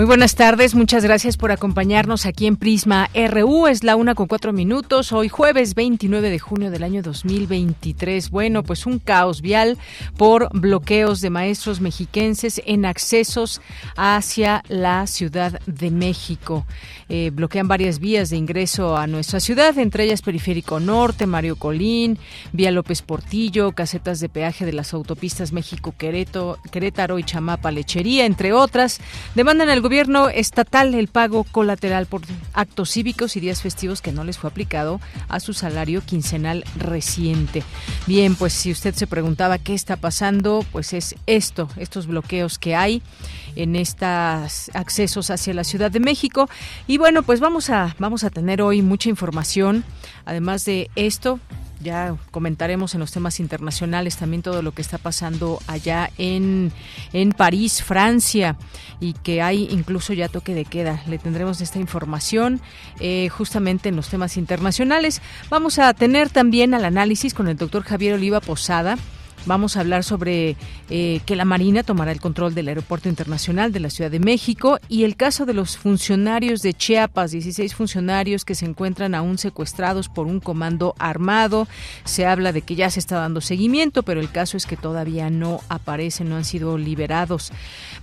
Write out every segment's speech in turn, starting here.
Muy buenas tardes, muchas gracias por acompañarnos aquí en Prisma RU. Es la una con cuatro minutos, hoy jueves 29 de junio del año 2023. Bueno, pues un caos vial por bloqueos de maestros mexiquenses en accesos hacia la Ciudad de México. Eh, bloquean varias vías de ingreso a nuestra ciudad, entre ellas Periférico Norte, Mario Colín, Vía López Portillo, casetas de peaje de las autopistas México-Querétaro y Chamapa Lechería, entre otras. Demandan al estatal el pago colateral por actos cívicos y días festivos que no les fue aplicado a su salario quincenal reciente. Bien, pues si usted se preguntaba qué está pasando, pues es esto, estos bloqueos que hay en estos accesos hacia la Ciudad de México. Y bueno, pues vamos a, vamos a tener hoy mucha información. Además de esto, ya comentaremos en los temas internacionales también todo lo que está pasando allá en, en París, Francia, y que hay incluso ya toque de queda. Le tendremos esta información eh, justamente en los temas internacionales. Vamos a tener también al análisis con el doctor Javier Oliva Posada Vamos a hablar sobre eh, que la Marina tomará el control del Aeropuerto Internacional de la Ciudad de México y el caso de los funcionarios de Chiapas, 16 funcionarios que se encuentran aún secuestrados por un comando armado. Se habla de que ya se está dando seguimiento, pero el caso es que todavía no aparecen, no han sido liberados.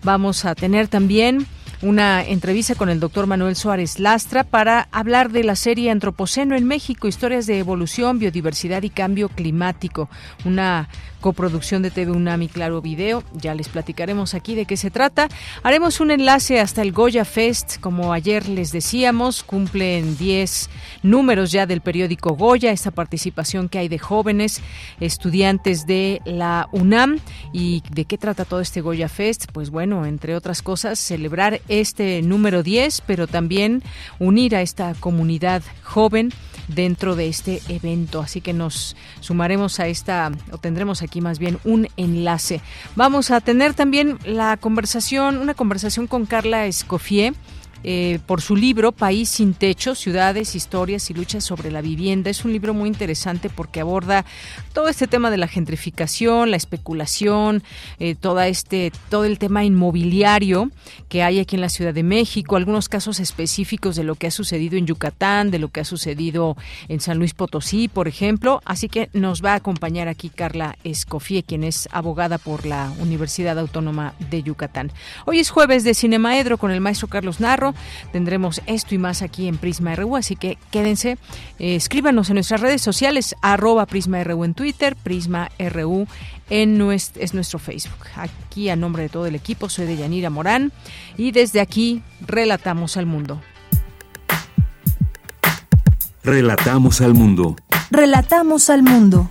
Vamos a tener también una entrevista con el doctor Manuel Suárez Lastra para hablar de la serie Antropoceno en México, historias de evolución, biodiversidad y cambio climático. Una coproducción de TV Claro Video. Ya les platicaremos aquí de qué se trata. Haremos un enlace hasta el Goya Fest, como ayer les decíamos, cumplen 10 números ya del periódico Goya, esta participación que hay de jóvenes estudiantes de la UNAM. ¿Y de qué trata todo este Goya Fest? Pues bueno, entre otras cosas, celebrar este número 10, pero también unir a esta comunidad joven dentro de este evento. Así que nos sumaremos a esta, o tendremos aquí más bien un enlace. Vamos a tener también la conversación, una conversación con Carla Escofié eh, por su libro País sin techo, ciudades, historias y luchas sobre la vivienda. Es un libro muy interesante porque aborda todo este tema de la gentrificación, la especulación, eh, toda este, todo el tema inmobiliario que hay aquí en la Ciudad de México, algunos casos específicos de lo que ha sucedido en Yucatán, de lo que ha sucedido en San Luis Potosí, por ejemplo. Así que nos va a acompañar aquí Carla Escofie, quien es abogada por la Universidad Autónoma de Yucatán. Hoy es jueves de Cinemaedro con el maestro Carlos Narro Tendremos esto y más aquí en Prisma RU, así que quédense, eh, escríbanos en nuestras redes sociales, arroba Prisma RU en Twitter, Prisma RU en nuestro, es nuestro Facebook. Aquí a nombre de todo el equipo soy de Yanira Morán y desde aquí relatamos al mundo. Relatamos al mundo. Relatamos al mundo.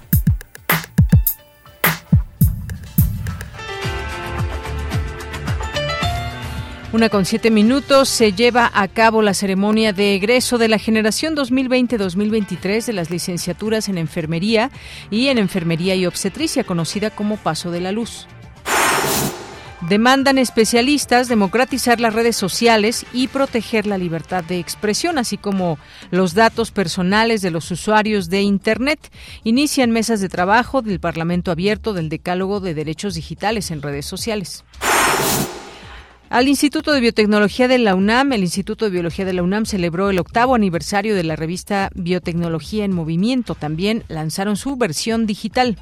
Una con siete minutos se lleva a cabo la ceremonia de egreso de la generación 2020-2023 de las licenciaturas en enfermería y en enfermería y obstetricia, conocida como Paso de la Luz. Demandan especialistas democratizar las redes sociales y proteger la libertad de expresión, así como los datos personales de los usuarios de Internet. Inician mesas de trabajo del Parlamento Abierto del Decálogo de Derechos Digitales en redes sociales. Al Instituto de Biotecnología de la UNAM, el Instituto de Biología de la UNAM celebró el octavo aniversario de la revista Biotecnología en Movimiento. También lanzaron su versión digital.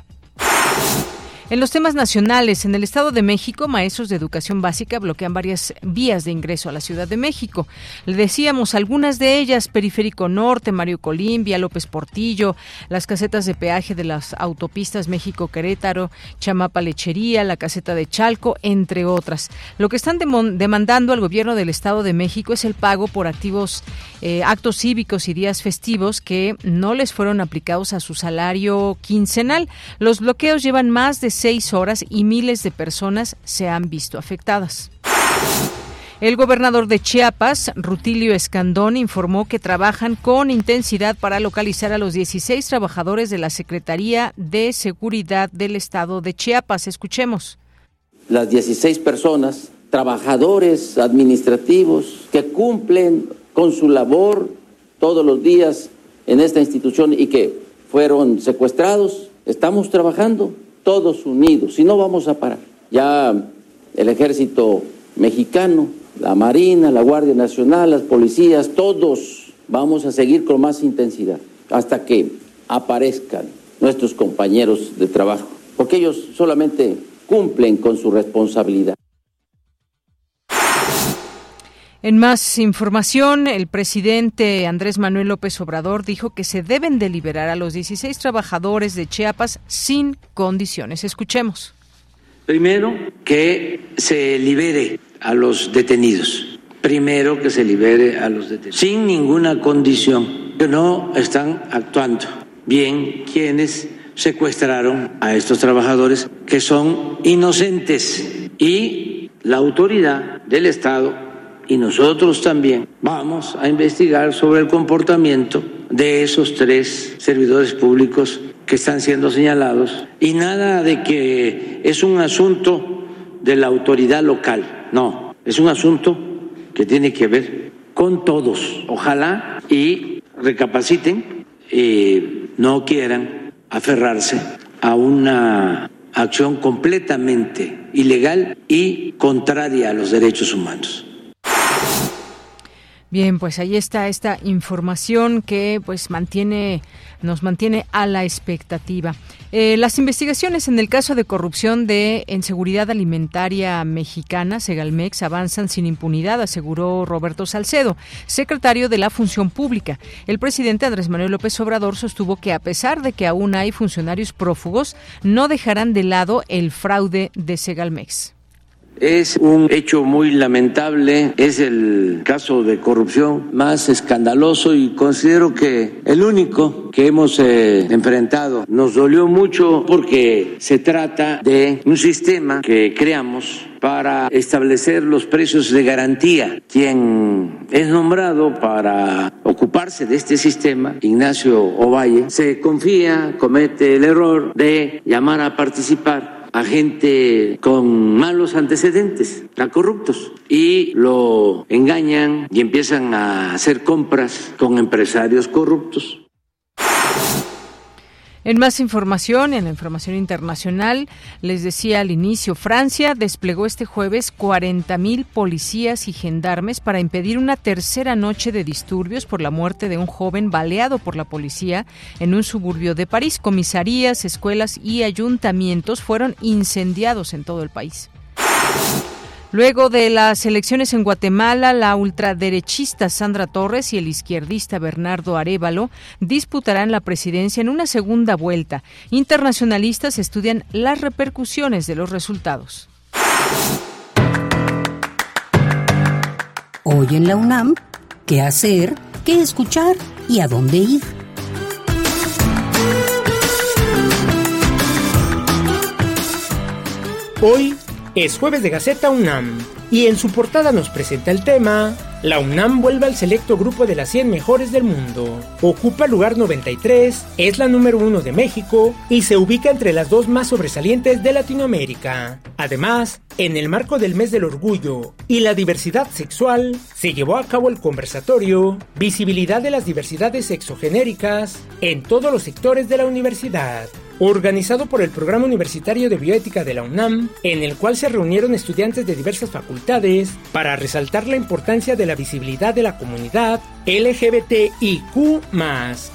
En los temas nacionales, en el Estado de México, maestros de educación básica bloquean varias vías de ingreso a la Ciudad de México. Le decíamos algunas de ellas, Periférico Norte, Mario Colimbia, López Portillo, las casetas de peaje de las autopistas México-Querétaro, Chamapa Lechería, la caseta de Chalco, entre otras. Lo que están demandando al gobierno del Estado de México es el pago por activos, eh, actos cívicos y días festivos que no les fueron aplicados a su salario quincenal. Los bloqueos llevan más de seis horas y miles de personas se han visto afectadas. El gobernador de Chiapas, Rutilio Escandón, informó que trabajan con intensidad para localizar a los 16 trabajadores de la Secretaría de Seguridad del Estado de Chiapas. Escuchemos. Las 16 personas, trabajadores administrativos que cumplen con su labor todos los días en esta institución y que fueron secuestrados, estamos trabajando todos unidos, si no vamos a parar. Ya el ejército mexicano, la Marina, la Guardia Nacional, las policías, todos vamos a seguir con más intensidad hasta que aparezcan nuestros compañeros de trabajo, porque ellos solamente cumplen con su responsabilidad. En más información, el presidente Andrés Manuel López Obrador dijo que se deben de liberar a los 16 trabajadores de Chiapas sin condiciones. Escuchemos. Primero, que se libere a los detenidos. Primero, que se libere a los detenidos. Sin ninguna condición. Que no están actuando bien quienes secuestraron a estos trabajadores que son inocentes y la autoridad del Estado y nosotros también vamos a investigar sobre el comportamiento de esos tres servidores públicos que están siendo señalados y nada de que es un asunto de la autoridad local, no, es un asunto que tiene que ver con todos. Ojalá y recapaciten y no quieran aferrarse a una acción completamente ilegal y contraria a los derechos humanos. Bien, pues ahí está esta información que pues mantiene nos mantiene a la expectativa. Eh, las investigaciones en el caso de corrupción de en seguridad alimentaria mexicana, Segalmex, avanzan sin impunidad, aseguró Roberto Salcedo, secretario de la Función Pública. El presidente Andrés Manuel López Obrador sostuvo que a pesar de que aún hay funcionarios prófugos, no dejarán de lado el fraude de Segalmex. Es un hecho muy lamentable, es el caso de corrupción más escandaloso y considero que el único que hemos eh, enfrentado. Nos dolió mucho porque se trata de un sistema que creamos para establecer los precios de garantía. Quien es nombrado para ocuparse de este sistema, Ignacio Ovalle, se confía, comete el error de llamar a participar a gente con malos antecedentes, a corruptos, y lo engañan y empiezan a hacer compras con empresarios corruptos. En más información, en la información internacional, les decía al inicio, Francia desplegó este jueves 40.000 policías y gendarmes para impedir una tercera noche de disturbios por la muerte de un joven baleado por la policía en un suburbio de París. Comisarías, escuelas y ayuntamientos fueron incendiados en todo el país. Luego de las elecciones en Guatemala, la ultraderechista Sandra Torres y el izquierdista Bernardo Arevalo disputarán la presidencia en una segunda vuelta. Internacionalistas estudian las repercusiones de los resultados. Hoy en la UNAM, ¿qué hacer? ¿Qué escuchar? ¿Y a dónde ir? Hoy es jueves de Gaceta UNAM y en su portada nos presenta el tema La UNAM vuelve al selecto grupo de las 100 mejores del mundo. Ocupa el lugar 93, es la número uno de México y se ubica entre las dos más sobresalientes de Latinoamérica. Además, en el marco del mes del orgullo y la diversidad sexual, se llevó a cabo el conversatorio Visibilidad de las diversidades sexogenéricas en todos los sectores de la universidad. organizado por el Programa Universitario de Bioética de la UNAM, en el cual se reunieron estudiantes de diversas facultades para resaltar la importancia de la visibilidad de la comunidad LGBTIQ.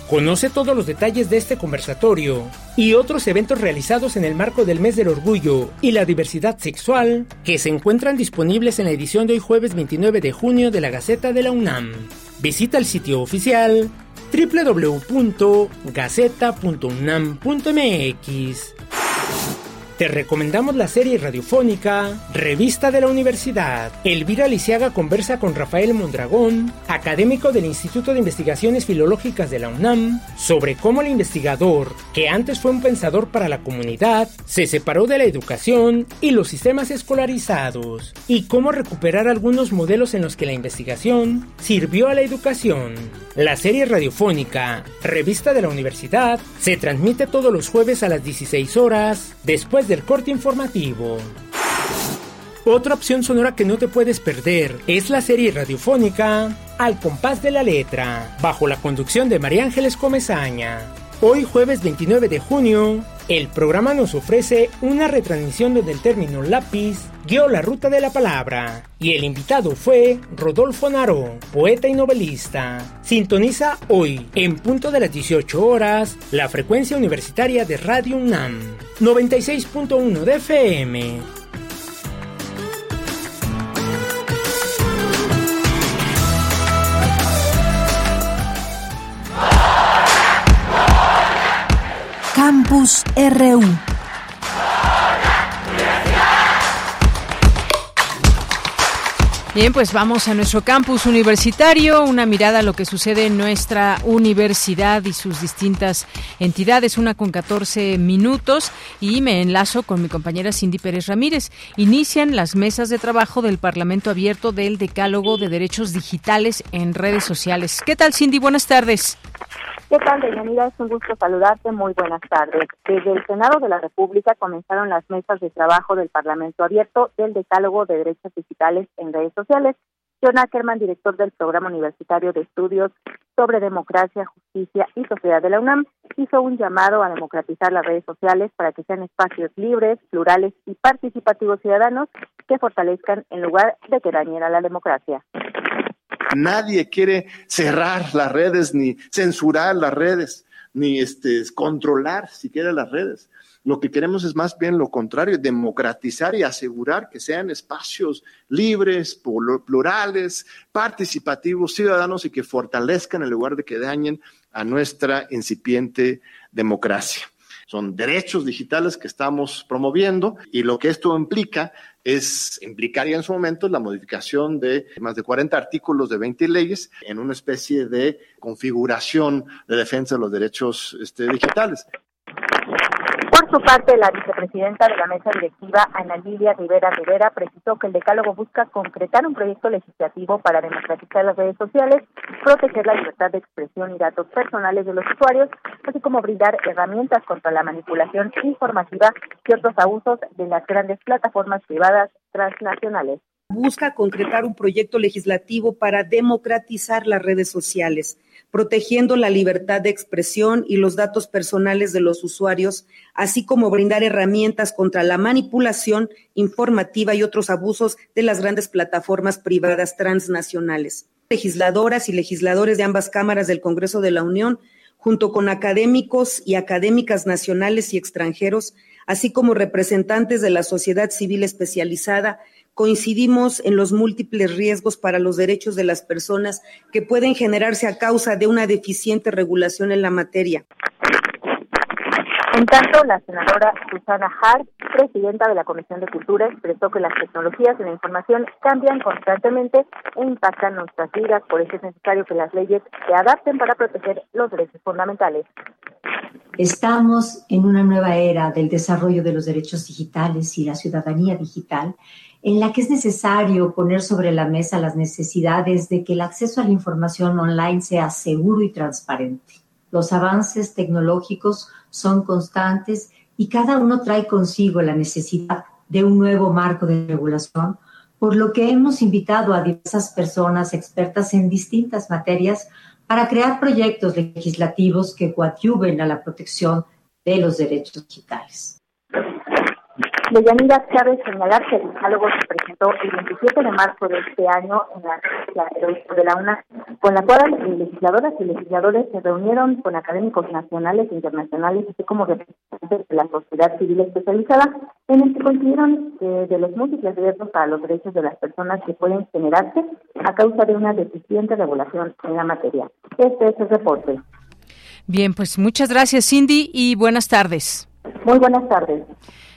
Conoce todos los detalles de este conversatorio y otros eventos realizados en el marco del mes del orgullo y la diversidad sexual que se encuentran disponibles en la edición de hoy jueves 29 de junio de la Gaceta de la UNAM. Visita el sitio oficial www.gaceta.unam.mx. Te recomendamos la serie radiofónica Revista de la Universidad. Elvira Lisiaga conversa con Rafael Mondragón, académico del Instituto de Investigaciones Filológicas de la UNAM, sobre cómo el investigador, que antes fue un pensador para la comunidad, se separó de la educación y los sistemas escolarizados, y cómo recuperar algunos modelos en los que la investigación sirvió a la educación. La serie radiofónica Revista de la Universidad se transmite todos los jueves a las 16 horas, después del corte informativo. Otra opción sonora que no te puedes perder es la serie radiofónica Al compás de la letra, bajo la conducción de María Ángeles Comezaña. Hoy jueves 29 de junio, el programa nos ofrece una retransmisión donde el término lápiz guió la ruta de la palabra y el invitado fue Rodolfo Naro, poeta y novelista. Sintoniza hoy, en punto de las 18 horas, la frecuencia universitaria de Radio UNAM, 96.1 de FM. Campus RU. Bien, pues vamos a nuestro campus universitario, una mirada a lo que sucede en nuestra universidad y sus distintas entidades, una con 14 minutos y me enlazo con mi compañera Cindy Pérez Ramírez. Inician las mesas de trabajo del Parlamento Abierto del Decálogo de Derechos Digitales en redes sociales. ¿Qué tal Cindy? Buenas tardes. ¿Qué tal, Deyanira? Es un gusto saludarte. Muy buenas tardes. Desde el Senado de la República comenzaron las mesas de trabajo del Parlamento Abierto del Decálogo de Derechos Digitales en redes sociales. John Ackerman, director del Programa Universitario de Estudios sobre Democracia, Justicia y Sociedad de la UNAM, hizo un llamado a democratizar las redes sociales para que sean espacios libres, plurales y participativos ciudadanos que fortalezcan en lugar de que dañen a la democracia. Nadie quiere cerrar las redes ni censurar las redes ni este, controlar siquiera las redes. Lo que queremos es más bien lo contrario, democratizar y asegurar que sean espacios libres, plurales, participativos, ciudadanos y que fortalezcan en lugar de que dañen a nuestra incipiente democracia. Son derechos digitales que estamos promoviendo y lo que esto implica es implicaría en su momento la modificación de más de 40 artículos de 20 leyes en una especie de configuración de defensa de los derechos este, digitales. Por su parte, la vicepresidenta de la mesa directiva, Ana Lilia Rivera Rivera, precisó que el decálogo busca concretar un proyecto legislativo para democratizar las redes sociales, proteger la libertad de expresión y datos personales de los usuarios, así como brindar herramientas contra la manipulación informativa y otros abusos de las grandes plataformas privadas transnacionales. Busca concretar un proyecto legislativo para democratizar las redes sociales protegiendo la libertad de expresión y los datos personales de los usuarios, así como brindar herramientas contra la manipulación informativa y otros abusos de las grandes plataformas privadas transnacionales. Legisladoras y legisladores de ambas cámaras del Congreso de la Unión, junto con académicos y académicas nacionales y extranjeros, así como representantes de la sociedad civil especializada, coincidimos en los múltiples riesgos para los derechos de las personas que pueden generarse a causa de una deficiente regulación en la materia. En tanto, la senadora Susana Hart, presidenta de la Comisión de Cultura, expresó que las tecnologías de la información cambian constantemente e impactan nuestras vidas, por eso es necesario que las leyes se adapten para proteger los derechos fundamentales. Estamos en una nueva era del desarrollo de los derechos digitales y la ciudadanía digital en la que es necesario poner sobre la mesa las necesidades de que el acceso a la información online sea seguro y transparente. Los avances tecnológicos son constantes y cada uno trae consigo la necesidad de un nuevo marco de regulación, por lo que hemos invitado a diversas personas expertas en distintas materias para crear proyectos legislativos que coadyuven a la protección de los derechos digitales. De Yanira cabe señalar que el diálogo se presentó el 27 de marzo de este año en la de la UNA, con la cual legisladoras y legisladores se reunieron con académicos nacionales e internacionales, así como representantes de la sociedad civil especializada, en el que coincidieron de los múltiples riesgos para los derechos de las personas que pueden generarse a causa de una deficiente regulación en la materia. Este es el reporte. Bien, pues muchas gracias Cindy y buenas tardes. Muy buenas tardes.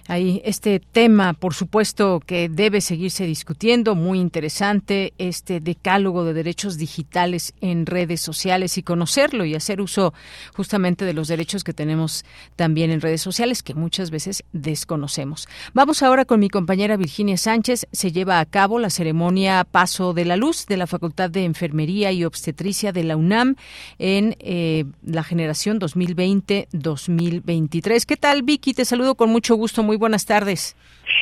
Ahí este tema, por supuesto, que debe seguirse discutiendo, muy interesante, este decálogo de derechos digitales en redes sociales y conocerlo y hacer uso justamente de los derechos que tenemos también en redes sociales que muchas veces desconocemos. Vamos ahora con mi compañera Virginia Sánchez. Se lleva a cabo la ceremonia Paso de la Luz de la Facultad de Enfermería y Obstetricia de la UNAM en eh, la generación 2020-2023. ¿Qué tal, Vicky? Te saludo con mucho gusto buenas tardes.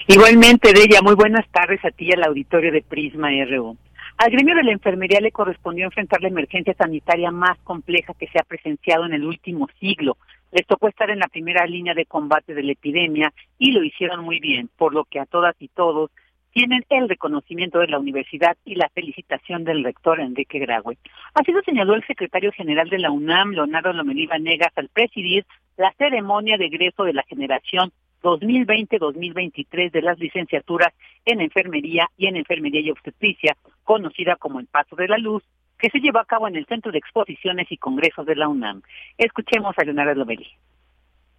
Igualmente, Deya, muy buenas tardes a ti y al auditorio de Prisma RU. Al gremio de la enfermería le correspondió enfrentar la emergencia sanitaria más compleja que se ha presenciado en el último siglo. Les tocó estar en la primera línea de combate de la epidemia y lo hicieron muy bien, por lo que a todas y todos tienen el reconocimiento de la universidad y la felicitación del rector Enrique Graue. Así lo señaló el secretario general de la UNAM, Leonardo Lomeliva Negas, al presidir la ceremonia de egreso de la generación 2020-2023 de las licenciaturas en enfermería y en enfermería y obstetricia, conocida como el Paso de la Luz, que se lleva a cabo en el Centro de Exposiciones y Congresos de la UNAM. Escuchemos a Leonardo Lomelí.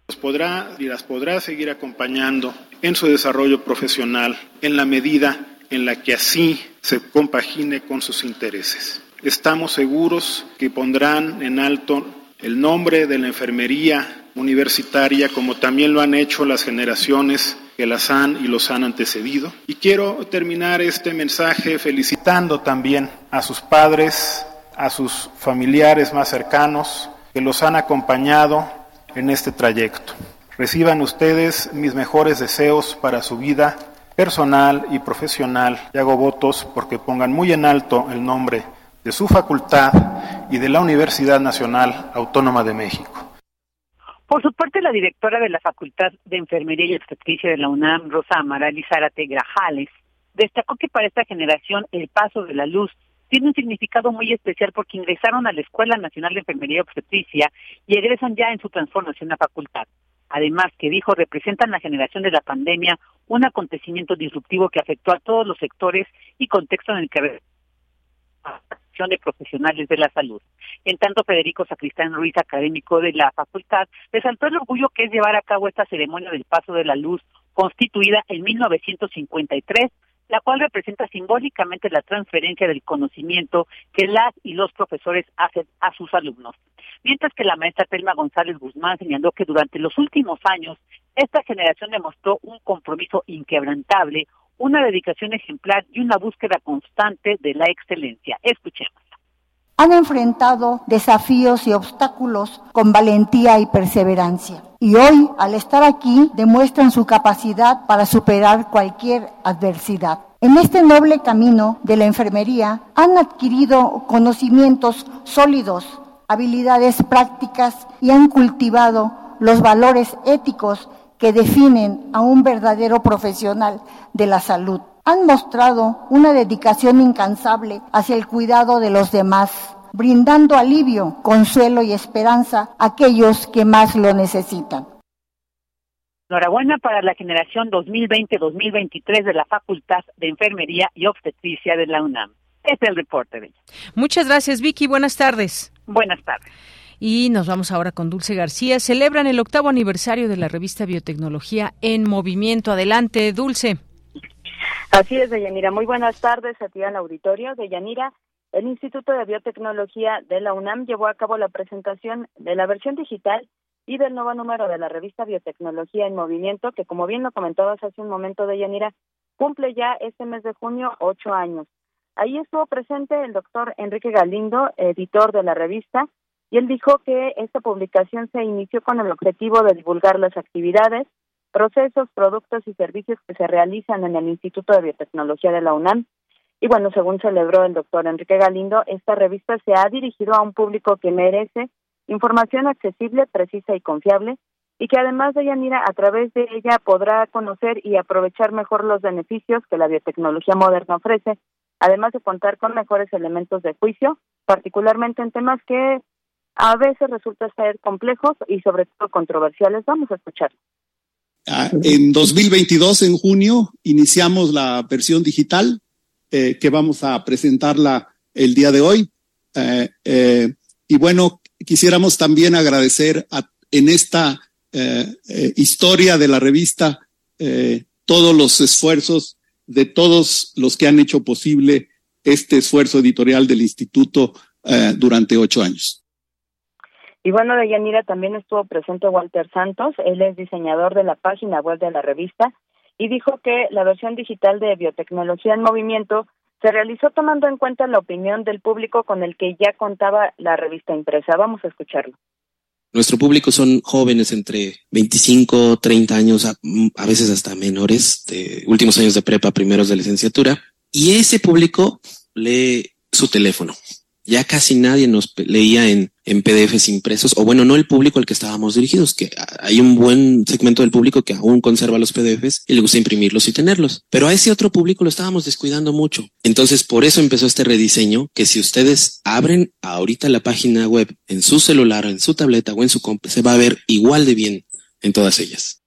Las podrá y las podrá seguir acompañando en su desarrollo profesional en la medida en la que así se compagine con sus intereses. Estamos seguros que pondrán en alto el nombre de la enfermería universitaria, como también lo han hecho las generaciones que las han y los han antecedido. Y quiero terminar este mensaje felicitando también a sus padres, a sus familiares más cercanos que los han acompañado en este trayecto. Reciban ustedes mis mejores deseos para su vida personal y profesional y hago votos porque pongan muy en alto el nombre de su facultad y de la Universidad Nacional Autónoma de México. Por su parte, la directora de la Facultad de Enfermería y Obstetricia de la UNAM, Rosa Amaral Zárate Grajales, destacó que para esta generación el paso de la luz tiene un significado muy especial porque ingresaron a la Escuela Nacional de Enfermería y Obstetricia y egresan ya en su transformación a facultad. Además, que dijo, representan la generación de la pandemia, un acontecimiento disruptivo que afectó a todos los sectores y contexto en el que de Profesionales de la Salud. En tanto, Federico Sacristán Ruiz, académico de la facultad, resaltó el orgullo que es llevar a cabo esta ceremonia del Paso de la Luz, constituida en 1953, la cual representa simbólicamente la transferencia del conocimiento que las y los profesores hacen a sus alumnos. Mientras que la maestra Telma González Guzmán señaló que durante los últimos años esta generación demostró un compromiso inquebrantable, una dedicación ejemplar y una búsqueda constante de la excelencia. Escuchemos. Han enfrentado desafíos y obstáculos con valentía y perseverancia. Y hoy, al estar aquí, demuestran su capacidad para superar cualquier adversidad. En este noble camino de la enfermería han adquirido conocimientos sólidos, habilidades prácticas y han cultivado los valores éticos que definen a un verdadero profesional de la salud. Han mostrado una dedicación incansable hacia el cuidado de los demás, brindando alivio, consuelo y esperanza a aquellos que más lo necesitan. Enhorabuena para la generación 2020-2023 de la Facultad de Enfermería y Obstetricia de la UNAM. Este es el reporte de ella. Muchas gracias, Vicky. Buenas tardes. Buenas tardes. Y nos vamos ahora con Dulce García. Celebran el octavo aniversario de la revista Biotecnología en Movimiento. Adelante, Dulce. Así es, Deyanira. Muy buenas tardes a ti al auditorio. Deyanira, el Instituto de Biotecnología de la UNAM llevó a cabo la presentación de la versión digital y del nuevo número de la revista Biotecnología en Movimiento, que como bien lo comentabas hace un momento, Deyanira, cumple ya este mes de junio ocho años. Ahí estuvo presente el doctor Enrique Galindo, editor de la revista, y él dijo que esta publicación se inició con el objetivo de divulgar las actividades, procesos, productos y servicios que se realizan en el Instituto de Biotecnología de la UNAM. Y bueno, según celebró el doctor Enrique Galindo, esta revista se ha dirigido a un público que merece información accesible, precisa y confiable, y que además de Yanira, a través de ella podrá conocer y aprovechar mejor los beneficios que la biotecnología moderna ofrece, además de contar con mejores elementos de juicio, particularmente en temas que a veces resultan ser complejos y sobre todo controversiales. Vamos a escuchar. Ah, en 2022, en junio, iniciamos la versión digital eh, que vamos a presentarla el día de hoy. Eh, eh, y bueno, quisiéramos también agradecer a, en esta historia de la revista todos los esfuerzos de todos los que han hecho posible este esfuerzo editorial del instituto durante ocho años. Y bueno, de Yanira también estuvo presente Walter Santos, él es diseñador de la página web de la revista y dijo que la versión digital de Biotecnología en Movimiento se realizó tomando en cuenta la opinión del público con el que ya contaba la revista impresa. Vamos a escucharlo. Nuestro público son jóvenes entre 25, 30 años, a, a, veces hasta menores, de últimos años de prepa, primeros de licenciatura. Y ese público lee su teléfono ya casi nadie nos leía en, en PDFs impresos, o bueno, no el público al que estábamos dirigidos, que hay un buen segmento del público que aún conserva los PDFs y le gusta imprimirlos y tenerlos. Pero a ese otro público lo estábamos descuidando mucho. Entonces, por eso empezó este rediseño, que si ustedes abren ahorita la página web en su celular, en su tableta o en su comp, se va a ver igual de bien en todas ellas.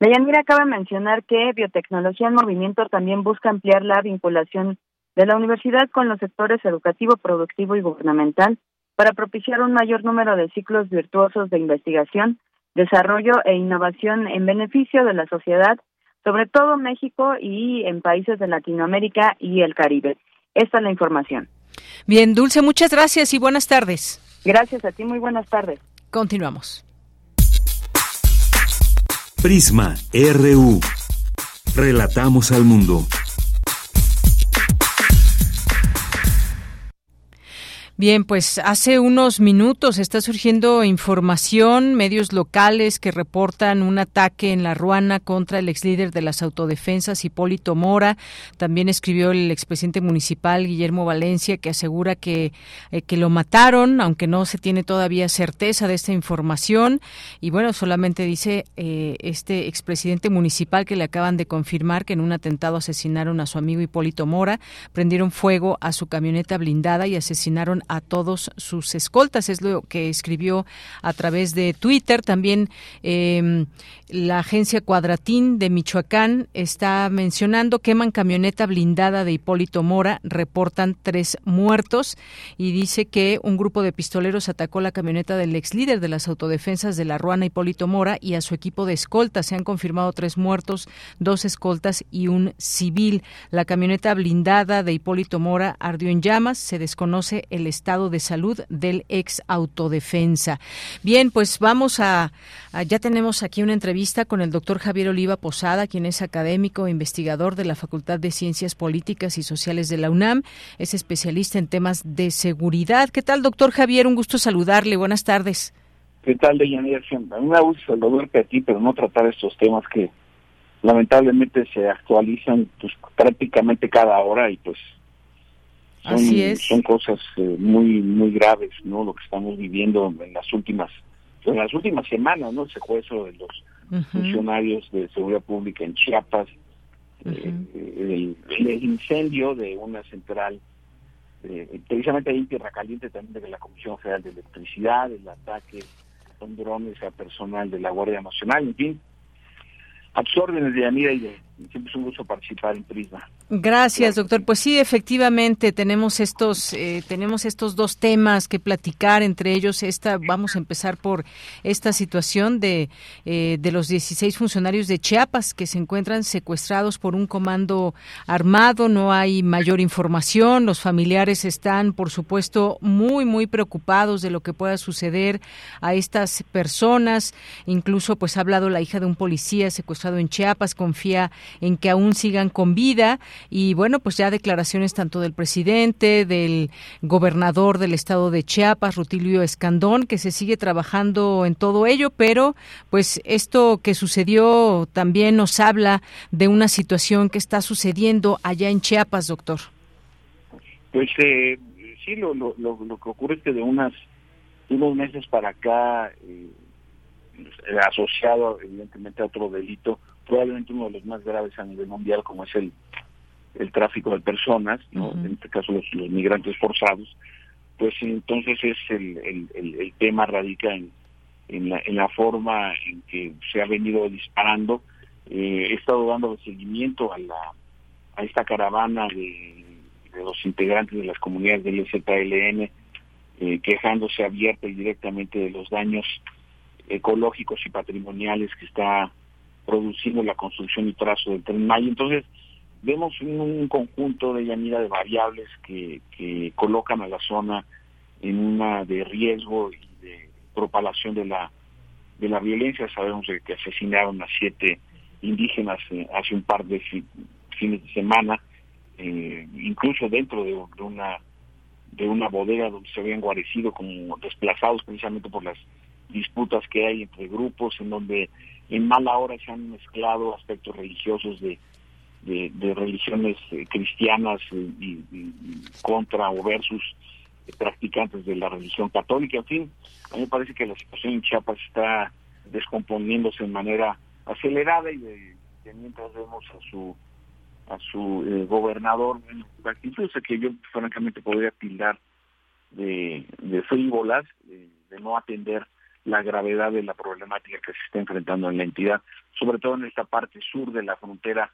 Deyanira acaba de mencionar que Biotecnología en Movimiento también busca ampliar la vinculación de la universidad con los sectores educativo, productivo y gubernamental para propiciar un mayor número de ciclos virtuosos de investigación, desarrollo e innovación en beneficio de la sociedad, sobre todo México y en países de Latinoamérica y el Caribe. Esta es la información. Bien, Dulce, muchas gracias y buenas tardes. Gracias a ti, muy buenas tardes. Continuamos. Prisma RU. Relatamos al mundo. Bien, pues hace unos minutos está surgiendo información, medios locales que reportan un ataque en la Ruana contra el ex líder de las autodefensas, Hipólito Mora. También escribió el expresidente municipal, Guillermo Valencia, que asegura que, eh, que lo mataron, aunque no se tiene todavía certeza de esta información. Y bueno, solamente dice eh, este expresidente municipal que le acaban de confirmar que en un atentado asesinaron a su amigo Hipólito Mora, prendieron fuego a su camioneta blindada y asesinaron a todos sus escoltas. Es lo que escribió a través de Twitter. También eh, la agencia Cuadratín de Michoacán está mencionando queman camioneta blindada de Hipólito Mora, reportan tres muertos y dice que un grupo de pistoleros atacó la camioneta del ex líder de las autodefensas de la Ruana, Hipólito Mora, y a su equipo de escoltas. Se han confirmado tres muertos, dos escoltas y un civil. La camioneta blindada de Hipólito Mora ardió en llamas. Se desconoce el estado estado de salud del ex autodefensa. Bien, pues vamos a, ya tenemos aquí una entrevista con el doctor Javier Oliva Posada, quien es académico e investigador de la Facultad de Ciencias Políticas y Sociales de la UNAM. Es especialista en temas de seguridad. ¿Qué tal, doctor Javier? Un gusto saludarle. Buenas tardes. ¿Qué tal, Deyanira? A mí me gusta saludarte a ti, pero no tratar estos temas que lamentablemente se actualizan pues, prácticamente cada hora y pues son, Así es. son cosas eh, muy muy graves, ¿no? Lo que estamos viviendo en las últimas en las últimas semanas, ¿no? El secuestro de los funcionarios de seguridad pública en Chiapas, eh, el, el, incendio de una central, eh, precisamente ahí en Tierra Caliente también de la Comisión Federal de Electricidad, el ataque con drones a personal de la Guardia Nacional, en fin, absorben de Yanira y de siempre es un gusto participar en Prisma. Gracias, doctor. Pues sí, efectivamente tenemos estos eh, tenemos estos dos temas que platicar. Entre ellos, esta vamos a empezar por esta situación de eh, de los 16 funcionarios de Chiapas que se encuentran secuestrados por un comando armado. No hay mayor información. Los familiares están, por supuesto, muy muy preocupados de lo que pueda suceder a estas personas. Incluso, pues ha hablado la hija de un policía secuestrado en Chiapas. Confía en que aún sigan con vida y bueno, pues ya declaraciones tanto del presidente, del gobernador del estado de Chiapas, Rutilio Escandón, que se sigue trabajando en todo ello, pero pues esto que sucedió también nos habla de una situación que está sucediendo allá en Chiapas, doctor. Pues eh, sí, lo, lo, lo, que ocurre es que de unas unos meses para acá eh, asociado evidentemente a otro delito, probablemente uno de los más graves a nivel mundial, como es el, el tráfico de personas, ¿no? en este caso los, migrantes forzados, pues entonces es el, el, el, tema radica en, en, la, en la forma en que se ha venido disparando. Eh, he estado dando seguimiento a, la, a esta caravana de, de los integrantes de las comunidades del ZLN, eh, quejándose abierta y directamente de los daños ecológicos y patrimoniales que está produciendo la construcción y trazo del tren Maya. Entonces, vemos un, conjunto de llanura de variables que, que colocan a la zona en una de riesgo y de propalación de la de la violencia. Sabemos que asesinaron a siete indígenas eh, hace un par de fines de semana, eh, incluso dentro de, una de una bodega donde se habían guarecido como desplazados precisamente por las disputas que hay entre grupos, en donde en mala hora se han mezclado aspectos religiosos de, de, religiones eh, cristianas y, contra o versus practicantes de la religión católica. En fin, a mí me parece que la situación en Chiapas está descomponiéndose de manera acelerada y de, mientras vemos a su a su eh, gobernador actitudes que yo francamente podría tildar de, de frívolas, de no atender la gravedad de la problemática que se está enfrentando en la entidad, sobre todo en esta parte sur de la frontera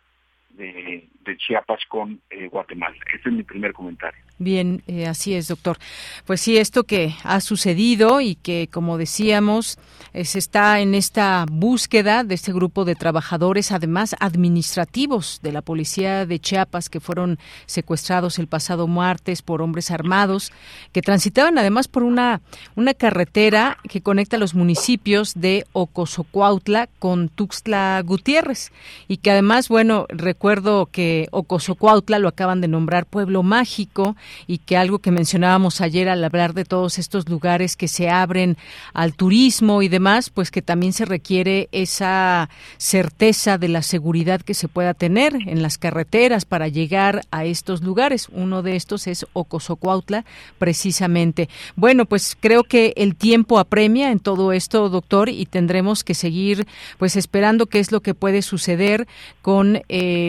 de, Chiapas con eh, Guatemala. Este es mi primer comentario. Bien, eh, así es, doctor. Pues sí, esto que ha sucedido y que, como decíamos, se está en esta búsqueda de este grupo de trabajadores, además administrativos de la policía de Chiapas, que fueron secuestrados el pasado martes por hombres armados, que transitaban además por una, una carretera que conecta los municipios de Ocosocuautla con Tuxtla Gutiérrez y que además, bueno, recuerdo que Ocosocuautla lo acaban de nombrar pueblo mágico y que algo que mencionábamos ayer al hablar de todos estos lugares que se abren al turismo y demás, pues que también se requiere esa certeza de la seguridad que se pueda tener en las carreteras para llegar a estos lugares. Uno de estos es Ocosocuautla, precisamente. Bueno, pues creo que el tiempo apremia en todo esto, doctor, y tendremos que seguir pues esperando qué es lo que puede suceder con eh,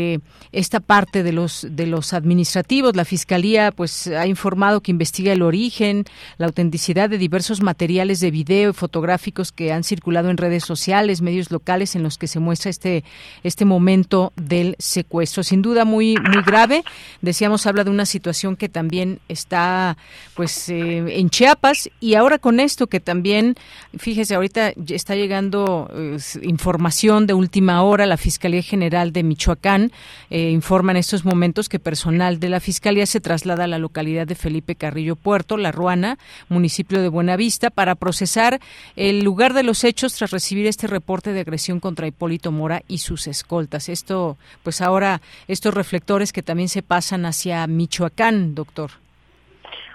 esta parte de los de los administrativos. La fiscalía pues, ha informado que investiga el origen, la autenticidad de diversos materiales de video y fotográficos que han circulado en redes sociales, medios locales en los que se muestra este este momento del secuestro. Sin duda muy muy grave. Decíamos habla de una situación que también está pues eh, en Chiapas y ahora con esto que también fíjese ahorita está llegando eh, información de última hora la Fiscalía General de Michoacán eh, informa en estos momentos que personal de la Fiscalía se traslada a la localidad de Felipe Carrillo Puerto, La Ruana, municipio de Buenavista, para procesar el lugar de los hechos tras recibir este reporte de agresión contra Hipólito Mora y sus escoltas. Esto, pues ahora, estos reflectores que también se pasan hacia Michoacán, doctor.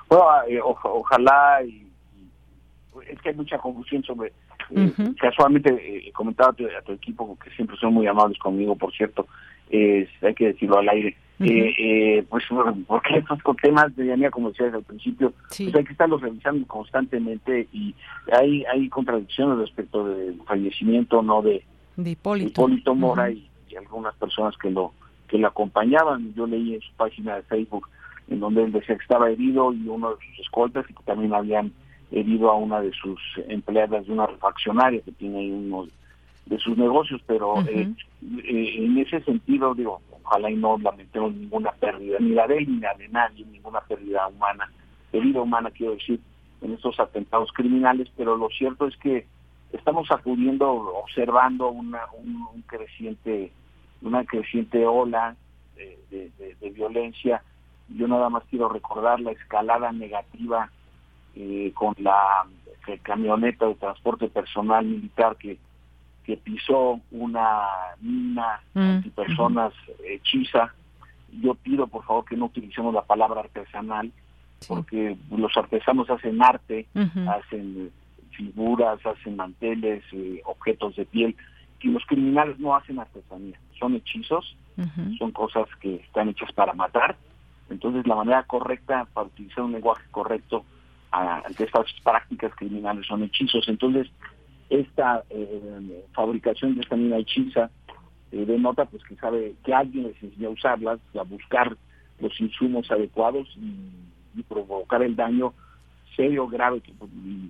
Bueno, eh, ojalá, y, es que hay mucha confusión sobre eh, Casualmente eh, comentaba a tu, equipo, que siempre son muy amables conmigo, por cierto, hay que decirlo al aire, eh, eh, pues porque estos temas de Yanía, como decía desde el principio, pues hay que estarlos revisando constantemente y hay hay contradicciones respecto del fallecimiento no de, Hipólito, Mora y, algunas personas que lo que lo acompañaban. Yo leí en su página de Facebook en donde él decía que estaba herido y uno de sus escoltas y que también habían herido a una de sus empleadas de una refaccionaria que tiene ahí uno de sus negocios, pero eh, eh, en ese sentido, digo, ojalá y no lamentemos ninguna pérdida, ni la de él ni la de nadie, ninguna pérdida humana, de vida humana quiero decir, en estos atentados criminales, pero lo cierto es que estamos acudiendo, observando una un, creciente, una creciente ola de, de, violencia. Yo nada más quiero recordar la escalada negativa eh, con la camioneta de transporte personal militar que que pisó una mina mm. personas hechiza. Yo pido por favor que no utilicemos la palabra artesanal, porque los artesanos hacen arte, hacen figuras, hacen manteles, eh, objetos de piel, y los criminales no hacen artesanía, son hechizos, son cosas que están hechas para matar. Entonces la manera correcta para utilizar un lenguaje correcto ante estas prácticas criminales son hechizos. Entonces esta eh, fabricación de esta mina hechiza eh, denota pues que sabe que alguien les enseñó a usarlas, a buscar los insumos adecuados y, provocar el daño serio, grave, que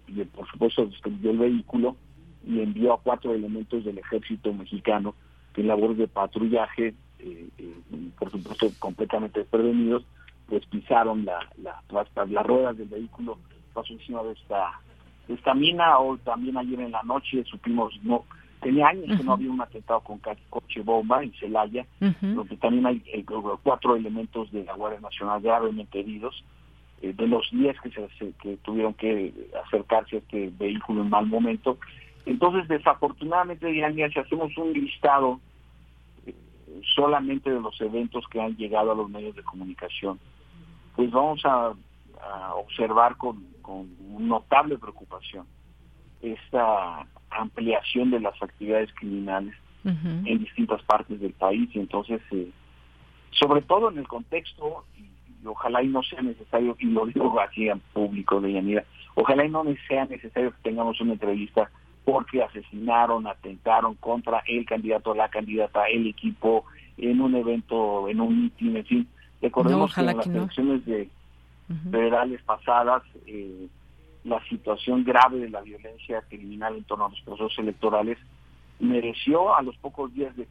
y, por supuesto destruyó el vehículo y envió a cuatro elementos del ejército mexicano en labores de patrullaje, eh, por supuesto completamente desprevenidos, pues pisaron la, la, las, ruedas del vehículo, pasó encima de esta, de esta mina, o también ayer en la noche supimos, no tenía años que no había un atentado con coche bomba en Celaya, donde también hay eh, cuatro elementos de la Guardia Nacional gravemente heridos, eh, de los diez que, se, que tuvieron que acercarse a este vehículo en mal momento. Entonces, desafortunadamente, Diana, si hacemos un listado eh, solamente de los eventos que han llegado a los medios de comunicación, pues vamos a, observar con, notable preocupación esta ampliación de las actividades criminales en distintas partes del país. Y entonces eh, sobre todo en el contexto y, ojalá y no sea necesario y lo digo así en público de Yanira ojalá y no sea necesario que tengamos una entrevista porque asesinaron, atentaron contra el candidato, la candidata, el equipo en un evento, en un mitin, en fin, Recordemos que en las elecciones de federales pasadas, eh, la situación grave de la violencia criminal en torno a los procesos electorales mereció a los pocos días de,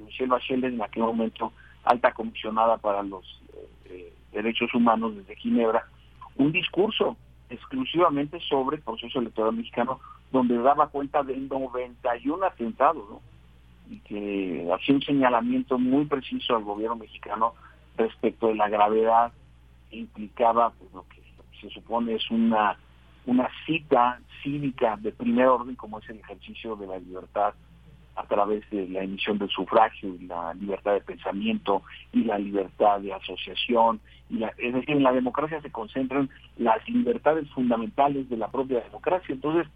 Michelle Bachelet, en aquel momento alta comisionada para los eh, eh, derechos humanos desde Ginebra, un discurso exclusivamente sobre el proceso electoral mexicano, donde daba cuenta de 91 atentados, ¿no? y que hacía un señalamiento muy preciso al gobierno mexicano respecto de la gravedad implicaba pues, lo que se supone es una, una cita cívica de primer orden como es el ejercicio de la libertad a través de la emisión del sufragio y la libertad de pensamiento y la libertad de asociación. Y la, es decir, en la democracia se concentran las libertades fundamentales de la propia democracia. Entonces,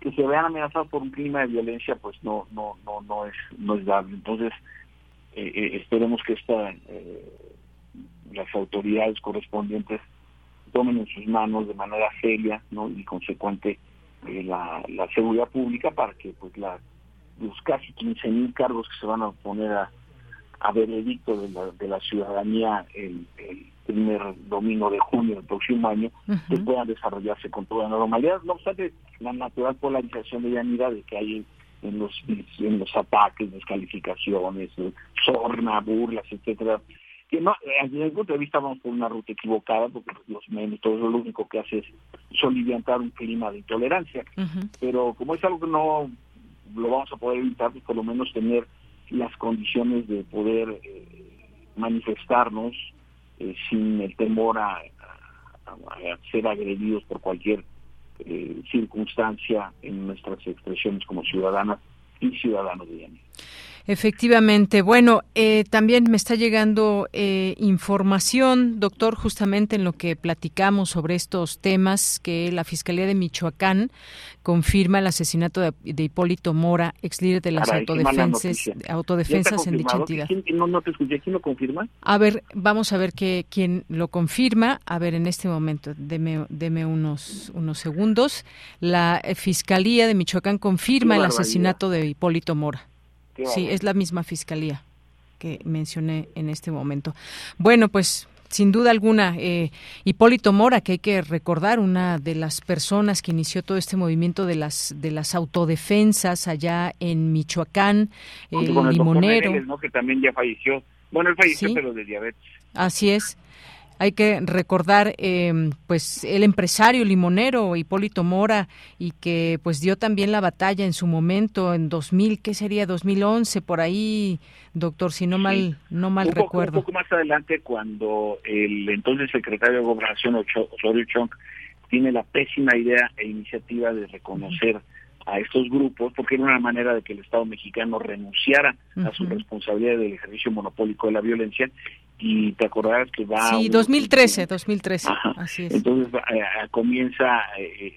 que se vean amenazados por un clima de violencia, pues no no no no es no es dable. Entonces, eh, eh, esperemos que esta eh, las autoridades correspondientes tomen en sus manos de manera seria ¿no? y consecuente eh, la, seguridad pública para que pues la, los casi 15 mil cargos que se van a poner a, a veredicto de la, de la ciudadanía el, primer domingo de junio del próximo año que puedan desarrollarse con toda normalidad. No obstante, la natural polarización de Yanira de que hay en los en los ataques, descalificaciones, sorna, burlas, etcétera, que no, eh, desde mi punto de vista vamos por una ruta equivocada, porque los métodos lo único que hace es soliviantar un clima de intolerancia. Pero como es algo que no lo vamos a poder evitar, pues por lo menos tener las condiciones de poder eh, manifestarnos eh, sin el temor a, ser agredidos por cualquier circunstancia en nuestras expresiones como ciudadanas y ciudadanos de Yemen. Efectivamente. Bueno, eh, también me está llegando eh, información, doctor, justamente en lo que platicamos sobre estos temas, que la Fiscalía de Michoacán confirma el asesinato de, Hipólito Mora, ex líder de las autodefensas, autodefensas en dicha entidad. no, te escuché. ¿Quién lo confirma? A ver, vamos a ver que, quién lo confirma. A ver, en este momento, deme, deme unos, unos segundos. La Fiscalía de Michoacán confirma el asesinato de Hipólito Mora. Sí, es la misma fiscalía que mencioné en este momento. Bueno, pues sin duda alguna, eh, Hipólito Mora, que hay que recordar, una de las personas que inició todo este movimiento de las de las autodefensas allá en Michoacán, el, limonero. Que también ya falleció. Bueno, él falleció, pero de diabetes. Así es. Hay que recordar, eh, pues, el empresario limonero Hipólito Mora y que, pues, dio también la batalla en su momento en 2000, ¿qué sería? 2011 por ahí, doctor, si no mal no mal recuerdo. un poco más adelante, cuando el entonces secretario de Gobernación Osorio Chong tiene la pésima idea e iniciativa de reconocer a estos grupos, porque era una manera de que el Estado mexicano renunciara a su responsabilidad del ejercicio monopólico de la violencia y te acordarás que va... Sí, 2013, 2013, así es. Entonces eh, comienza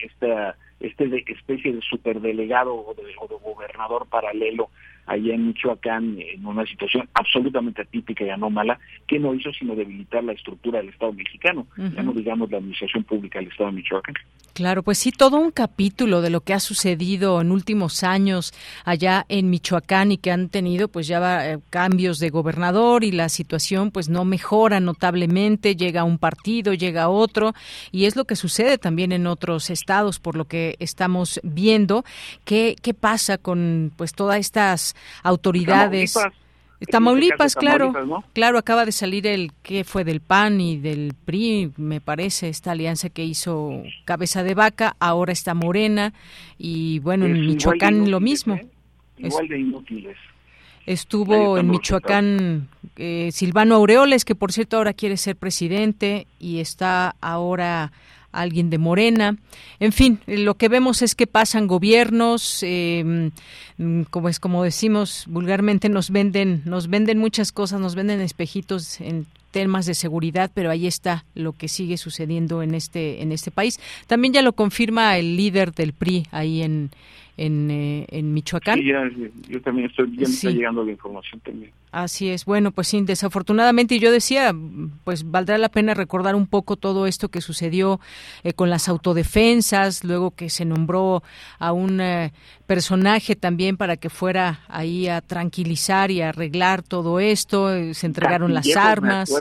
esta, este especie de superdelegado o de, o de gobernador paralelo allá en Michoacán en una situación absolutamente atípica y anómala que no hizo sino debilitar la estructura del Estado mexicano, ya no digamos la administración pública del Estado de Michoacán. Claro, pues sí, todo un capítulo de lo que ha sucedido en últimos años allá en Michoacán y que han tenido pues ya eh, cambios de gobernador y la situación pues no mejora notablemente, llega un partido, llega otro y es lo que sucede también en otros estados por lo que estamos viendo. ¿Qué, qué pasa con pues todas estas autoridades? Tamaulipas, este claro, claro, acaba de salir el que fue del PAN y del PRI, me parece, esta alianza que hizo Cabeza de Vaca, ahora está Morena y bueno, en Michoacán lo mismo. ¿eh? Igual de inútiles. Estuvo en Michoacán eh, Silvano Aureoles, que por cierto ahora quiere ser presidente y está ahora alguien de Morena. En fin, lo que vemos es que pasan gobiernos, em, como es como decimos vulgarmente, nos venden, nos venden muchas cosas, nos venden espejitos en temas de seguridad, pero ahí está lo que sigue sucediendo en este en este país. También ya lo confirma el líder del PRI ahí en en, eh, en Michoacán. Sí, yo también estoy, ya está llegando la información también. Así es. Bueno, pues sí, desafortunadamente yo decía, pues valdrá la pena recordar un poco todo esto que sucedió eh, con las autodefensas, luego que se nombró a un eh, personaje también para que fuera ahí a tranquilizar y a arreglar todo esto, se entregaron las armas.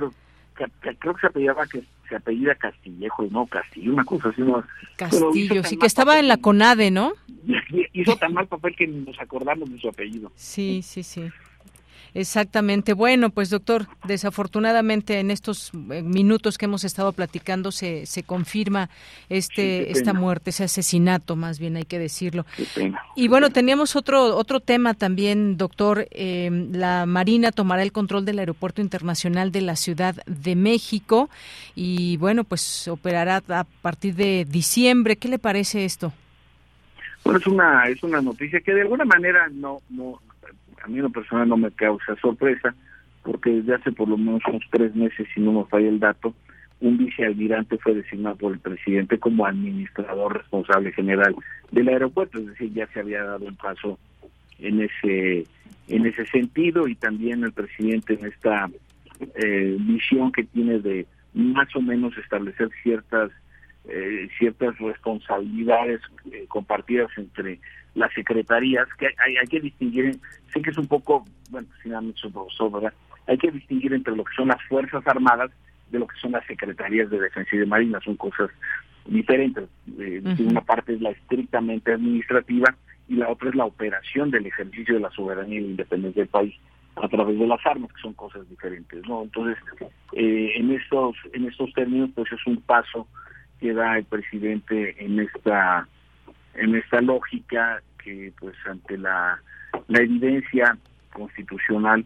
creo que se apellidaba que se apellida Castillejo y no Castillo, una cosa así. No, Castillo, sí, que estaba en la CONADE, ¿no? Hizo tan mal papel que nos acordamos de su apellido. Sí, sí, sí. Exactamente. Bueno, pues doctor, desafortunadamente en estos eh, minutos que hemos estado platicando se, se confirma este esta muerte, ese asesinato, más bien hay que decirlo. Y bueno, teníamos otro otro tema también, doctor. Eh, la Marina tomará el control del aeropuerto internacional de la Ciudad de México y bueno, pues operará a partir de diciembre. ¿Qué le parece esto? Bueno, es una es una noticia que de alguna manera no no a mí lo personal no me causa sorpresa, porque desde hace por lo menos unos tres meses, si no me falla el dato, un vicealmirante fue designado por el presidente como administrador responsable general del aeropuerto, es decir, ya se había dado un paso en ese en ese sentido y también el presidente en esta eh, visión que tiene de más o menos establecer ciertas eh, ciertas responsabilidades eh, compartidas entre las secretarías, que hay, hay que distinguir, sé que es un poco, bueno, sin mucho profesor, ¿verdad? Hay que distinguir entre lo que son las Fuerzas Armadas de lo que son las Secretarías de Defensa y de Marina, son cosas diferentes. Eh, una parte es la estrictamente administrativa y la otra es la operación del ejercicio de la soberanía y la independencia del país a través de las armas, que son cosas diferentes, ¿no? Entonces, eh, en estos en estos términos, pues es un paso que da el presidente en esta en esta lógica que pues ante la, evidencia constitucional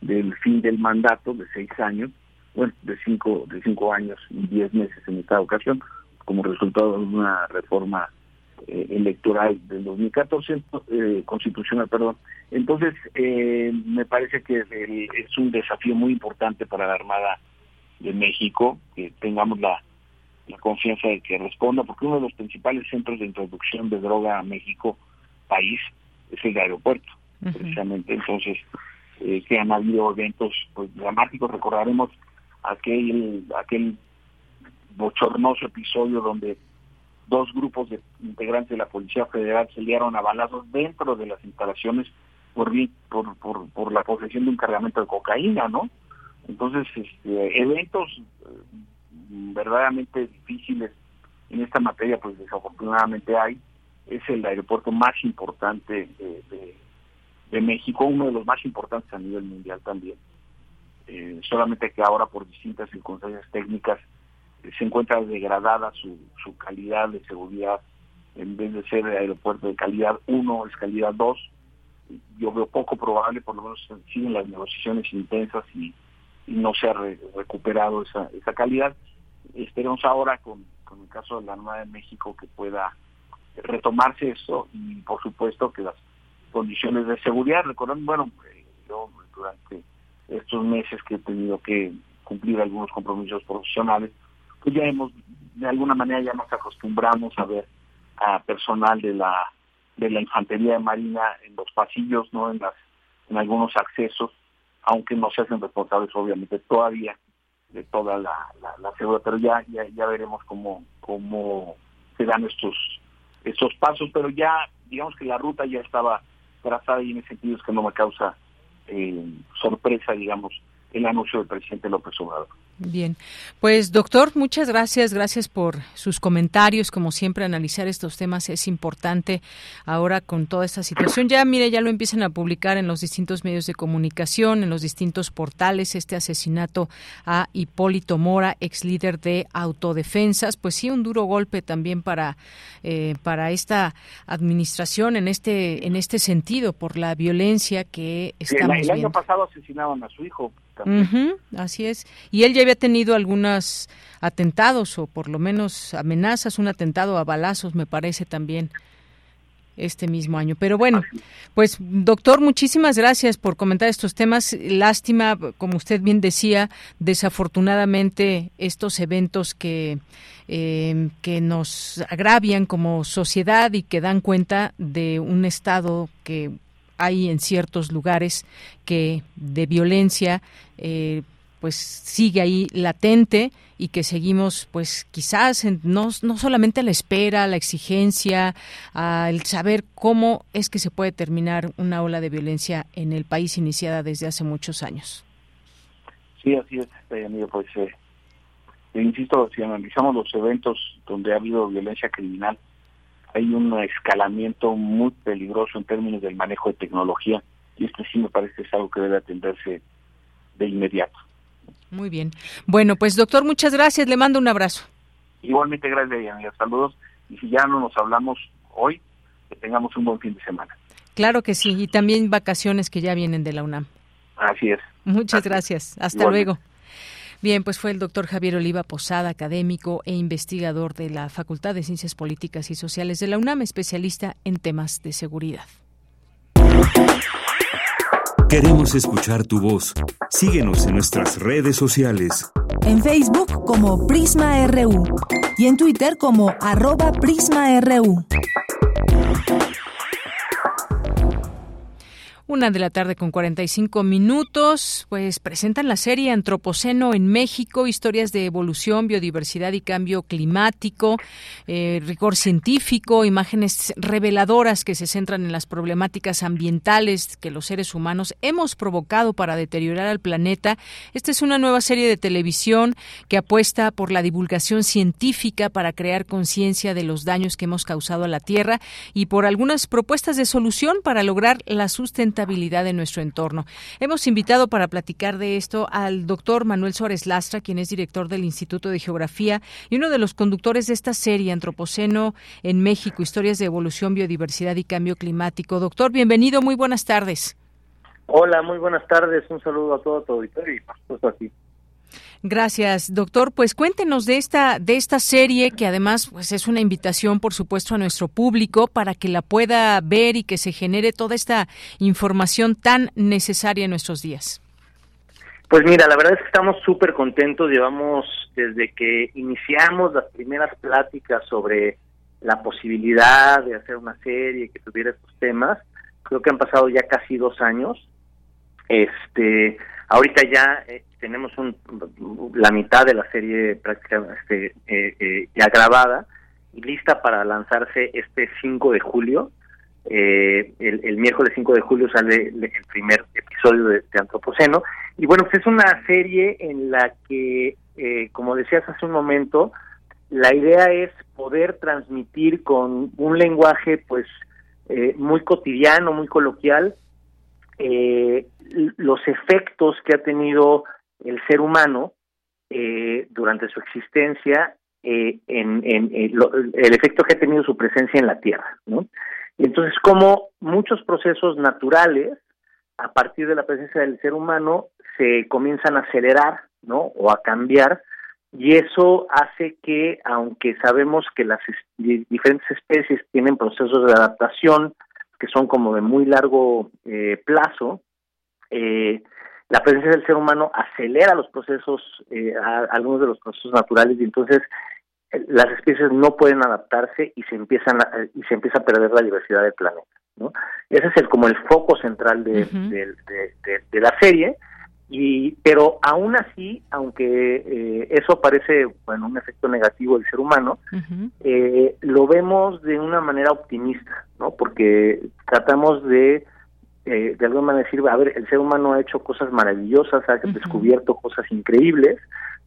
del fin del mandato de seis años, bueno, de cinco, de cinco años y diez meses en esta ocasión, como resultado de una reforma eh, electoral del 2014, eh, constitucional, perdón. Entonces, eh, me parece que es un desafío muy importante para la Armada de México que tengamos la la confianza de que responda, porque uno de los principales centros de introducción de droga a México, país, es el aeropuerto, precisamente. Entonces, eh, que han habido eventos pues, dramáticos, recordaremos aquel, aquel bochornoso episodio donde dos grupos de integrantes de la Policía Federal se liaron a balazos dentro de las instalaciones por, por, por, por la posesión de un cargamento de cocaína, ¿no? Entonces, este, eventos verdaderamente difíciles en esta materia, pues desafortunadamente hay, es el aeropuerto más importante de, México, uno de los más importantes a nivel mundial también. Eh, solamente que ahora por distintas circunstancias técnicas eh, se encuentra degradada su, su calidad de seguridad, en vez de ser aeropuerto de calidad 1, es calidad 2. Yo veo poco probable, por lo menos siguen las negociaciones intensas y, no se ha recuperado esa, esa calidad. Esperemos ahora con, el caso de la Nueva de México que pueda retomarse eso y por supuesto que las condiciones de seguridad, recuerden, bueno, eh, yo durante estos meses que he tenido que cumplir algunos compromisos profesionales, pues ya hemos, de alguna manera ya nos acostumbramos a ver a personal de la de la infantería de marina en los pasillos, no en las en algunos accesos, aunque no se hacen responsables obviamente todavía de toda la, la, seguridad, pero ya, ya, ya veremos cómo, cómo se dan estos, estos pasos, pero ya digamos que la ruta ya estaba trazada y en ese sentido es que no me causa eh, sorpresa, digamos, el anuncio del presidente López Obrador. Bien, pues doctor, muchas gracias, gracias por sus comentarios. Como siempre, analizar estos temas es importante ahora con toda esta situación. Ya, mire, ya lo empiezan a publicar en los distintos medios de comunicación, en los distintos portales, este asesinato a Hipólito Mora, ex líder de autodefensas. Pues sí, un duro golpe también para, eh, para esta administración en este, en este sentido, por la violencia que estamos el, el año pasado asesinaron a su hijo así es. Y él ya había tenido algunos atentados o por lo menos amenazas, un atentado a balazos me parece también este mismo año. Pero bueno, pues doctor, muchísimas gracias por comentar estos temas. Lástima, como usted bien decía, desafortunadamente estos eventos que, eh, que nos agravian como sociedad y que dan cuenta de un Estado que hay en ciertos lugares que de violencia eh, pues sigue ahí latente y que seguimos pues quizás no, no solamente a la espera, a la exigencia, al saber cómo es que se puede terminar una ola de violencia en el país iniciada desde hace muchos años. Sí, así es, este, amigo, pues eh, insisto, si analizamos los eventos donde ha habido violencia criminal, hay un escalamiento muy peligroso en términos del manejo de tecnología y esto sí me parece que es algo que debe atenderse de inmediato. Muy bien. Bueno, pues doctor, muchas gracias. Le mando un abrazo. Igualmente, gracias, amiga. Saludos. Y si ya no nos hablamos hoy, que tengamos un buen fin de semana. Claro que sí. Y también vacaciones que ya vienen de la UNAM. Así es. Muchas gracias. Hasta luego. Bien, pues fue el doctor Javier Oliva Posada, académico e investigador de la Facultad de Ciencias Políticas y Sociales de la UNAM, especialista en temas de seguridad. Queremos escuchar tu voz. Síguenos en nuestras redes sociales. En Facebook como Prisma RU y en Twitter como arroba PrismaRU. Una de la tarde con 45 minutos, pues presentan la serie Antropoceno en México, historias de evolución, biodiversidad y cambio climático, eh, rigor científico, imágenes reveladoras que se centran en las problemáticas ambientales que los seres humanos hemos provocado para deteriorar al planeta. Esta es una nueva serie de televisión que apuesta por la divulgación científica para crear conciencia de los daños que hemos causado a la Tierra y por algunas propuestas de solución para lograr la sustentabilidad de nuestro entorno. Hemos invitado para platicar de esto al doctor Manuel Suárez Lastra, quien es director del Instituto de Geografía y uno de los conductores de esta serie Antropoceno en México, historias de evolución, biodiversidad y cambio climático. Doctor, bienvenido, muy buenas tardes. Hola, muy buenas tardes, un saludo a todo tu auditorio y por supuesto a. Gracias, doctor. Pues cuéntenos de esta de esta serie que además pues es una invitación, por supuesto, a nuestro público para que la pueda ver y que se genere toda esta información tan necesaria en nuestros días. Pues mira, la verdad es que estamos súper contentos. Llevamos desde que iniciamos las primeras pláticas sobre la posibilidad de hacer una serie que tuviera estos temas. Creo que han pasado ya casi dos años. Este, ahorita ya eh, tenemos un, la mitad de la serie prácticamente eh, eh, ya grabada y lista para lanzarse este 5 de julio. Eh, el, miércoles 5 de julio sale el, primer episodio de, Antropoceno. Y bueno, pues es una serie en la que, como decías hace un momento, la idea es poder transmitir con un lenguaje pues muy cotidiano, muy coloquial, los efectos que ha tenido el ser humano eh, durante su existencia eh, en, el efecto que ha tenido su presencia en la Tierra, ¿no? Entonces, como muchos procesos naturales, a partir de la presencia del ser humano, se comienzan a acelerar, ¿no? O a cambiar, y eso hace que, aunque sabemos que las diferentes especies tienen procesos de adaptación que son como de muy largo eh, plazo, eh, la presencia del ser humano acelera los procesos, eh, algunos de los procesos naturales y entonces eh, las especies no pueden adaptarse y se empiezan y se empieza a perder la diversidad del planeta. ¿no? Ese es el como el foco central de, de la serie y, pero aún así, aunque eh, eso parece bueno, un efecto negativo del ser humano, eh, lo vemos de una manera optimista, ¿no? Porque tratamos de, eh, de alguna manera decir, a ver, el ser humano ha hecho cosas maravillosas, ha descubierto cosas increíbles,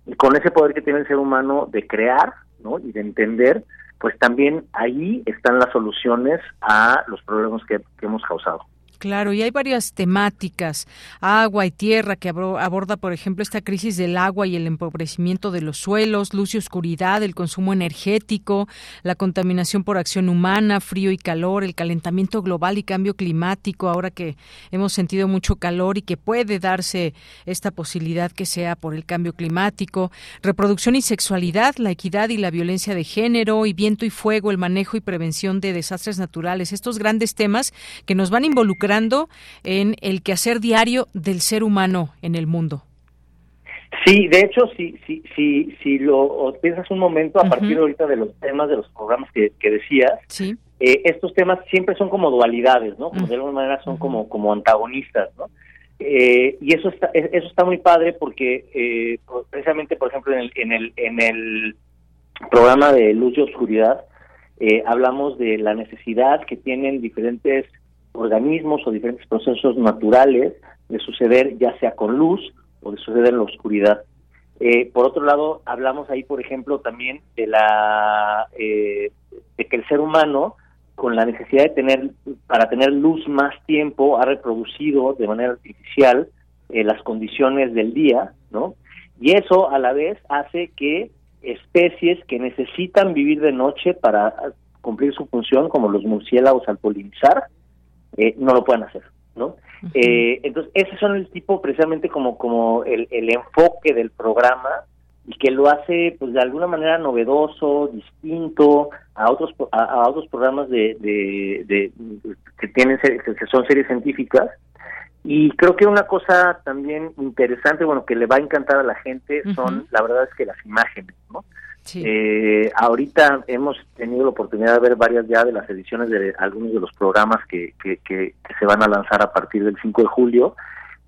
y con ese poder que tiene el ser humano de crear, ¿no? Y de entender, pues también ahí están las soluciones a los problemas que hemos causado. Claro, y hay varias temáticas, agua y tierra, que aborda, por ejemplo, esta crisis del agua y el empobrecimiento de los suelos, luz y oscuridad, el consumo energético, la contaminación por acción humana, frío y calor, el calentamiento global y cambio climático, ahora que hemos sentido mucho calor y que puede darse esta posibilidad que sea por el cambio climático, reproducción y sexualidad, la equidad y la violencia de género, y viento y fuego, el manejo y prevención de desastres naturales, estos grandes temas que nos van a involucrar en el quehacer diario del ser humano en el mundo. Sí, de hecho, si, si, si, si lo piensas un momento, a partir ahorita de los temas, de los programas que, decías, eh, estos temas siempre son como dualidades, ¿no? de alguna manera son como, como antagonistas, ¿no? Eh, y eso está, eso está muy padre porque eh, precisamente, por ejemplo, en el, en el, en el programa de Luz y Oscuridad, hablamos de la necesidad que tienen diferentes organismos o diferentes procesos naturales de suceder ya sea con luz o de suceder en la oscuridad. Eh, por otro lado, hablamos ahí, por ejemplo, también de la eh, de que el ser humano, con la necesidad de tener para tener luz más tiempo, ha reproducido de manera artificial eh, las condiciones del día, ¿no? Y eso a la vez hace que especies que necesitan vivir de noche para cumplir su función, como los murciélagos al polinizar, eh, no lo puedan hacer, ¿no? eh, entonces, ese son el tipo, precisamente como, como el, el enfoque del programa y que lo hace, pues, de alguna manera novedoso, distinto a otros a, otros programas de, de, que tienen que son series científicas y creo que una cosa también interesante, bueno, que le va a encantar a la gente son, la verdad es que las imágenes, ¿no? Eh, ahorita hemos tenido la oportunidad de ver varias ya de las ediciones de algunos de los programas que, se van a lanzar a partir del 5 de julio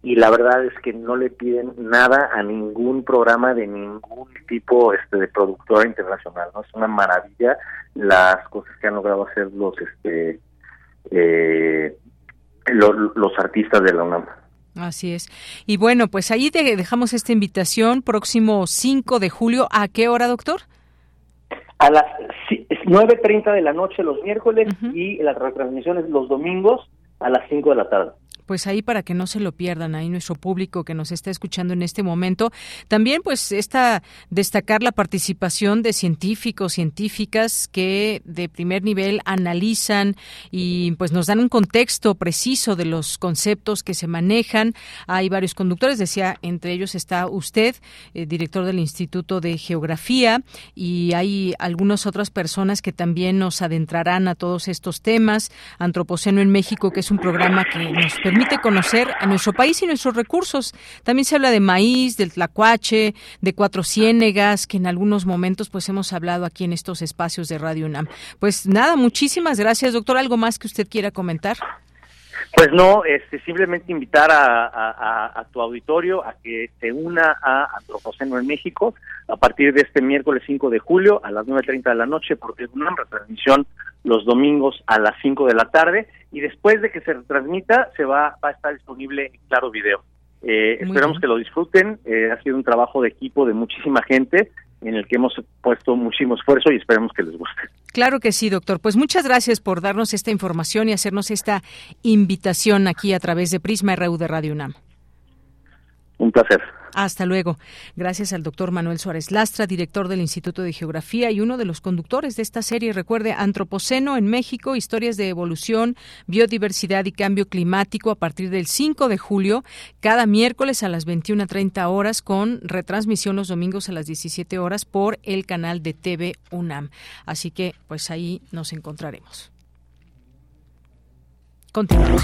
y la verdad es que no le piden nada a ningún programa de ningún tipo este de productora internacional no es una maravilla las cosas que han logrado hacer los este eh, los artistas de la UNAM Así es. Y bueno, pues ahí dejamos esta invitación próximo 5 de julio. ¿A qué hora, doctor? A las 9.30 de la noche los miércoles y las retransmisiones los domingos a las 5 de la tarde pues ahí para que no se lo pierdan, ahí nuestro público que nos está escuchando en este momento. También pues esta destacar la participación de científicos, científicas que de primer nivel analizan y pues nos dan un contexto preciso de los conceptos que se manejan. Hay varios conductores, decía, entre ellos está usted, eh, director del Instituto de Geografía, y hay algunas otras personas que también nos adentrarán a todos estos temas. Antropoceno en México, que es un programa que nos permite permite conocer a nuestro país y nuestros recursos. También se habla de maíz, del tlacuache, de cuatro ciénegas, que en algunos momentos pues hemos hablado aquí en estos espacios de Radio UNAM. Pues nada, muchísimas gracias, doctor. ¿Algo más que usted quiera comentar? Pues no, este, simplemente invitar a, tu auditorio a que se una a Antropoceno en México a partir de este miércoles 5 de julio a las 9.30 de la noche, porque es una retransmisión los domingos a las 5 de la tarde y después de que se transmita se va, va a estar disponible en claro video. Eh, esperamos que lo disfruten, eh, ha sido un trabajo de equipo de muchísima gente en el que hemos puesto muchísimo esfuerzo y esperemos que les guste. Claro que sí, doctor. Pues muchas gracias por darnos esta información y hacernos esta invitación aquí a través de Prisma RU de Radio UNAM. Un placer. Hasta luego. Gracias al doctor Manuel Suárez Lastra, director del Instituto de Geografía y uno de los conductores de esta serie. Recuerde, Antropoceno en México, historias de evolución, biodiversidad y cambio climático a partir del 5 de julio, cada miércoles a las 21.30 horas, con retransmisión los domingos a las 17 horas por el canal de TV UNAM. Así que, pues ahí nos encontraremos. Continuamos.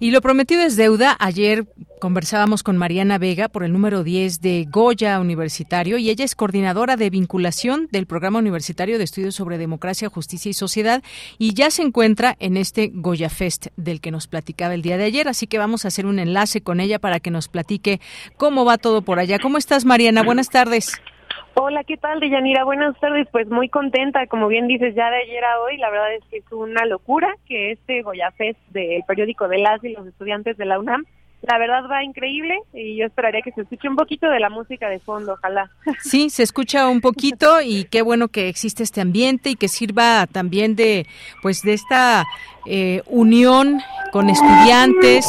Y lo prometido es deuda. Ayer conversábamos con Mariana Vega por el número 10 de Goya Universitario y ella es coordinadora de vinculación del Programa Universitario de Estudios sobre Democracia, Justicia y Sociedad y ya se encuentra en este Goya Fest del que nos platicaba el día de ayer. Así que vamos a hacer un enlace con ella para que nos platique cómo va todo por allá. ¿Cómo estás, Mariana? Buenas tardes. Hola, ¿qué tal, Deyanira? Buenas tardes. Pues muy contenta, como bien dices, ya de ayer a hoy, la verdad es que es una locura que este Goya Fest del periódico de las y los estudiantes de la UNAM la verdad va increíble y yo esperaría que se escuche un poquito de la música de fondo, ojalá. Sí, se escucha un poquito y qué bueno que existe este ambiente y que sirva también de, pues, de esta eh, unión con estudiantes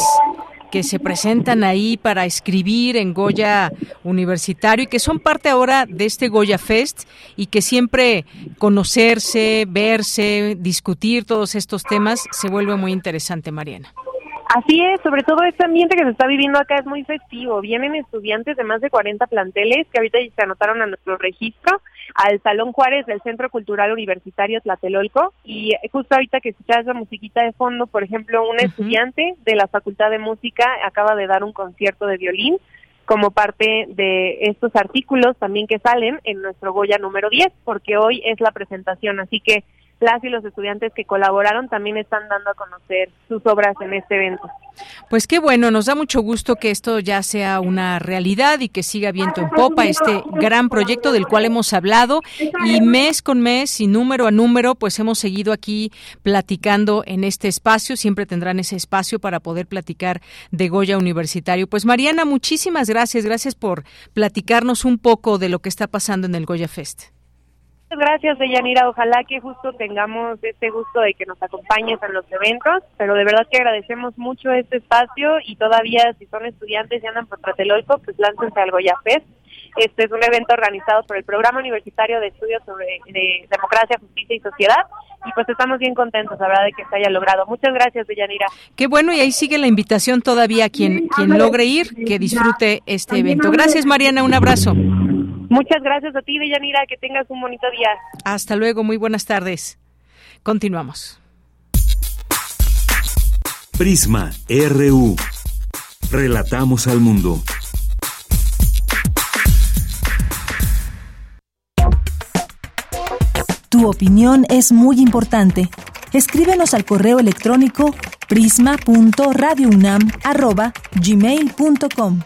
que se presentan ahí para escribir en Goya Universitario y que son parte ahora de este Goya Fest y que siempre conocerse, verse, discutir todos estos temas se vuelve muy interesante, Mariana. Así es, sobre todo este ambiente que se está viviendo acá es muy festivo. Vienen estudiantes de más de 40 planteles que ahorita se anotaron a nuestro registro al Salón Juárez del Centro Cultural Universitario Tlatelolco. Y justo ahorita que escuchas esa musiquita de fondo, por ejemplo, un estudiante de la Facultad de Música acaba de dar un concierto de violín como parte de estos artículos también que salen en nuestro Goya número 10, porque hoy es la presentación, así que y los estudiantes que colaboraron también están dando a conocer sus obras en este evento. Pues qué bueno, nos da mucho gusto que esto ya sea una realidad y que siga viento en popa este gran proyecto del cual hemos hablado y mes con mes y número a número pues hemos seguido aquí platicando en este espacio, siempre tendrán ese espacio para poder platicar de Goya Universitario. Pues Mariana, muchísimas gracias, gracias por platicarnos un poco de lo que está pasando en el Goya Fest. Gracias, Deyanira. Ojalá que justo tengamos este gusto de que nos acompañes en los eventos, pero de verdad que agradecemos mucho este espacio y todavía si son estudiantes y andan por Tlatelolco, pues láncense al Goya Fest. Este es un evento organizado por el Programa Universitario de Estudios sobre Democracia, Justicia y Sociedad y pues estamos bien contentos, la verdad, de que se haya logrado. Muchas gracias, Deyanira. Qué bueno, y ahí sigue la invitación todavía a quien, quien logre ir, que disfrute este evento. Gracias, Mariana, un abrazo. Muchas gracias a ti, Deyanira. Que tengas un bonito día. Hasta luego. Muy buenas tardes. Continuamos. Prisma RU. Relatamos al mundo. Tu opinión es muy importante. Escríbenos al correo electrónico prisma.radiounam@gmail.com.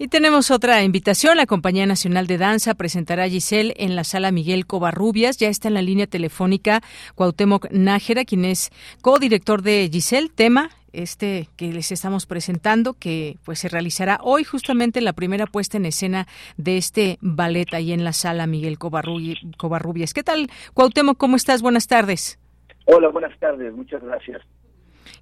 Y tenemos otra invitación. La Compañía Nacional de Danza presentará a Giselle en la sala Miguel Covarrubias. Ya está en la línea telefónica Cuauhtémoc Nájera, quien es codirector de Giselle, tema este que les estamos presentando, que pues se realizará hoy justamente la primera puesta en escena de este ballet ahí en la sala Miguel Covarrubias. ¿Qué tal, Cuauhtémoc? ¿Cómo estás? Buenas tardes. Hola, buenas tardes. Muchas gracias.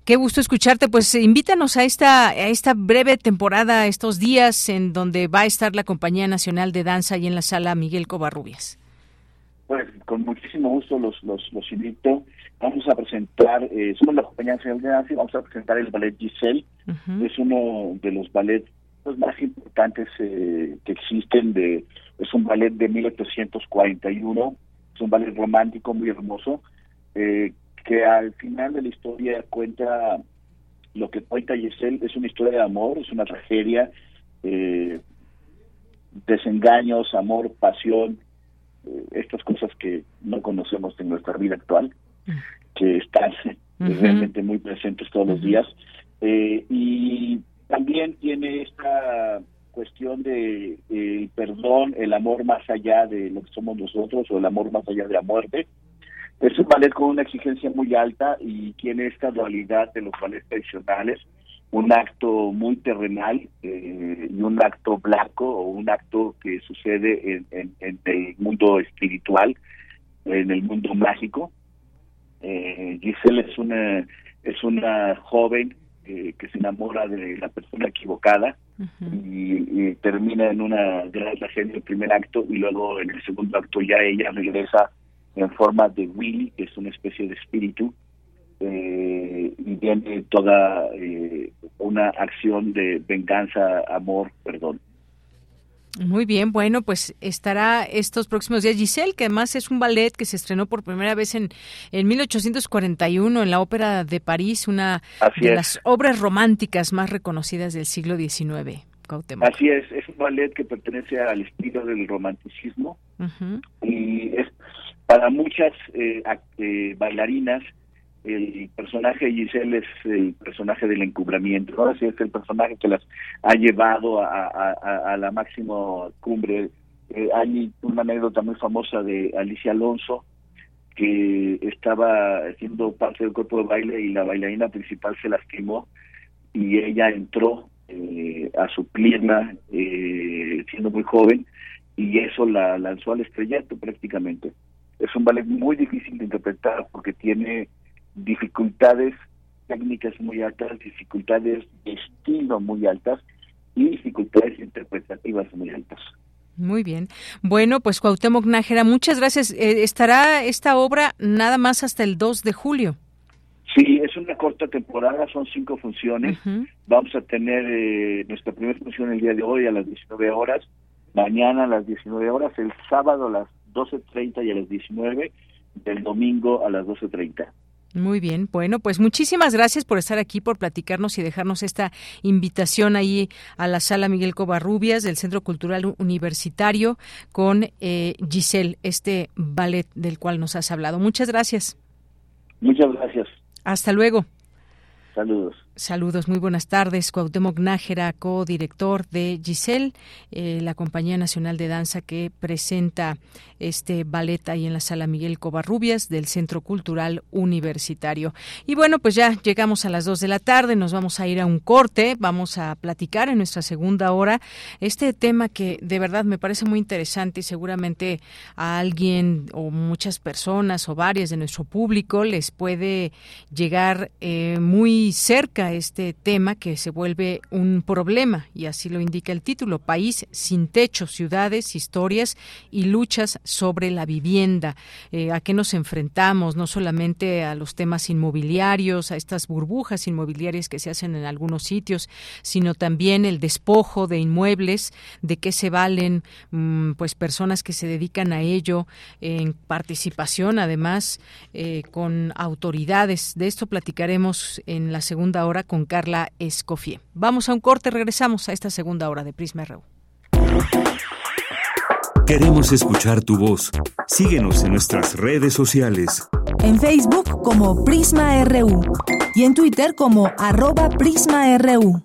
Qué gusto escucharte. Pues invítanos a esta, a esta breve temporada, estos días en donde va a estar la Compañía Nacional de Danza y en la sala Miguel Covarrubias. Pues con muchísimo gusto los, los, los invito. Vamos a presentar, eh, somos la Compañía Nacional de Danza y vamos a presentar el ballet Giselle. Es uno de los ballets pues, más importantes eh, que existen. de Es un ballet de 1841. Es un ballet romántico muy hermoso. Eh, que al final de la historia cuenta lo que cuenta Giselle es una historia de amor, es una tragedia, eh, desengaños, amor, pasión, eh, estas cosas que no conocemos en nuestra vida actual, que están realmente muy presentes todos los días. Eh, y también tiene esta cuestión de el perdón, el amor más allá de lo que somos nosotros o el amor más allá de la muerte. Es un ballet con una exigencia muy alta y tiene esta dualidad de los ballets tradicionales, un acto muy terrenal eh, y un acto blanco o un acto que sucede en, el mundo espiritual, en el mundo mágico. Eh, Giselle es una, es una joven eh, que se enamora de la persona equivocada y, termina en una gran tragedia en el primer acto y luego en el segundo acto ya ella regresa en forma de Willy, que es una especie de espíritu, eh, y viene toda eh, una acción de venganza, amor, perdón. Muy bien, bueno, pues estará estos próximos días Giselle, que además es un ballet que se estrenó por primera vez en, en 1841 en la Ópera de París, una de las obras románticas más reconocidas del siglo XIX. Así es, es un ballet que pertenece al estilo del romanticismo y es para muchas eh, eh, bailarinas el personaje de Giselle es el personaje del encubrimiento, ¿no? Así es el personaje que las ha llevado a, la máxima cumbre. Eh, hay una anécdota muy famosa de Alicia Alonso, que estaba haciendo parte del cuerpo de baile y la bailarina principal se lastimó y ella entró eh, a su pierna eh, siendo muy joven y eso la lanzó al estrellato prácticamente. Es un ballet muy difícil de interpretar porque tiene dificultades técnicas muy altas, dificultades de estilo muy altas y dificultades interpretativas muy altas. Muy bien. Bueno, pues Cuauhtémoc Nájera, muchas gracias. Eh, ¿Estará esta obra nada más hasta el 2 de julio? Sí, es una corta temporada, son cinco funciones. Vamos a tener eh, nuestra primera función el día de hoy a las 19 horas, mañana a las 19 horas, el sábado a las 12.30 y a las 19, del domingo a las 12.30. Muy bien, bueno, pues muchísimas gracias por estar aquí, por platicarnos y dejarnos esta invitación ahí a la sala Miguel Covarrubias del Centro Cultural Universitario con eh, Giselle, este ballet del cual nos has hablado. Muchas gracias. Muchas gracias. Hasta luego. Saludos. Saludos, muy buenas tardes. Cuauhtémoc Nájera, co-director de Giselle, eh, la Compañía Nacional de Danza que presenta este ballet ahí en la Sala Miguel Covarrubias del Centro Cultural Universitario. Y bueno, pues ya llegamos a las dos de la tarde, nos vamos a ir a un corte, vamos a platicar en nuestra segunda hora este tema que de verdad me parece muy interesante y seguramente a alguien o muchas personas o varias de nuestro público les puede llegar eh, muy cerca este tema que se vuelve un problema, y así lo indica el título, País sin techo, ciudades, historias y luchas sobre la vivienda. Eh, ¿A qué nos enfrentamos? No solamente a los temas inmobiliarios, a estas burbujas inmobiliarias que se hacen en algunos sitios, sino también el despojo de inmuebles, de qué se valen mm, pues personas que se dedican a ello en participación además eh, con autoridades. De esto platicaremos en la segunda hora con Carla Escoffier. Vamos a un corte, regresamos a esta segunda hora de Prisma RU. Queremos escuchar tu voz. Síguenos en nuestras redes sociales. En Facebook como Prisma RU y en Twitter como arroba PrismaRU.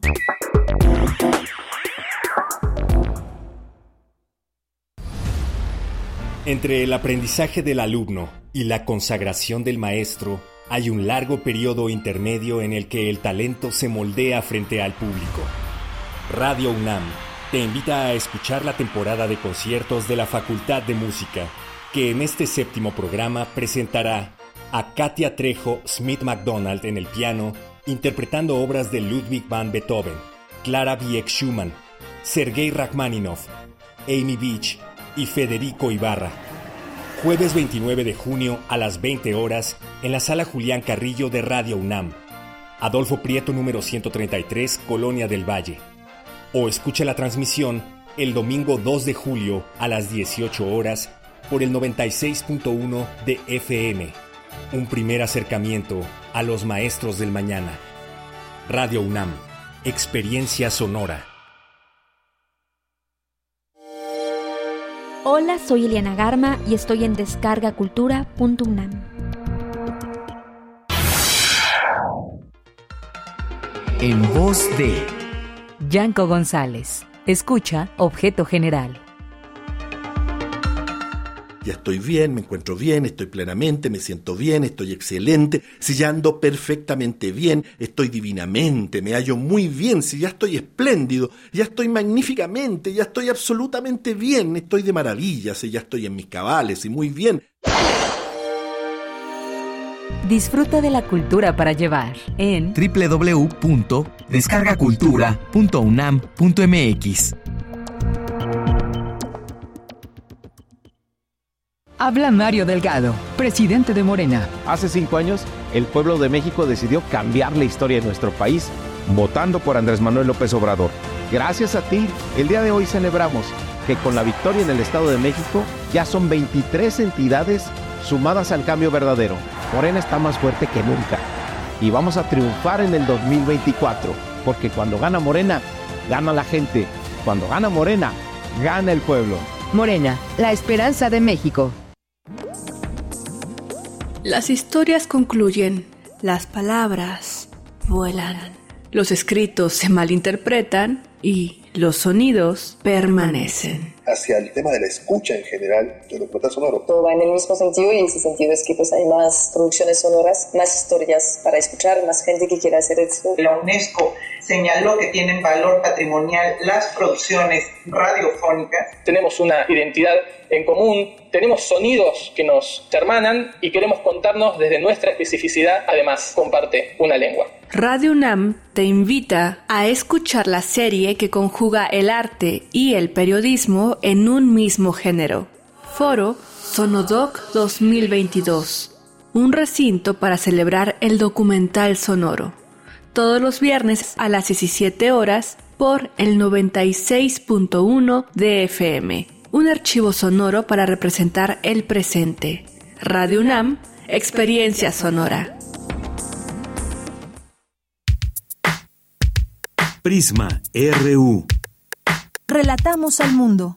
Entre el aprendizaje del alumno y la consagración del maestro, hay un largo periodo intermedio en el que el talento se moldea frente al público. Radio UNAM te invita a escuchar la temporada de conciertos de la Facultad de Música, que en este séptimo programa presentará a Katia Trejo Smith McDonald en el piano, interpretando obras de Ludwig van Beethoven, Clara Wieck Schumann, Sergei Rachmaninoff, Amy Beach y Federico Ibarra jueves 29 de junio a las 20 horas en la sala Julián Carrillo de Radio UNAM, Adolfo Prieto número 133, Colonia del Valle. O escucha la transmisión el domingo 2 de julio a las 18 horas por el 96.1 de FM. Un primer acercamiento a los maestros del mañana. Radio UNAM, experiencia sonora. Hola, soy Eliana Garma y estoy en descargacultura.unam. En voz de Yanko González. Escucha Objeto General. Ya estoy bien, me encuentro bien, estoy plenamente, me siento bien, estoy excelente, si ya ando perfectamente bien, estoy divinamente, me hallo muy bien, si ya estoy espléndido, ya estoy magníficamente, ya estoy absolutamente bien, estoy de maravilla, si ya estoy en mis cabales y muy bien. Disfruta de la cultura para llevar en www.descargacultura.unam.mx. Habla Mario Delgado, presidente de Morena. Hace cinco años, el pueblo de México decidió cambiar la historia de nuestro país votando por Andrés Manuel López Obrador. Gracias a ti, el día de hoy celebramos que con la victoria en el Estado de México ya son 23 entidades sumadas al cambio verdadero. Morena está más fuerte que nunca. Y vamos a triunfar en el 2024, porque cuando gana Morena, gana la gente. Cuando gana Morena, gana el pueblo. Morena, la esperanza de México. Las historias concluyen, las palabras vuelan, los escritos se malinterpretan y los sonidos permanecen. Hacia el tema de la escucha en general de documental sonoro. Todo va en el mismo sentido y en ese sentido es que pues hay más producciones sonoras, más historias para escuchar, más gente que quiera hacer esto. La UNESCO señaló que tienen valor patrimonial las producciones radiofónicas. Tenemos una identidad en común, tenemos sonidos que nos hermanan y queremos contarnos desde nuestra especificidad, además comparte una lengua. Radio UNAM te invita a escuchar la serie que conjuga el arte y el periodismo en un mismo género. Foro Sonodoc 2022. Un recinto para celebrar el documental sonoro. Todos los viernes a las 17 horas por el 96.1 de FM. Un archivo sonoro para representar el presente. Radio UNAM, experiencia sonora. Prisma RU. Relatamos al mundo.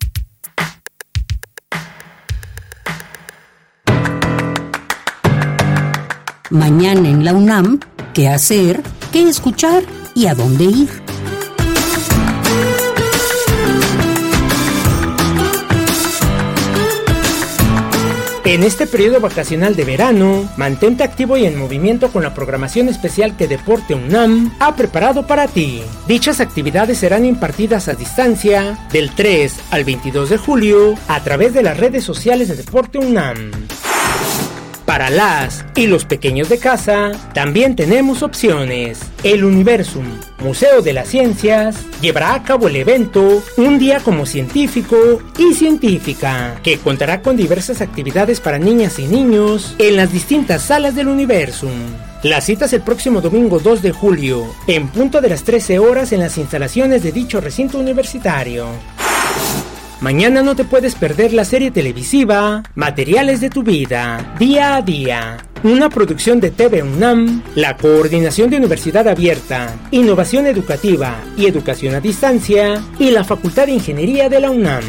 Mañana en la UNAM, ¿qué hacer? ¿Qué escuchar? ¿Y a dónde ir? En este periodo vacacional de verano, mantente activo y en movimiento con la programación especial que Deporte UNAM ha preparado para ti. Dichas actividades serán impartidas a distancia del 3 al 22 de julio a través de las redes sociales de Deporte UNAM. Para las y los pequeños de casa, también tenemos opciones. El Universum, Museo de las Ciencias, llevará a cabo el evento Un día como científico y científica, que contará con diversas actividades para niñas y niños en las distintas salas del Universum. La cita es el próximo domingo 2 de julio, en punto de las 13 horas en las instalaciones de dicho recinto universitario. Mañana no te puedes perder la serie televisiva Materiales de tu vida, día a día. Una producción de TV UNAM, la Coordinación de Universidad Abierta, Innovación Educativa y Educación a Distancia y la Facultad de Ingeniería de la UNAM.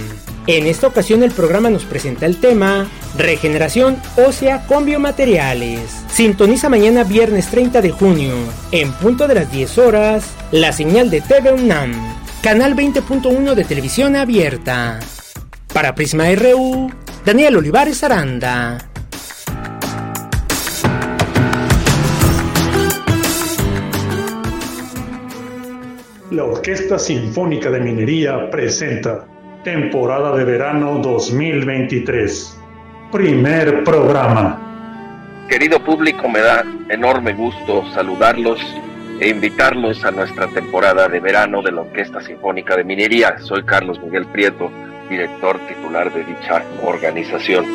En esta ocasión el programa nos presenta el tema Regeneración ósea con biomateriales. Sintoniza mañana viernes 30 de junio, en punto de las 10 horas, la señal de TV UNAM canal 20.1 de televisión abierta. Para Prisma RU, Daniel Olivares Aranda. La Orquesta Sinfónica de Minería presenta Temporada de Verano 2023. Primer programa. Querido público, me da enorme gusto saludarlos e invitarlos a nuestra temporada de verano de la Orquesta Sinfónica de Minería. Soy Carlos Miguel Prieto, director titular de dicha organización.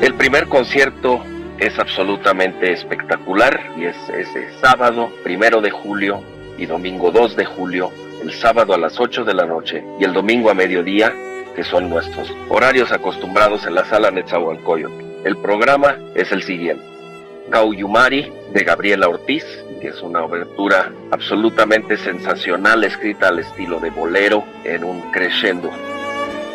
El primer concierto es absolutamente espectacular y es ese sábado primero de julio y domingo 2 de julio, el sábado a las 8 de la noche y el domingo a mediodía, que son nuestros horarios acostumbrados en la sala Netzahualcoyotl. El programa es el siguiente. Cauyumari de Gabriela Ortiz, que es una obertura absolutamente sensacional, escrita al estilo de bolero en un crescendo.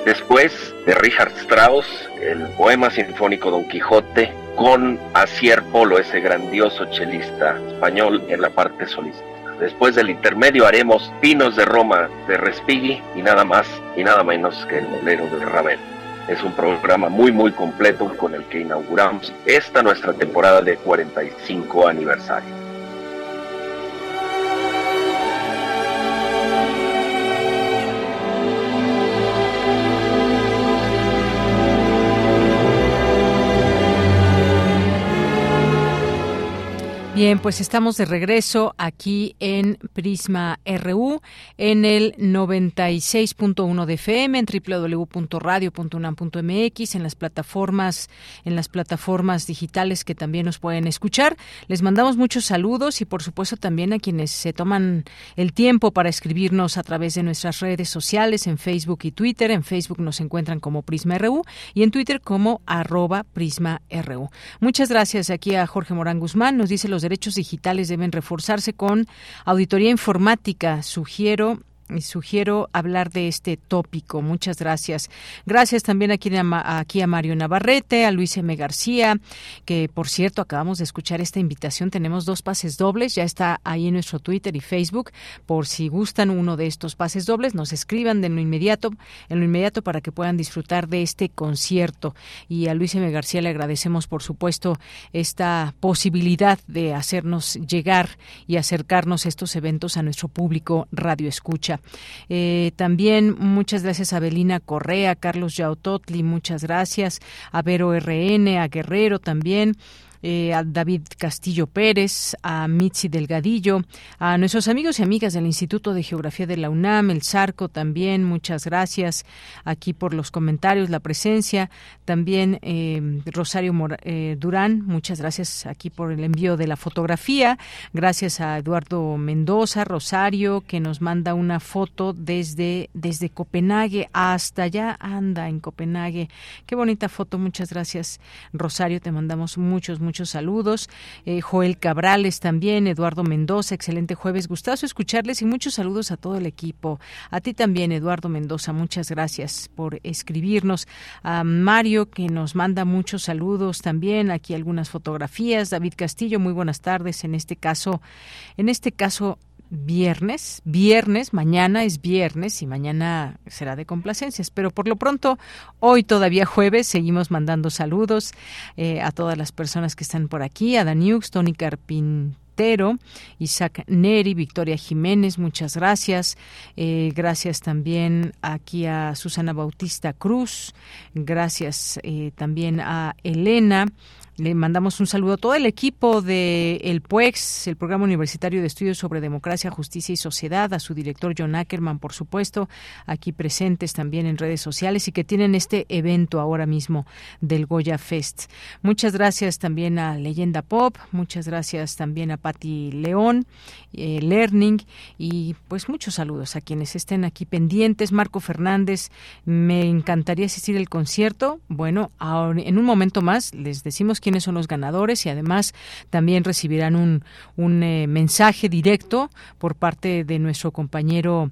Después de Richard Strauss, el poema sinfónico Don Quijote, con Asier Polo, ese grandioso chelista español, en la parte solista. Después del intermedio haremos Pinos de Roma de Respighi y nada más y nada menos que el bolero de Ravel. Es un programa muy muy completo con el que inauguramos esta nuestra temporada de 45 aniversario. Bien, pues estamos de regreso aquí en Prisma RU en el 96.1 de FM en www.radio.unam.mx en las plataformas en las plataformas digitales que también nos pueden escuchar. Les mandamos muchos saludos y por supuesto también a quienes se toman el tiempo para escribirnos a través de nuestras redes sociales en Facebook y Twitter. En Facebook nos encuentran como Prisma RU y en Twitter como arroba Prisma RU. Muchas gracias aquí a Jorge Morán Guzmán. Nos dice los derechos digitales deben reforzarse con auditoría informática. Sugiero sugiero hablar de este tópico. Muchas gracias. Gracias también aquí a, aquí a Mario Navarrete, a Luis M. García, que por cierto acabamos de escuchar esta invitación. Tenemos dos pases dobles, ya está ahí en nuestro Twitter y Facebook. Por si gustan uno de estos pases dobles, nos escriban de lo inmediato, en lo inmediato para que puedan disfrutar de este concierto. Y a Luis M. García le agradecemos, por supuesto, esta posibilidad de hacernos llegar y acercarnos estos eventos a nuestro público radio escucha. Eh, también muchas gracias a Belina Correa, Carlos Yautotli, muchas gracias, a Vero RN, a Guerrero también. Eh, a David Castillo Pérez, a Mitzi Delgadillo, a nuestros amigos y amigas del Instituto de Geografía de la UNAM, el Sarco también, muchas gracias aquí por los comentarios, la presencia, también eh, Rosario eh, Durán, muchas gracias aquí por el envío de la fotografía, gracias a Eduardo Mendoza, Rosario, que nos manda una foto desde, desde Copenhague hasta allá, anda en Copenhague, qué bonita foto, muchas gracias Rosario, te mandamos muchos, muchos saludos. Eh, Joel Cabrales también, Eduardo Mendoza, excelente jueves, gustazo escucharles y muchos saludos a todo el equipo. A ti también, Eduardo Mendoza, muchas gracias por escribirnos. A Mario, que nos manda muchos saludos también, aquí algunas fotografías. David Castillo, muy buenas tardes. En este caso, en este caso, viernes, viernes, mañana es viernes y mañana será de complacencias, pero por lo pronto, hoy todavía jueves, seguimos mandando saludos eh, a todas las personas que están por aquí, a Daniux, Tony Carpin Isaac Neri, Victoria Jiménez, muchas gracias. Eh, gracias también aquí a Susana Bautista Cruz, gracias eh, también a Elena, le mandamos un saludo a todo el equipo de el PUEX, el Programa Universitario de Estudios sobre Democracia, Justicia y Sociedad, a su director John Ackerman, por supuesto, aquí presentes también en redes sociales y que tienen este evento ahora mismo del Goya Fest. Muchas gracias también a Leyenda Pop, muchas gracias también a Patti León, eh, Learning y pues muchos saludos a quienes estén aquí pendientes. Marco Fernández, me encantaría asistir al concierto. Bueno, ahora, en un momento más les decimos que quiénes son los ganadores y además también recibirán un, un eh, mensaje directo por parte de nuestro compañero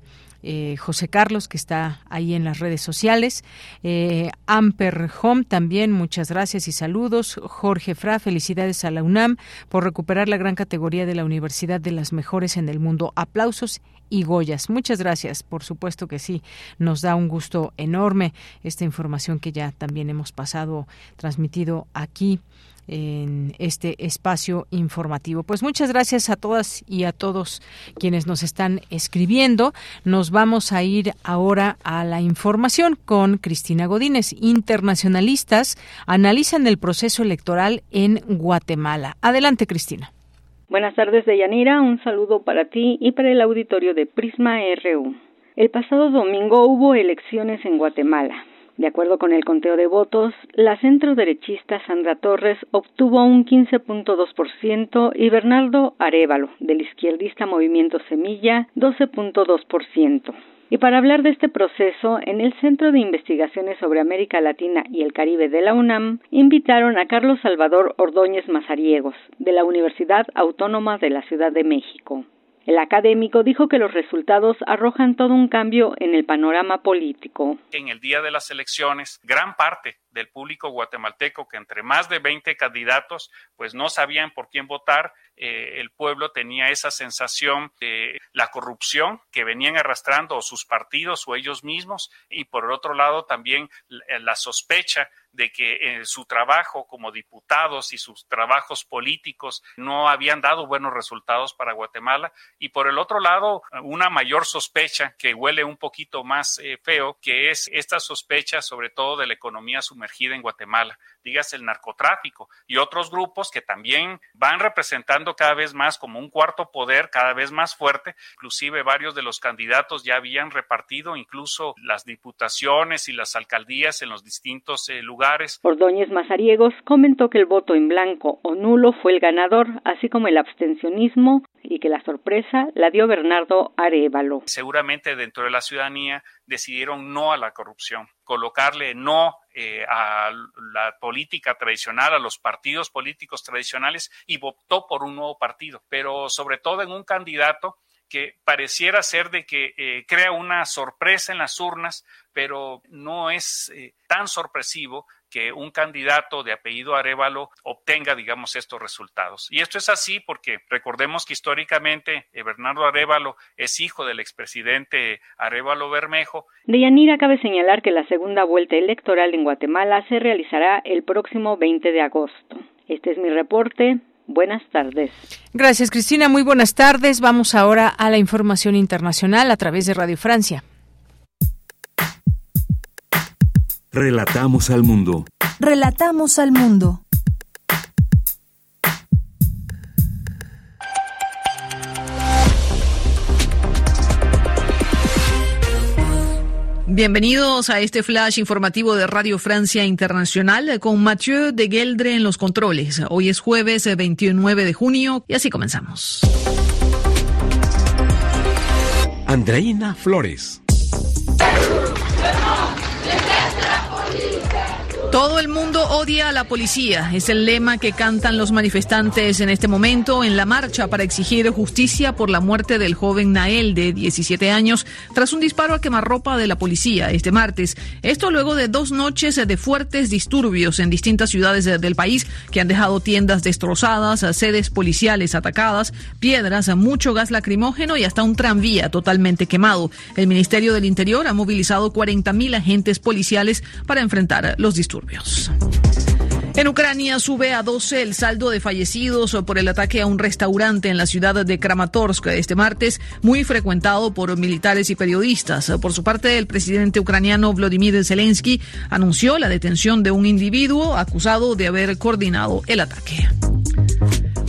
eh, José Carlos, que está ahí en las redes sociales. Eh, Amper Home también, muchas gracias y saludos. Jorge Fra, felicidades a la UNAM por recuperar la gran categoría de la Universidad de las Mejores en el Mundo. Aplausos y Goyas. Muchas gracias, por supuesto que sí, nos da un gusto enorme esta información que ya también hemos pasado, transmitido aquí en este espacio informativo. Pues muchas gracias a todas y a todos quienes nos están escribiendo. Nos vamos a ir ahora a la información con Cristina Godínez. Internacionalistas analizan el proceso electoral en Guatemala. Adelante, Cristina. Buenas tardes, Deyanira. Un saludo para ti y para el auditorio de Prisma RU. El pasado domingo hubo elecciones en Guatemala. De acuerdo con el conteo de votos, la centroderechista Sandra Torres obtuvo un 15.2% y Bernardo Arevalo, del izquierdista Movimiento Semilla, 12.2%. Y para hablar de este proceso, en el Centro de Investigaciones sobre América Latina y el Caribe de la UNAM, invitaron a Carlos Salvador Ordóñez Mazariegos, de la Universidad Autónoma de la Ciudad de México. El académico dijo que los resultados arrojan todo un cambio en el panorama político. En el día de las elecciones, gran parte del público guatemalteco, que entre más de 20 candidatos, pues no sabían por quién votar, eh, el pueblo tenía esa sensación de la corrupción que venían arrastrando sus partidos o ellos mismos, y por otro lado también la sospecha de que eh, su trabajo como diputados y sus trabajos políticos no habían dado buenos resultados para Guatemala y por el otro lado una mayor sospecha que huele un poquito más eh, feo que es esta sospecha sobre todo de la economía sumergida en Guatemala digas el narcotráfico y otros grupos que también van representando cada vez más como un cuarto poder cada vez más fuerte inclusive varios de los candidatos ya habían repartido incluso las diputaciones y las alcaldías en los distintos eh, lugares. Ordóñez Mazariegos comentó que el voto en blanco o nulo fue el ganador, así como el abstencionismo y que la sorpresa la dio Bernardo Arevalo. Seguramente dentro de la ciudadanía decidieron no a la corrupción, colocarle no eh, a la política tradicional, a los partidos políticos tradicionales y votó por un nuevo partido, pero sobre todo en un candidato que pareciera ser de que eh, crea una sorpresa en las urnas, pero no es eh, tan sorpresivo que un candidato de apellido Arevalo obtenga, digamos, estos resultados. Y esto es así porque recordemos que históricamente eh, Bernardo Arevalo es hijo del expresidente Arevalo Bermejo. De Yanira cabe señalar que la segunda vuelta electoral en Guatemala se realizará el próximo 20 de agosto. Este es mi reporte. Buenas tardes. Gracias, Cristina. Muy buenas tardes. Vamos ahora a la información internacional a través de Radio Francia. Relatamos al mundo. Relatamos al mundo. Bienvenidos a este flash informativo de Radio Francia Internacional con Mathieu de Geldre en los controles. Hoy es jueves 29 de junio y así comenzamos. Andreina Flores. Todo el mundo odia a la policía. Es el lema que cantan los manifestantes en este momento en la marcha para exigir justicia por la muerte del joven Nael de 17 años tras un disparo a quemarropa de la policía este martes. Esto luego de dos noches de fuertes disturbios en distintas ciudades del país que han dejado tiendas destrozadas, sedes policiales atacadas, piedras, mucho gas lacrimógeno y hasta un tranvía totalmente quemado. El Ministerio del Interior ha movilizado 40.000 agentes policiales para enfrentar los disturbios. En Ucrania sube a 12 el saldo de fallecidos por el ataque a un restaurante en la ciudad de Kramatorsk este martes, muy frecuentado por militares y periodistas. Por su parte, el presidente ucraniano Vladimir Zelensky anunció la detención de un individuo acusado de haber coordinado el ataque.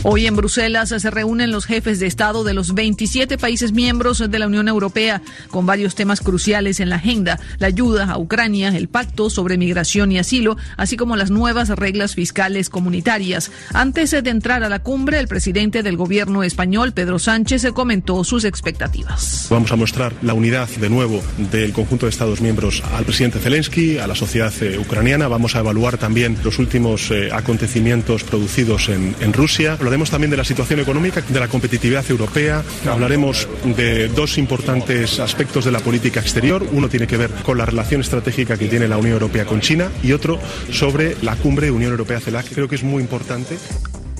Hoy en Bruselas se reúnen los jefes de Estado de los 27 países miembros de la Unión Europea con varios temas cruciales en la agenda, la ayuda a Ucrania, el pacto sobre migración y asilo, así como las nuevas reglas fiscales comunitarias. Antes de entrar a la cumbre, el presidente del gobierno español, Pedro Sánchez, comentó sus expectativas. Vamos a mostrar la unidad de nuevo del conjunto de Estados miembros al presidente Zelensky, a la sociedad eh, ucraniana. Vamos a evaluar también los últimos eh, acontecimientos producidos en, Rusia también de la situación económica, de la competitividad europea. Hablaremos de dos importantes aspectos de la política exterior. Uno tiene que ver con la relación estratégica que tiene la Unión Europea con China y otro sobre la cumbre Unión Europea-CELAC. Creo que es muy importante.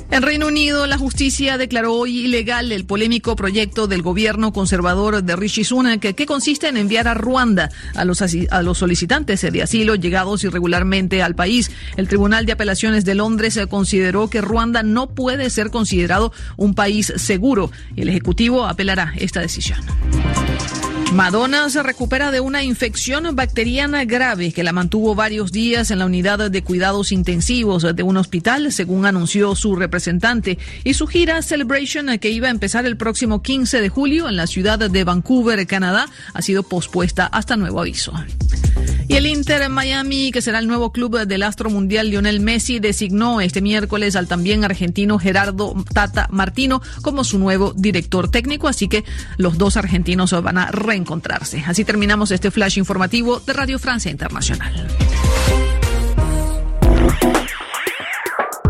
En Reino Unido, la justicia declaró hoy ilegal el polémico proyecto del gobierno conservador de Rishi Sunak, que, consiste en enviar a Ruanda a los, solicitantes de asilo llegados irregularmente al país. El Tribunal de Apelaciones de Londres consideró que Ruanda no puede ser considerado un país seguro y el Ejecutivo apelará esta decisión. Madonna se recupera de una infección bacteriana grave que la mantuvo varios días en la unidad de cuidados intensivos de un hospital, según anunció su representante, y su gira Celebration, que iba a empezar el próximo 15 de julio en la ciudad de Vancouver, Canadá, ha sido pospuesta hasta nuevo aviso. Y el Inter Miami, que será el nuevo club del astro mundial Lionel Messi, designó este miércoles al también argentino Gerardo Tata Martino como su nuevo director técnico, así que los dos argentinos van a reencontrarse. Así terminamos este flash informativo de Radio Francia Internacional.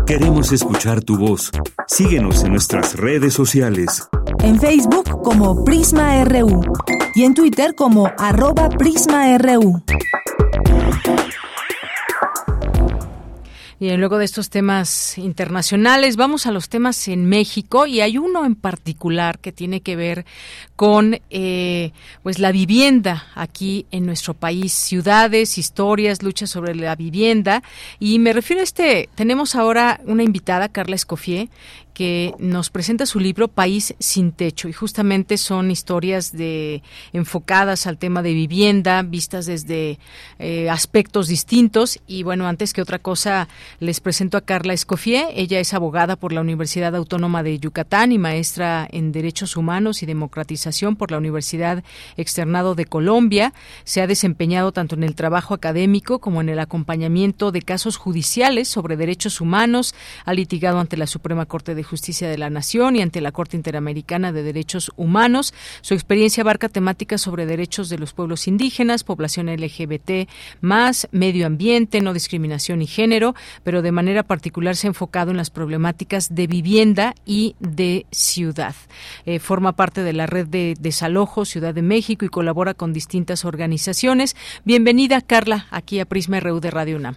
Queremos escuchar tu voz. Síguenos en nuestras redes sociales. En Facebook como Prisma RU y en Twitter como arroba PrismaRU. Y luego de estos temas internacionales, vamos a los temas en México y hay uno en particular que tiene que ver con eh, pues la vivienda aquí en nuestro país, ciudades, historias, luchas sobre la vivienda. Y me refiero a este, tenemos ahora una invitada, Carla Escofié, que nos presenta su libro País sin techo y justamente son historias de enfocadas al tema de vivienda, vistas desde eh, aspectos distintos y bueno, antes que otra cosa les presento a Carla Escofié, ella es abogada por la Universidad Autónoma de Yucatán y maestra en Derechos Humanos y Democratización por la Universidad Externado de Colombia, se ha desempeñado tanto en el trabajo académico como en el acompañamiento de casos judiciales sobre derechos humanos, ha litigado ante la Suprema Corte de Justicia de la Nación y ante la Corte Interamericana de Derechos Humanos. Su experiencia abarca temáticas sobre derechos de los pueblos indígenas, población LGBT, más medio ambiente, no discriminación y género, pero de manera particular se ha enfocado en las problemáticas de vivienda y de ciudad. Eh, forma parte de la red de desalojo Ciudad de México y colabora con distintas organizaciones. Bienvenida, Carla, aquí a Prisma RU de Radio UNAM.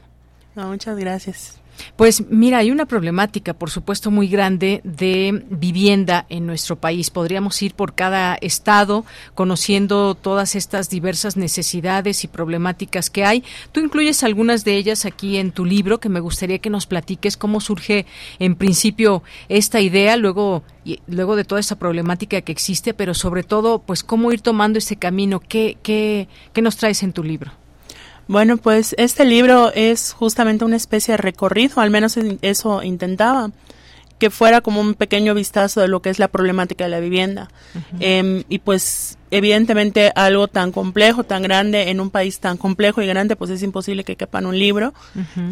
muchas gracias. Pues mira, hay una problemática, por supuesto, muy grande de vivienda en nuestro país. Podríamos ir por cada estado conociendo todas estas diversas necesidades y problemáticas que hay. Tú incluyes algunas de ellas aquí en tu libro, que me gustaría que nos platiques cómo surge en principio esta idea, luego luego de toda esa problemática que existe, pero sobre todo, pues cómo ir tomando ese camino. ¿Qué, qué, qué nos traes en tu libro? Bueno, pues este libro es justamente una especie de recorrido, al menos eso intentaba, que fuera como un pequeño vistazo de lo que es la problemática de la vivienda. Em, y pues evidentemente algo tan complejo, tan grande, en un país tan complejo y grande, pues es imposible que quepa en un libro.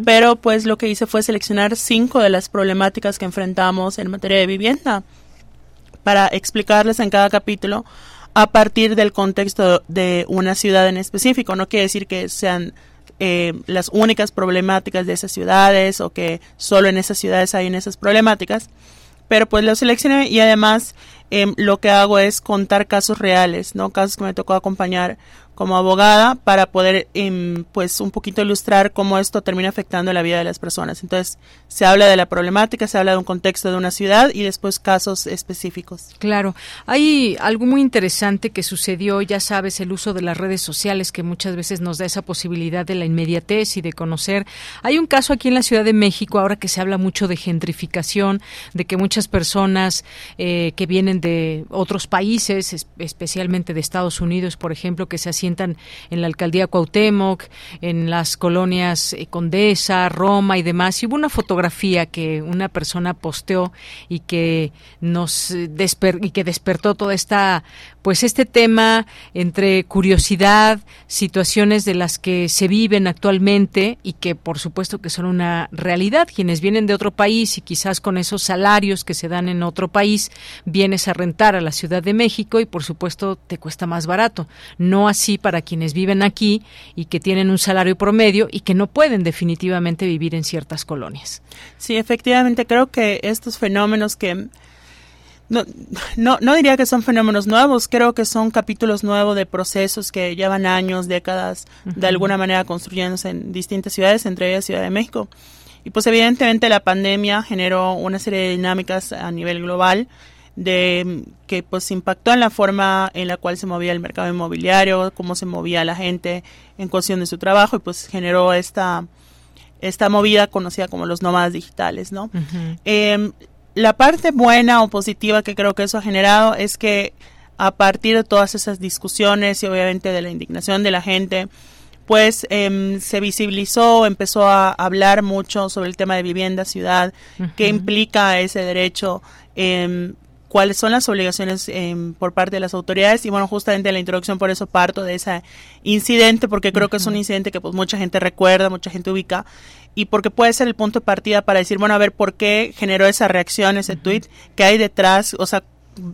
Pero pues lo que hice fue seleccionar cinco de las problemáticas que enfrentamos en materia de vivienda para explicarles en cada capítulo a partir del contexto de una ciudad en específico. No quiere decir que sean eh, las únicas problemáticas de esas ciudades o que solo en esas ciudades hay esas problemáticas, pero pues lo seleccioné y además em, lo que hago es contar casos reales, ¿no? Casos que me tocó acompañar como abogada para poder em, pues un poquito ilustrar cómo esto termina afectando la vida de las personas. Entonces, se habla de la problemática, se habla de un contexto de una ciudad y después casos específicos. Claro, hay algo muy interesante que sucedió, ya sabes, el uso de las redes sociales que muchas veces nos da esa posibilidad de la inmediatez y de conocer. Hay un caso aquí en la Ciudad de México ahora que se habla mucho de gentrificación, de que muchas personas eh, que vienen de otros países, especialmente de Estados Unidos, por ejemplo, que se hacían en la alcaldía Cuauhtémoc, en las colonias eh, Condesa, Roma y demás. Y hubo una fotografía que una persona posteó y que nos eh, y que despertó toda esta pues este tema entre curiosidad, situaciones de las que se viven actualmente y que por supuesto que son una realidad. Quienes vienen de otro país y quizás con esos salarios que se dan en otro país, vienes a rentar a la Ciudad de México y por supuesto te cuesta más barato. No así para quienes viven aquí y que tienen un salario promedio y que no pueden definitivamente vivir en ciertas colonias. Sí, efectivamente creo que estos fenómenos que no, no, no diría que son fenómenos nuevos, creo que son capítulos nuevos de procesos que llevan años, décadas, de alguna manera construyéndose en distintas ciudades, entre ellas Ciudad de México. Y pues evidentemente la pandemia generó una serie de dinámicas a nivel global de que pues impactó en la forma en la cual se movía el mercado inmobiliario, cómo se movía la gente en cuestión de su trabajo y pues generó esta esta movida conocida como los nómadas digitales, ¿no? la parte buena o positiva que creo que eso ha generado es que a partir de todas esas discusiones y obviamente de la indignación de la gente, pues em, se visibilizó, empezó a hablar mucho sobre el tema de vivienda, ciudad, qué implica ese derecho, eh, cuáles son las obligaciones em, por parte de las autoridades. Y bueno, justamente en la introducción por eso parto de ese incidente porque creo que es un incidente que pues mucha gente recuerda, mucha gente ubica y porque puede ser el punto de partida para decir, bueno, a ver por qué generó esa reacción, ese tweet, qué hay detrás, o sea,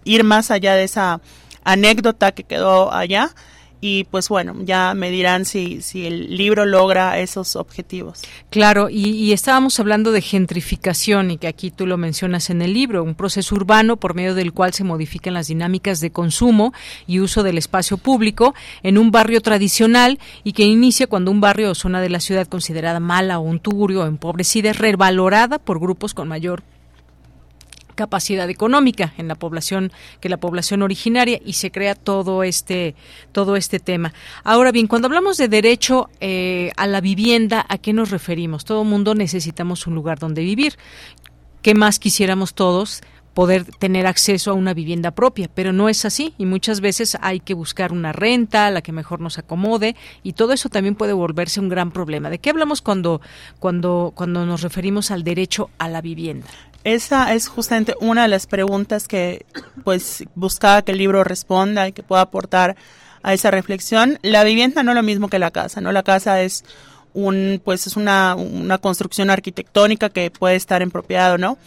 ir más allá de esa anécdota que quedó allá y pues bueno, ya me dirán si, si el libro logra esos objetivos. Claro, y, estábamos hablando de gentrificación y que aquí tú lo mencionas en el libro, un proceso urbano por medio del cual se modifican las dinámicas de consumo y uso del espacio público en un barrio tradicional y que inicia cuando un barrio o zona de la ciudad considerada mala o un tugurio o empobrecida es revalorada por grupos con mayor capacidad económica en la población que la población originaria y se crea todo este todo este tema. Ahora bien, cuando hablamos de derecho eh, a la vivienda, ¿a qué nos referimos? Todo mundo necesitamos un lugar donde vivir. ¿Qué más quisiéramos todos? poder tener acceso a una vivienda propia, pero no es así y muchas veces hay que buscar una renta, la que mejor nos acomode y todo eso también puede volverse un gran problema. ¿De qué hablamos cuando cuando cuando nos referimos al derecho a la vivienda? Esa es justamente una de las preguntas que pues buscaba que el libro responda y que pueda aportar a esa reflexión. La vivienda no es lo mismo que la casa, ¿no? La casa es un pues es una, una construcción arquitectónica que puede estar en propiedad o no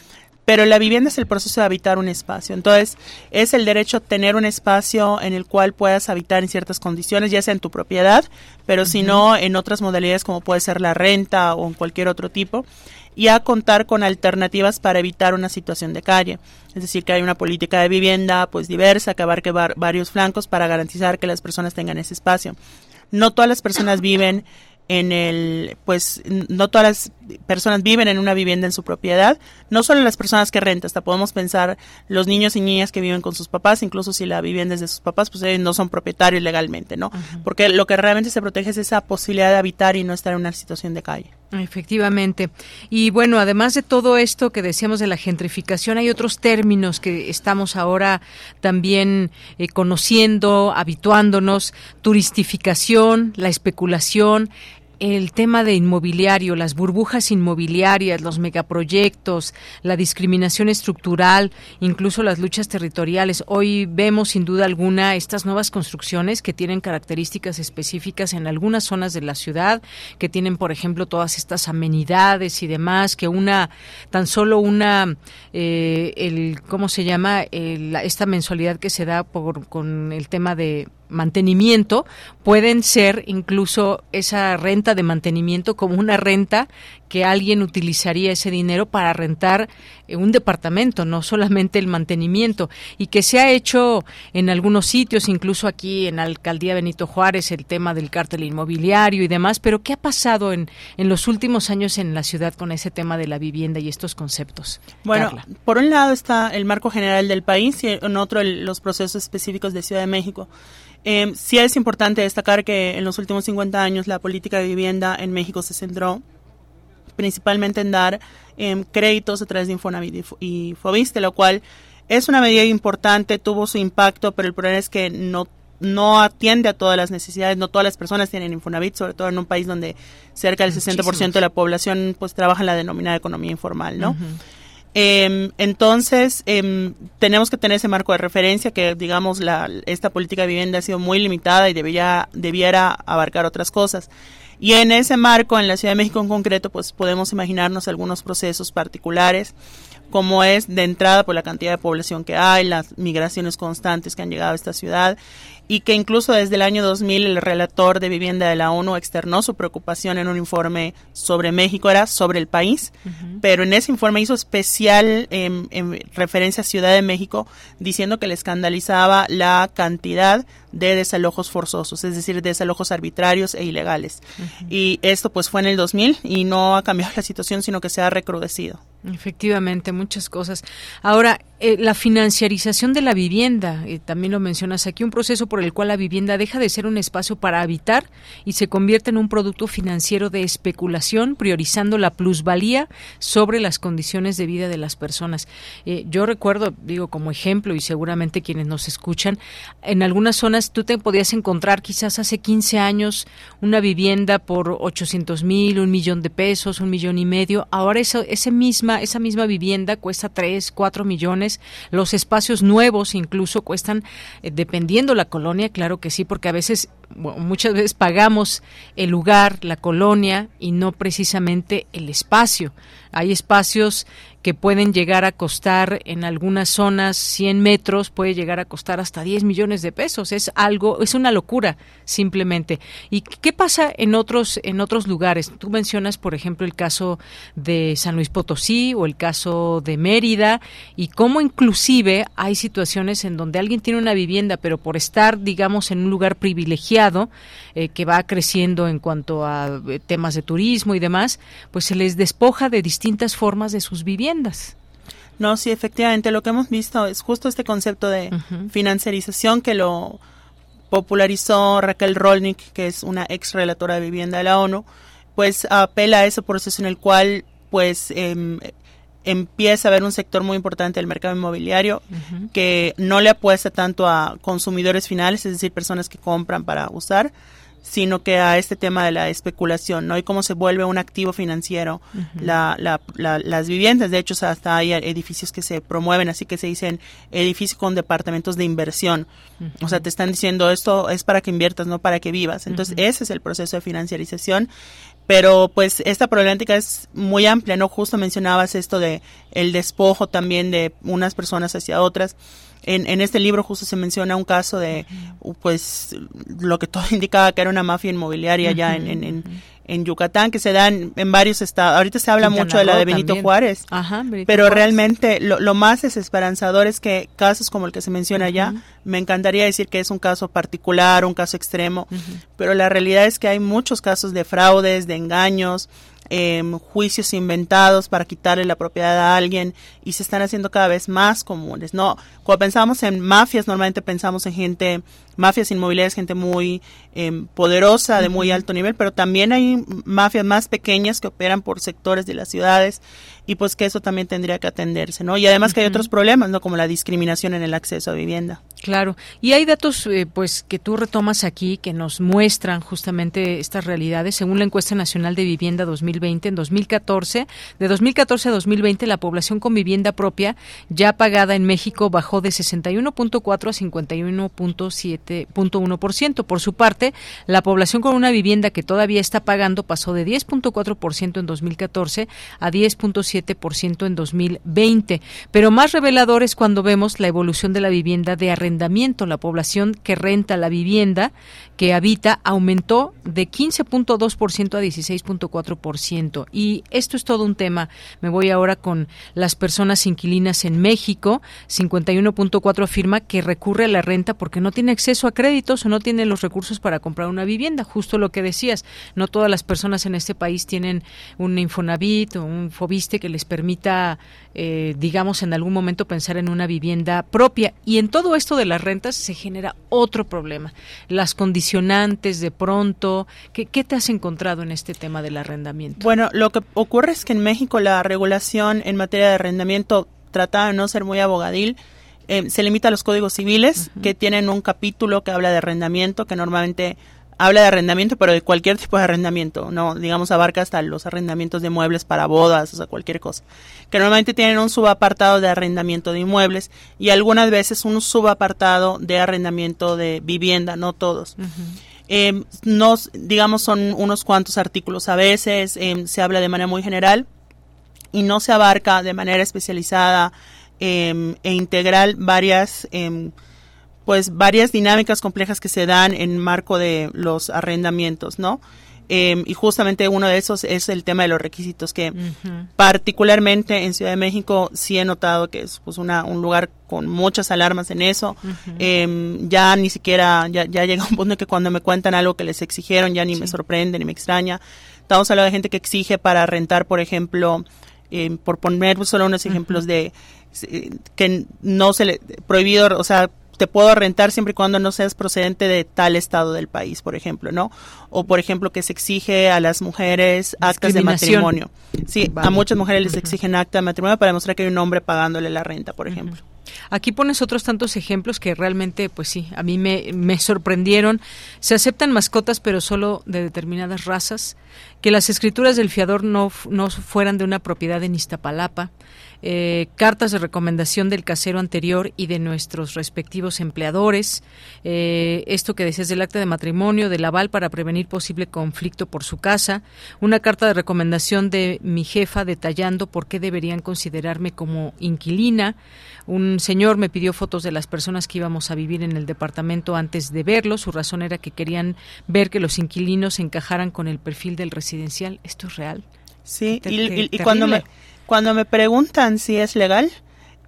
pero la vivienda es el proceso de habitar un espacio. Entonces, es el derecho a tener un espacio en el cual puedas habitar en ciertas condiciones, ya sea en tu propiedad, pero si no, en otras modalidades como puede ser la renta o en cualquier otro tipo y a contar con alternativas para evitar una situación de calle. Es decir, que hay una política de vivienda pues diversa que abarque varios flancos para garantizar que las personas tengan ese espacio. No todas las personas viven en el, pues no todas las personas viven en una vivienda en su propiedad, no solo las personas que rentan, hasta podemos pensar los niños y niñas que viven con sus papás, incluso si la vivienda es de sus papás, pues ellos no son propietarios legalmente, ¿no? Porque lo que realmente se protege es esa posibilidad de habitar y no estar en una situación de calle. Efectivamente. Y bueno, además de todo esto que decíamos de la gentrificación, hay otros términos que estamos ahora también eh, conociendo, habituándonos, turistificación, la especulación, el tema de inmobiliario, las burbujas inmobiliarias, los megaproyectos, la discriminación estructural, incluso las luchas territoriales. Hoy vemos sin duda alguna estas nuevas construcciones que tienen características específicas en algunas zonas de la ciudad, que tienen, por ejemplo, todas estas amenidades y demás, que una, tan solo una, eh, el, ¿cómo se llama? esta mensualidad que se da por, con el tema de mantenimiento pueden ser incluso esa renta de mantenimiento como una renta que alguien utilizaría ese dinero para rentar un departamento, no solamente el mantenimiento, y que se ha hecho en algunos sitios, incluso aquí en la alcaldía Benito Juárez, el tema del cártel inmobiliario y demás, pero ¿qué ha pasado en, en los últimos años en la ciudad con ese tema de la vivienda y estos conceptos? Bueno, por un lado está el marco general del país y en otro los procesos específicos de Ciudad de México. Eh, sí es importante destacar que en los últimos 50 años la política de vivienda en México se centró principalmente en dar em, créditos a través de Infonavit y Fobiste, lo cual es una medida importante, tuvo su impacto, pero el problema es que no no atiende a todas las necesidades, no todas las personas tienen Infonavit, sobre todo en un país donde cerca del 60% de la población pues trabaja en la denominada economía informal, ¿no? Em, entonces, em, tenemos que tener ese marco de referencia que, digamos, la, esta política de vivienda ha sido muy limitada y debería, debiera abarcar otras cosas. Y en ese marco, en la Ciudad de México en concreto, pues podemos imaginarnos algunos procesos particulares, como es de entrada por la cantidad de población que hay, las migraciones constantes que han llegado a esta ciudad y que incluso desde el año 2000 el relator de vivienda de la ONU externó su preocupación en un informe sobre México, era sobre el país, pero en ese informe hizo especial en referencia a Ciudad de México diciendo que le escandalizaba la cantidad de desalojos forzosos, es decir, desalojos arbitrarios e ilegales. Y esto pues fue en el 2000 y no ha cambiado la situación, sino que se ha recrudecido. Efectivamente, muchas cosas. Ahora, eh, la financiarización de la vivienda, eh, también lo mencionas aquí, un proceso por el cual la vivienda deja de ser un espacio para habitar y se convierte en un producto financiero de especulación, priorizando la plusvalía sobre las condiciones de vida de las personas. Eh, yo recuerdo, digo como ejemplo, y seguramente quienes nos escuchan, en algunas zonas tú te podías encontrar quizás hace 15 años una vivienda por 800 mil, un millón de pesos, un millón y medio. Ahora eso, ese misma, esa misma vivienda cuesta 3, 4 millones los espacios nuevos incluso cuestan, eh, dependiendo la colonia, claro que sí, porque a veces muchas veces pagamos el lugar, la colonia y no precisamente el espacio. Hay espacios que pueden llegar a costar en algunas zonas 100 metros, puede llegar a costar hasta 10 millones de pesos. Es algo, es una locura simplemente. ¿Y qué pasa en otros, en otros lugares? Tú mencionas, por ejemplo, el caso de San Luis Potosí o el caso de Mérida y cómo inclusive hay situaciones en donde alguien tiene una vivienda, pero por estar, digamos, en un lugar privilegiado, eh, que va creciendo en cuanto a eh, temas de turismo y demás, pues se les despoja de distintas formas de sus viviendas. No, sí, efectivamente, lo que hemos visto es justo este concepto de financiarización que lo popularizó Raquel Rolnik, que es una ex relatora de vivienda de la ONU, pues apela a ese proceso en el cual pues em, empieza a haber un sector muy importante del mercado inmobiliario que no le apuesta tanto a consumidores finales, es decir, personas que compran para usar, sino que a este tema de la especulación, ¿no? Y cómo se vuelve un activo financiero la, la, las viviendas. De hecho, hasta hay edificios que se promueven, así que se dicen edificios con departamentos de inversión. O sea, te están diciendo esto es para que inviertas, no para que vivas. Entonces, ese es el proceso de financiarización. Pero pues esta problemática es muy amplia, ¿no? Justo mencionabas esto de el despojo también de unas personas hacia otras. En, en este libro justo se menciona un caso de, pues, lo que todo indicaba que era una mafia inmobiliaria ya en, en, en, Yucatán, que se dan en varios estados. Ahorita se habla mucho de la de Benito Juárez, pero realmente lo, lo, más desesperanzador es que casos como el que se menciona allá, me encantaría decir que es un caso particular, un caso extremo, pero la realidad es que hay muchos casos de fraudes, de engaños, eh, juicios inventados para quitarle la propiedad a alguien y se están haciendo cada vez más comunes. No, cuando pensamos en mafias, normalmente pensamos en gente, mafias inmobiliarias, gente muy em, poderosa, de muy alto nivel, pero también hay mafias más pequeñas que operan por sectores de las ciudades y pues que eso también tendría que atenderse, ¿no? Y además que hay otros problemas, ¿no? Como la discriminación en el acceso a vivienda. Claro, y hay datos eh, pues que tú retomas aquí que nos muestran justamente estas realidades. Según la encuesta nacional de vivienda 2020, en 2014, de 2014 a 2020 la población con vivienda propia ya pagada en México bajó de 61.4 a 51.7.1%. Por su parte, la población con una vivienda que todavía está pagando pasó de 10.4% en 2014 a 10.7 ciento en 2020. Pero más revelador es cuando vemos la evolución de la vivienda de arrendamiento. La población que renta la vivienda que habita aumentó de 15.2% a 16.4%. Y esto es todo un tema. Me voy ahora con las personas inquilinas en México. 51.4 afirma que recurre a la renta porque no tiene acceso a créditos o no tiene los recursos para comprar una vivienda. Justo lo que decías. No todas las personas en este país tienen un Infonavit o un Fobiste que les permita, eh, digamos, en algún momento pensar en una vivienda propia. Y en todo esto de las rentas se genera otro problema. Las condiciones de pronto? ¿Qué, ¿Qué, te has encontrado en este tema del arrendamiento? Bueno, lo que ocurre es que en México la regulación en materia de arrendamiento trata de no ser muy abogadil. Eh, se limita a los códigos civiles que tienen un capítulo que habla de arrendamiento, que normalmente habla de arrendamiento, pero de cualquier tipo de arrendamiento, no, digamos, abarca hasta los arrendamientos de muebles para bodas, o sea, cualquier cosa. Que normalmente tienen un subapartado de arrendamiento de inmuebles y algunas veces un subapartado de arrendamiento de vivienda, no todos. Em, nos, digamos, son unos cuantos artículos a veces, em, se habla de manera muy general y no se abarca de manera especializada em, e integral varias pues varias dinámicas complejas que se dan en marco de los arrendamientos, ¿no? Em, y justamente uno de esos es el tema de los requisitos, que particularmente en Ciudad de México sí he notado que es pues una, un lugar con muchas alarmas en eso. Em, ya ni siquiera, ya, ya llega un punto en que cuando me cuentan algo que les exigieron ya ni me sorprende ni me extraña. Estamos hablando de gente que exige para rentar, por ejemplo, em, por poner solo unos ejemplos de que no se le prohibido, o sea, te puedo rentar siempre y cuando no seas procedente de tal estado del país, por ejemplo, ¿no? O, por ejemplo, que se exige a las mujeres actas de matrimonio. Sí, a muchas mujeres les exigen acta de matrimonio para demostrar que hay un hombre pagándole la renta, por ejemplo. Aquí pones otros tantos ejemplos que realmente, pues sí, a mí me, me sorprendieron. Se aceptan mascotas, pero solo de determinadas razas. Que las escrituras del fiador no, no fueran de una propiedad en Iztapalapa eh, cartas de recomendación del casero anterior y de nuestros respectivos empleadores, eh, esto que decías del acta de matrimonio, del aval para prevenir posible conflicto por su casa, una carta de recomendación de mi jefa detallando por qué deberían considerarme como inquilina, un señor me pidió fotos de las personas que íbamos a vivir en el departamento antes de verlo, su razón era que querían ver que los inquilinos encajaran con el perfil del residencial. ¿Esto es real? Sí, y, y cuando me cuando me preguntan si es legal,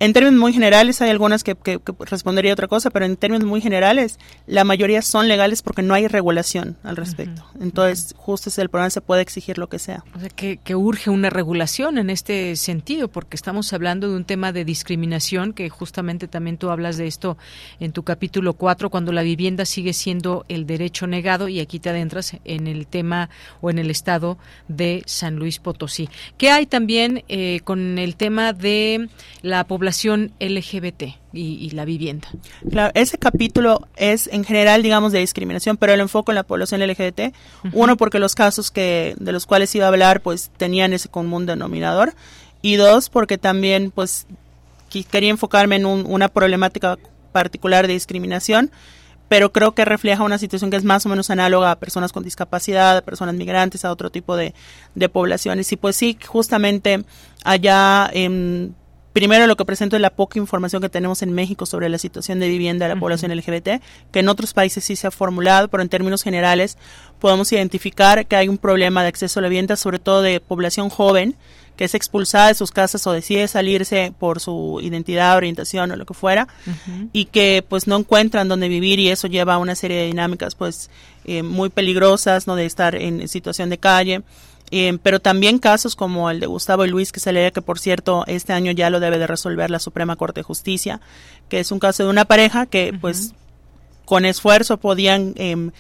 en términos muy generales, hay algunas que, respondería otra cosa, pero en términos muy generales, la mayoría son legales porque no hay regulación al respecto. Entonces, justo es el problema, se puede exigir lo que sea. O sea, que, urge una regulación en este sentido, porque estamos hablando de un tema de discriminación, que justamente también tú hablas de esto en tu capítulo 4, cuando la vivienda sigue siendo el derecho negado, y aquí te adentras en el tema o en el estado de San Luis Potosí. ¿Qué hay también eh, con el tema de la población? LGBT y, la vivienda. Claro, ese capítulo es en general, digamos, de discriminación, pero el enfoque en la población LGBT. Uno, porque los casos que de los cuales iba a hablar, pues tenían ese común denominador. Y dos, porque también, pues, quería enfocarme en una problemática particular de discriminación pero creo que refleja una situación que es más o menos análoga a personas con discapacidad, a personas migrantes, a otro tipo de, de poblaciones. Y pues sí, justamente allá en Primero lo que presento es la poca información que tenemos en México sobre la situación de vivienda de la población LGBT, que en otros países sí se ha formulado, pero en términos generales podemos identificar que hay un problema de acceso a la vivienda, sobre todo de población joven, que es expulsada de sus casas o decide salirse por su identidad, orientación o lo que fuera, y que pues no encuentran dónde vivir y eso lleva a una serie de dinámicas pues eh, muy peligrosas, no de estar en situación de calle eh, pero también casos como el de Gustavo y Luis, que se lee que por cierto este año ya lo debe de resolver la Suprema Corte de Justicia, que es un caso de una pareja que pues con esfuerzo podían em,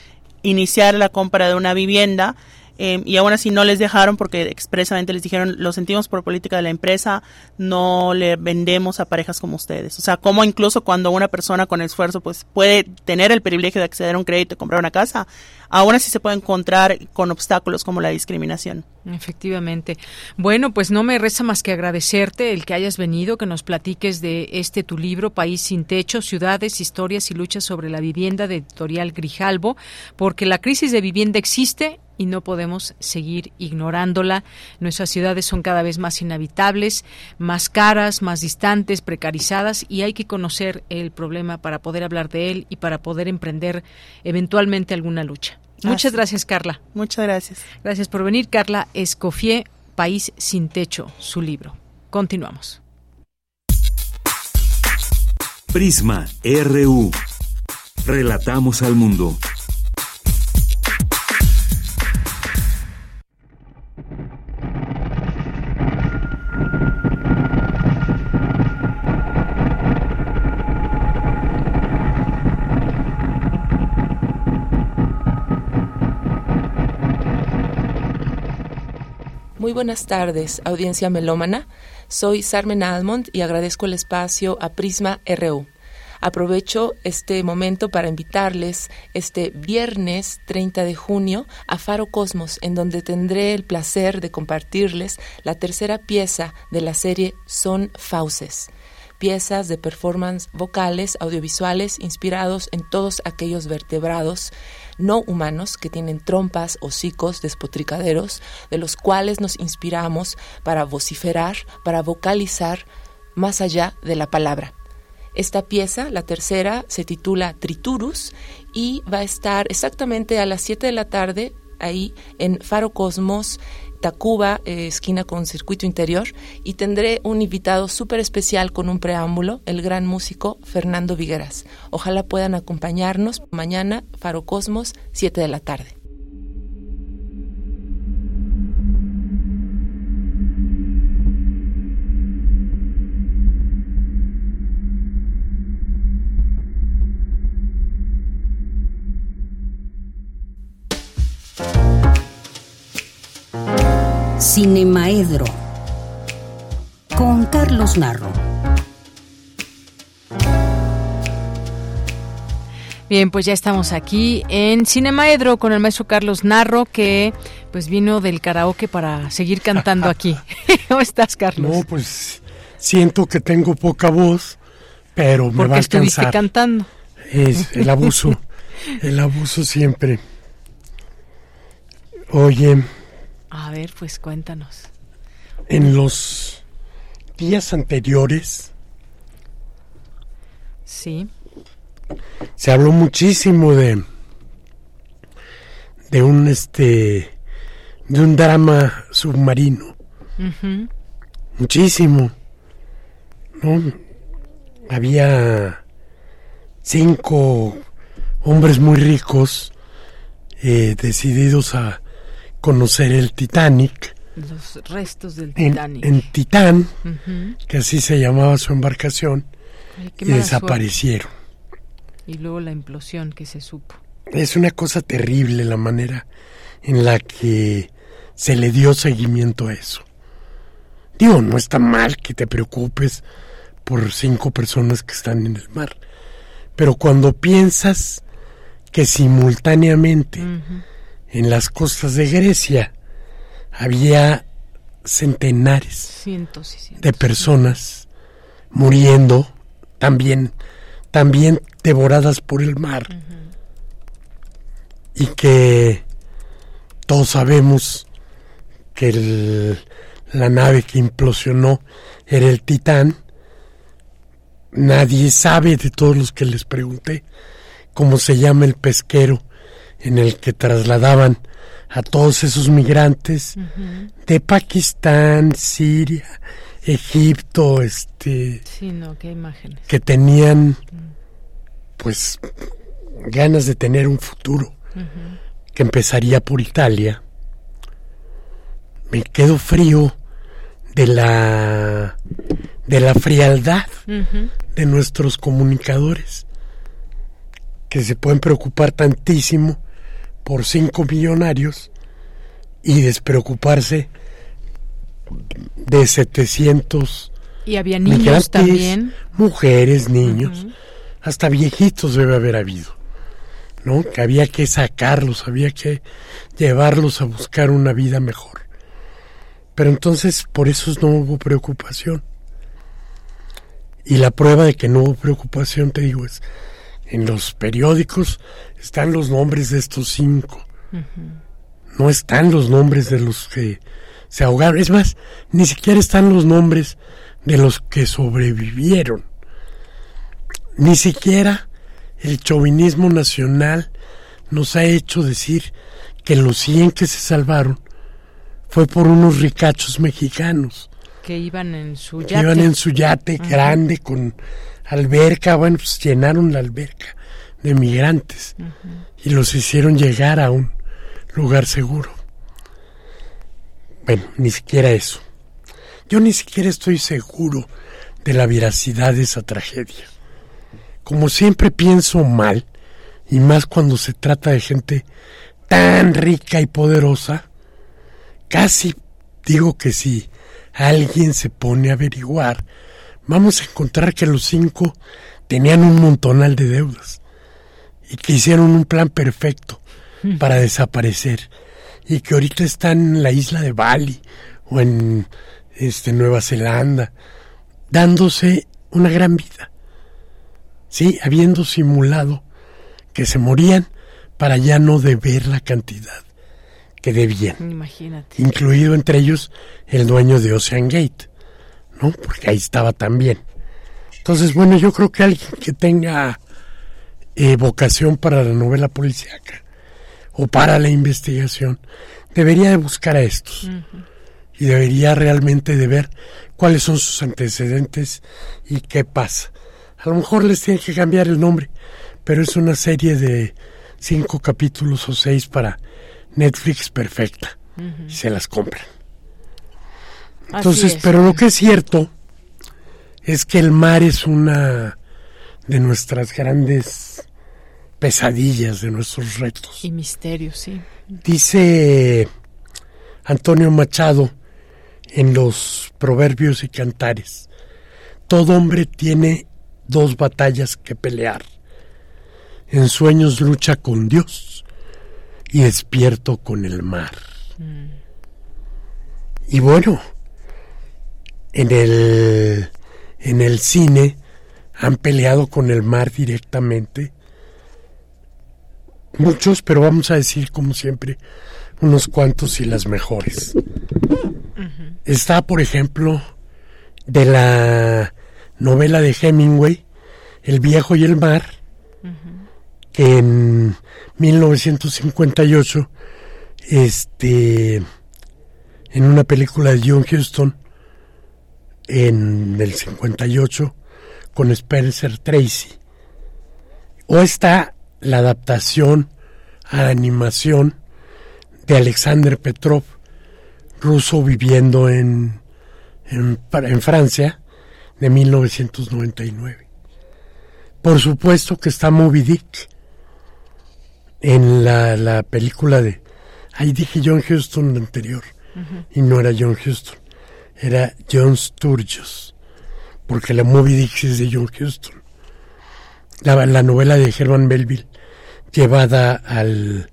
iniciar la compra de una vivienda em, y aún así no les dejaron porque expresamente les dijeron lo sentimos por política de la empresa, no le vendemos a parejas como ustedes. O sea, como incluso cuando una persona con esfuerzo pues puede tener el privilegio de acceder a un crédito y comprar una casa, aún así se puede encontrar con obstáculos como la discriminación. Efectivamente. Bueno, pues no me resta más que agradecerte el que hayas venido, que nos platiques de este tu libro, País sin Techo, Ciudades, Historias y Luchas sobre la Vivienda de Editorial Grijalbo, porque la crisis de vivienda existe y no podemos seguir ignorándola. Nuestras ciudades son cada vez más inhabitables, más caras, más distantes, precarizadas y hay que conocer el problema para poder hablar de él y para poder emprender eventualmente alguna lucha. Muchas gracias, Carla. Muchas gracias. Gracias por venir, Carla Escofié, País sin Techo, su libro. Continuamos. Prisma RU. Relatamos al mundo. Muy buenas tardes, audiencia melómana. Soy Sarmen Almond y agradezco el espacio a Prisma RU. Aprovecho este momento para invitarles este viernes 30 de junio a Faro Cosmos, en donde tendré el placer de compartirles la tercera pieza de la serie Son Fauces piezas de performance vocales, audiovisuales, inspirados en todos aquellos vertebrados no humanos que tienen trompas, hocicos, despotricaderos, de los cuales nos inspiramos para vociferar, para vocalizar más allá de la palabra. Esta pieza, la tercera, se titula Triturus y va a estar exactamente a las 7 de la tarde ahí en Faro Cosmos Tacuba, eh, esquina con circuito interior, y tendré un invitado súper especial con un preámbulo, el gran músico Fernando Vigueras. Ojalá puedan acompañarnos mañana, Faro Cosmos, 7 de la tarde. Cinemaedro con Carlos Narro. Bien, pues ya estamos aquí en Cinemaedro con el maestro Carlos Narro que pues vino del karaoke para seguir cantando aquí. ¿Cómo estás, Carlos? No, pues siento que tengo poca voz, pero me va a alcanzar. cantando. Es el abuso, el abuso siempre. Oye. A ver, pues cuéntanos. En los días anteriores. Sí. Se habló muchísimo de de un este de un drama submarino. Muchísimo. ¿No? Había cinco hombres muy ricos eh, decididos a conocer el Titanic. Los restos del Titanic. En, Titán, que así se llamaba su embarcación, y desaparecieron. Y luego la implosión que se supo. Es una cosa terrible la manera en la que se le dio seguimiento a eso. Digo, no está mal que te preocupes por cinco personas que están en el mar, pero cuando piensas que simultáneamente en las costas de Grecia había centenares de personas muriendo también también devoradas por el mar. Y que todos sabemos que la nave que implosionó era el Titán. Nadie sabe de todos los que les pregunté cómo se llama el pesquero en el que trasladaban a todos esos migrantes de Pakistán, Siria, Egipto, este, que tenían pues ganas de tener un futuro. Que empezaría por Italia, me quedo frío de la de la frialdad de nuestros comunicadores que se pueden preocupar tantísimo por cinco millonarios y despreocuparse de 700 y había niños también mujeres niños hasta viejitos debe haber habido ¿no? Que había que sacarlos, había que llevarlos a buscar una vida mejor. Pero entonces por eso no hubo preocupación. Y la prueba de que no hubo preocupación, te digo, es en los periódicos están los nombres de estos cinco. No están los nombres de los que se ahogaron. Es más, ni siquiera están los nombres de los que sobrevivieron. Ni siquiera el chauvinismo nacional nos ha hecho decir que los 100 que se salvaron fue por unos ricachos mexicanos. Que iban en su yate. iban en su yate grande con alberca, bueno, pues llenaron la alberca de migrantes y los hicieron llegar a un lugar seguro. Bueno, ni siquiera eso. Yo ni siquiera estoy seguro de la veracidad de esa tragedia como siempre pienso mal, y más cuando se trata de gente tan rica y poderosa, casi digo que si alguien se pone a averiguar, vamos a encontrar que los cinco tenían un montonal de deudas y que hicieron un plan perfecto hmm. para desaparecer y que ahorita están en la isla de Bali o en este Nueva Zelanda dándose una gran vida sí, habiendo simulado que se morían para ya no deber la cantidad que debían. Imagínate. Incluido entre ellos el dueño de Ocean Gate, ¿no? Porque ahí estaba también. Entonces, bueno, yo creo que alguien que tenga eh, vocación para la novela policíaca o para la investigación debería de buscar a estos y debería realmente de ver cuáles son sus antecedentes y qué pasa. A lo mejor les tiene que cambiar el nombre, pero es una serie de cinco capítulos o seis para Netflix perfecta. Se las compran. Entonces, pero lo que es cierto es que el mar es una de nuestras grandes pesadillas, de nuestros retos. Y misterios, sí. Dice Antonio Machado en los Proverbios y Cantares, todo hombre tiene dos batallas que pelear. En sueños lucha con Dios y despierto con el mar. Y bueno, en el, en el cine han peleado con el mar directamente. Muchos, pero vamos a decir como siempre unos cuantos y las mejores. Está, por ejemplo, de la novela de Hemingway, El viejo y el mar, que en 1958, este, en una película de John Huston, en el 58, con Spencer Tracy. O está la adaptación a la animación de Alexander Petrov, ruso viviendo en, en, en Francia, de 1999. Por supuesto que está Moby Dick en la, la película de... Ahí dije John Huston anterior y no era John Huston, era John Sturges, porque la es de John Huston. La, la novela de Herman Melville llevada al,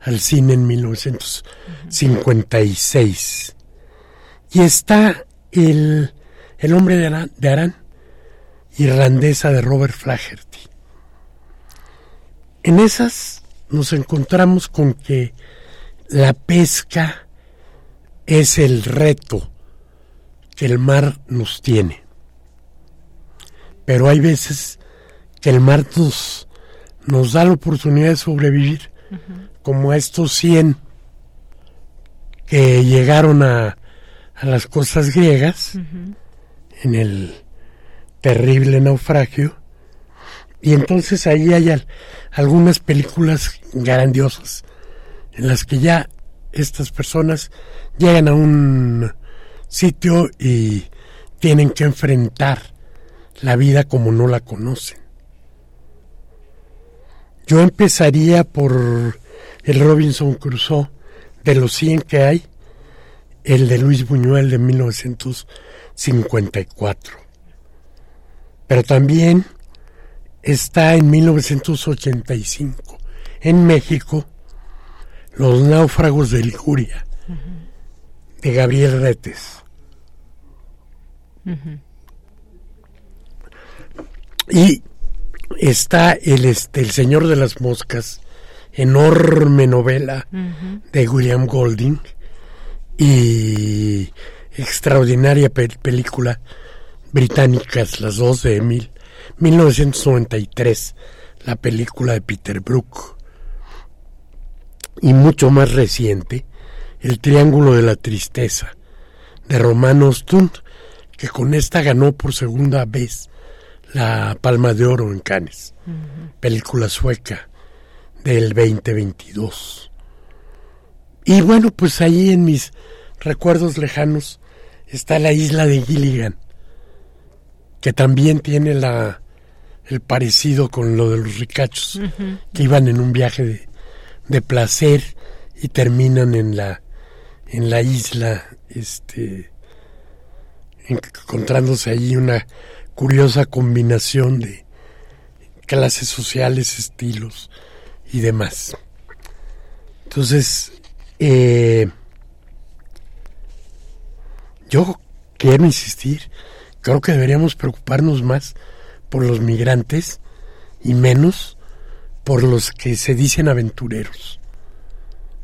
al cine en 1956. Y está el, el hombre de Arán, de Arán, irlandesa de Robert Flaherty. En esas nos encontramos con que la pesca es el reto que el mar nos tiene. Pero hay veces que el mar nos, nos da la oportunidad de sobrevivir, como a estos 100 que llegaron a, a las costas griegas en el terrible naufragio. Y entonces ahí hay algunas películas grandiosas en las que ya estas personas llegan a un sitio y tienen que enfrentar la vida como no la conocen. Yo empezaría por el Robinson Crusoe de los 100 que hay, el de Luis Buñuel de 1954. Pero también está en 1985 en México Los náufragos de Liguria de Gabriel Retes. Y está el, este, el Señor de las Moscas, enorme novela de William Golding y extraordinaria película británicas, las dos de Emil, 1993, la película de Peter Brook. Y mucho más reciente, El Triángulo de la Tristeza, de Romano Stund, que con esta ganó por segunda vez la Palma de Oro en Cannes, película sueca del 2022. Y bueno, pues ahí en mis recuerdos lejanos está la isla de Gilligan, que también tiene la el parecido con lo de los ricachos, que iban en un viaje de, de placer y terminan en la en la isla este encontrándose allí una curiosa combinación de clases sociales, estilos y demás. Entonces, eh, yo quiero insistir, creo que deberíamos preocuparnos más por los migrantes y menos por los que se dicen aventureros.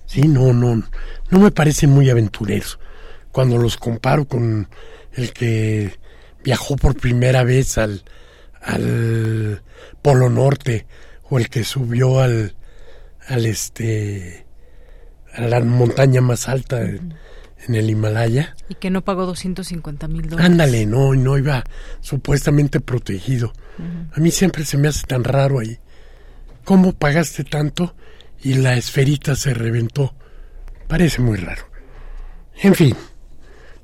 Sí, no, no, no me parecen muy aventureros. Cuando los comparo con el que viajó por primera vez al, al Polo Norte o el que subió al, al este a la montaña más alta en el Himalaya. Y que no pagó 250 mil dólares. Ándale, no, no iba supuestamente protegido. A mí siempre se me hace tan raro ahí. ¿Cómo pagaste tanto y la esferita se reventó? Parece muy raro. En fin,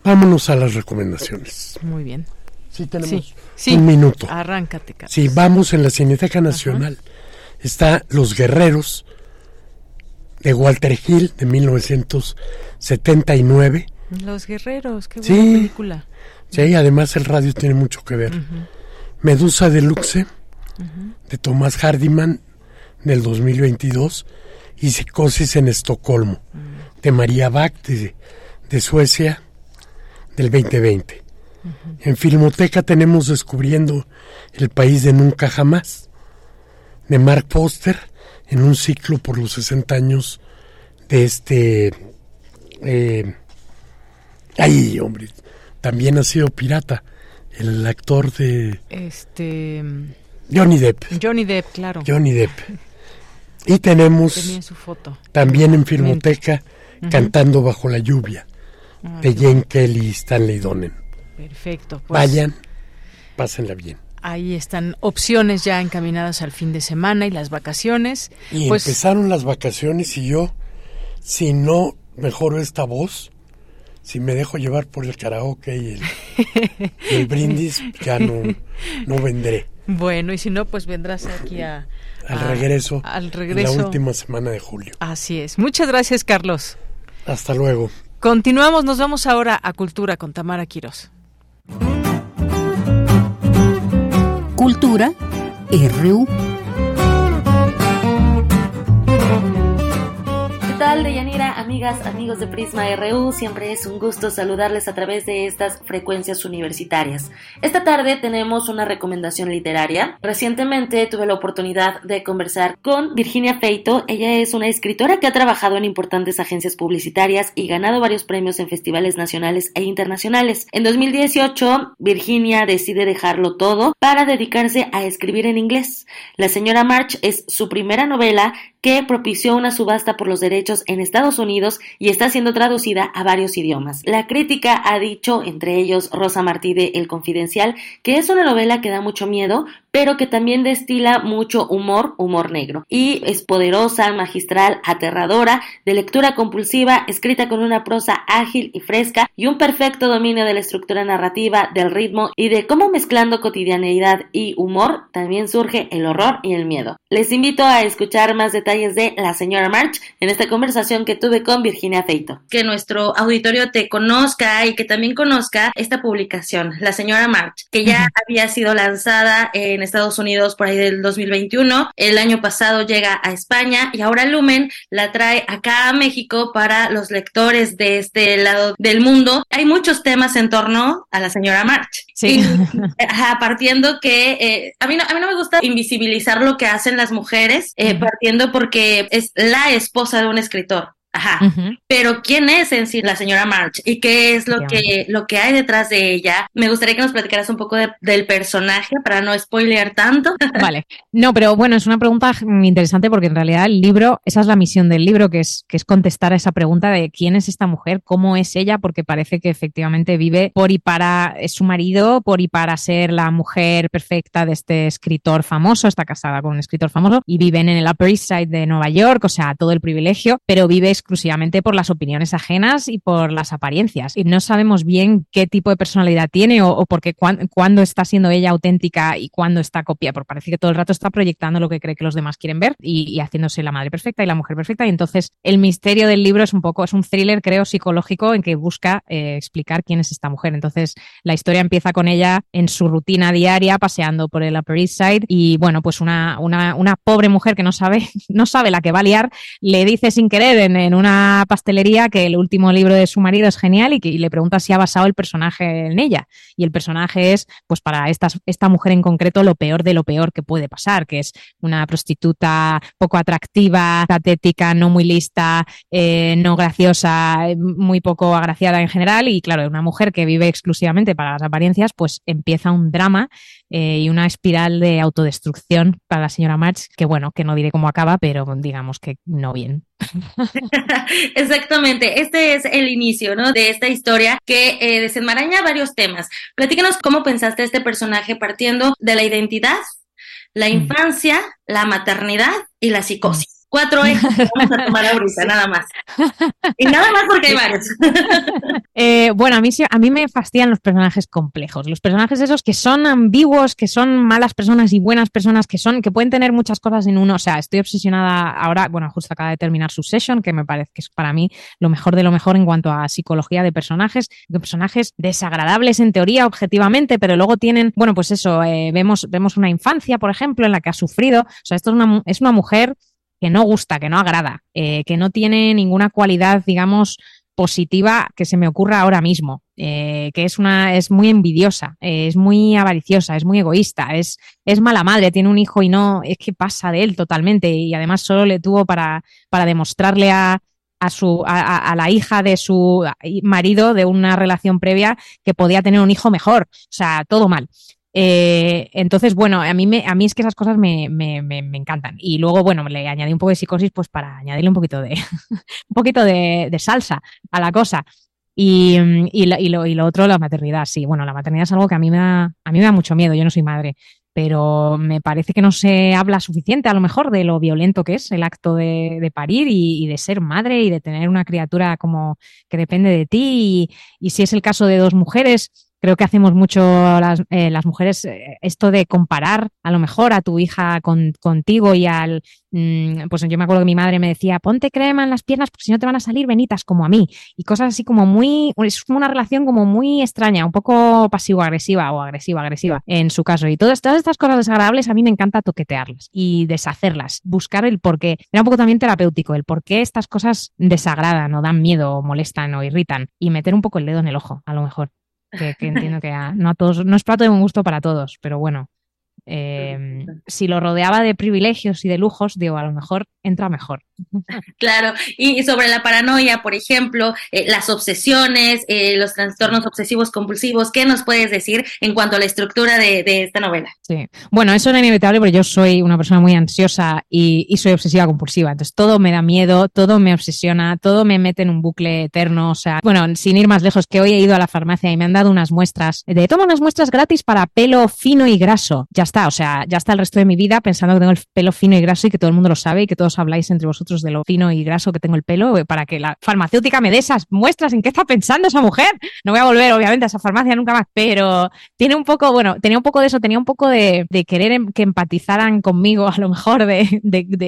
vámonos a las recomendaciones. Muy bien. Sí, tenemos un minuto. Arráncate, Carlos. Sí, vamos en la Cineteca Nacional. Está Los Guerreros de Walter Hill de 1979. Los Guerreros, qué buena película. Sí, además el radio tiene mucho que ver. Medusa Deluxe de Tomás Hardiman del 2022 y Psicosis en Estocolmo de María Bach de, de Suecia del 2020. En Filmoteca tenemos Descubriendo el País de Nunca Jamás, de Mark Foster, en un ciclo por los 60 años de este... Eh, ay, hombre, también ha sido pirata, el actor de... Este... Johnny Depp. Johnny Depp, claro. Johnny Depp. Y tenemos su foto. también en Filmoteca Cantando bajo la lluvia Ah, de Jane Kelly y Stanley Donen. Perfecto. Pues Vayan, pásenla bien. Ahí están opciones ya encaminadas al fin de semana y las vacaciones. Y pues empezaron las vacaciones y yo, si no mejoro esta voz, si me dejo llevar por el karaoke y el, brindis, ya no, no vendré. bueno, y si no, pues vendrás aquí a, Al a- regreso, Al en regreso. la última semana de julio. Así es. Muchas gracias, Carlos. Hasta luego. Continuamos, nos vamos ahora a Cultura con Tamara Quirós. Cultura RU. Tal, Deyanira? Amigas, amigos de Prisma RU, siempre es un gusto saludarles a través de estas frecuencias universitarias. Esta tarde tenemos una recomendación literaria. Recientemente tuve la oportunidad de conversar con Virginia Feito. Ella es una escritora que ha trabajado en importantes agencias publicitarias y ganado varios premios en festivales nacionales e internacionales. En 2018, Virginia decide dejarlo todo para dedicarse a escribir en inglés. La señora March es su primera novela que propició una subasta por los derechos en Estados Unidos y está siendo traducida a varios idiomas. La crítica ha dicho, entre ellos Rosa Martí de El Confidencial, que es una novela que da mucho miedo, pero que también destila mucho humor, humor negro. Y es poderosa, magistral, aterradora, de lectura compulsiva, escrita con una prosa ágil y fresca y un perfecto dominio de la estructura narrativa, del ritmo y de cómo mezclando cotidianeidad y humor también surge el horror y el miedo. Les invito a escuchar más detalles de La señora March en esta conversación que tuve con Virginia Feito. Que nuestro auditorio te conozca y que también conozca esta publicación, La señora March, que ya había sido lanzada en Estados Unidos por ahí del 2021. El año pasado llega a España y ahora Lumen la trae acá a México para los lectores de este lado del mundo. Hay muchos temas en torno a la señora March. Sí. Y, ajá, partiendo que eh, a, mí no, a mí no me gusta invisibilizar lo que hacen las mujeres, eh, partiendo porque es la esposa de un escritor. Ajá. Pero ¿quién es en sí la señora March? ¿Y qué es lo que, lo que hay detrás de ella? Me gustaría que nos platicaras un poco de- del personaje para no spoilear tanto. Vale. No, pero bueno, es una pregunta interesante porque en realidad el libro, esa es la misión del libro, que es, que es contestar a esa pregunta de quién es esta mujer, cómo es ella, porque parece que efectivamente vive por y para su marido, por y para ser la mujer perfecta de este escritor famoso, está casada con un escritor famoso y viven en el Upper East Side de Nueva York, o sea, todo el privilegio, pero vive exclusivamente por las opiniones ajenas y por las apariencias. Y no sabemos bien qué tipo de personalidad tiene o, porque cuán- cuándo está siendo ella auténtica y cuándo está copia, porque parece que todo el rato está proyectando lo que cree que los demás quieren ver y, haciéndose la madre perfecta y la mujer perfecta. Y entonces el misterio del libro es un poco, es un thriller, creo, psicológico en que busca eh, explicar quién es esta mujer. Entonces la historia empieza con ella en su rutina diaria, paseando por el Upper East Side y bueno, pues una, una, una pobre mujer que no sabe, no sabe la que va a liar, le dice sin querer en una pastelería que el último libro de su marido es genial y, que, le pregunta si ha basado el personaje en ella. Y el personaje es, pues para estas, esta mujer en concreto, lo peor de lo peor que puede pasar, que es una prostituta poco atractiva, patética, no muy lista, eh, no graciosa, eh, muy poco agraciada en general. Y claro, una mujer que vive exclusivamente para las apariencias, pues empieza un drama eh, y una espiral de autodestrucción para la señora March, que bueno, que no diré cómo acaba, pero digamos que no bien. Exactamente, este es el inicio, ¿no? De esta historia que eh, desenmaraña varios temas. Platícanos cómo pensaste este personaje partiendo de la identidad, la infancia, la maternidad y la psicosis. Cuatro ejes que vamos a tomar ahorita, nada más. Y nada más porque hay varios. Eh, bueno, a mí, a mí me fastidian los personajes complejos, los personajes esos que son ambiguos, que son malas personas y buenas personas, que son, que pueden tener muchas cosas en uno. O sea, estoy obsesionada ahora, bueno, justo acaba de terminar su session, que me parece que es para mí lo mejor de lo mejor en cuanto a psicología de personajes, de personajes desagradables en teoría, objetivamente, pero luego tienen, bueno, pues eso, eh, vemos, vemos una infancia, por ejemplo, en la que ha sufrido. O sea, esto es una, es una mujer que no gusta, que no agrada, eh, que no tiene ninguna cualidad, digamos, positiva que se me ocurra ahora mismo, eh, que es una, es muy envidiosa, eh, es muy avariciosa, es muy egoísta, es, es mala madre, tiene un hijo y no, es que pasa de él totalmente, y además solo le tuvo para, para demostrarle a, a, su, a, la hija de su marido de una relación previa que podía tener un hijo mejor. O sea, todo mal. Eh, entonces, bueno, a mí, me, a mí es que esas cosas me, me, me, encantan. Y luego, bueno, le añadí un poco de psicosis pues para añadirle un poquito de, un poquito de, salsa a la cosa. Y, y, lo, y, lo, y, lo, otro, la maternidad, sí. Bueno, la maternidad es algo que a mí me da, a mí me da mucho miedo. Yo no soy madre, pero me parece que no se habla suficiente a lo mejor de lo violento que es el acto de, de parir y, de ser madre y de tener una criatura como que depende de ti. Y si es el caso de dos mujeres, creo que hacemos mucho las, eh, las mujeres eh, esto de comparar a lo mejor a tu hija con, contigo y al, mm, pues yo me acuerdo que mi madre me decía, ponte crema en las piernas porque si no te van a salir venitas como a mí y cosas así como muy, es una relación como muy extraña, un poco pasivo-agresiva o agresiva-agresiva en su caso. Y todas, todas estas cosas desagradables a mí me encanta toquetearlas y deshacerlas, buscar el por qué, era un poco también terapéutico, el por qué estas cosas desagradan o dan miedo o molestan o irritan y meter un poco el dedo en el ojo, a lo mejor que, que entiendo que a, no a todos, no es plato de un gusto para todos, pero bueno, eh, si lo rodeaba de privilegios y de lujos, digo, a lo mejor entra mejor. Claro, y sobre la paranoia, por ejemplo, eh, las obsesiones, eh, los trastornos obsesivos compulsivos, ¿qué nos puedes decir en cuanto a la estructura de, de esta novela? Sí, bueno, eso era inevitable porque yo soy una persona muy ansiosa y, y, soy obsesiva compulsiva, entonces todo me da miedo, todo me obsesiona, todo me mete en un bucle eterno, o sea, bueno, sin ir más lejos, que hoy he ido a la farmacia y me han dado unas muestras, de toma unas muestras gratis para pelo fino y graso, ya o sea, ya está el resto de mi vida pensando que tengo el pelo fino y graso y que todo el mundo lo sabe y que todos habláis entre vosotros de lo fino y graso que tengo el pelo eh, para que la farmacéutica me dé esas muestras en qué está pensando esa mujer. No voy a volver, obviamente, a esa farmacia nunca más, pero tiene un poco, bueno, tenía un poco de eso, tenía un poco de, querer em, que empatizaran conmigo, a lo mejor, de,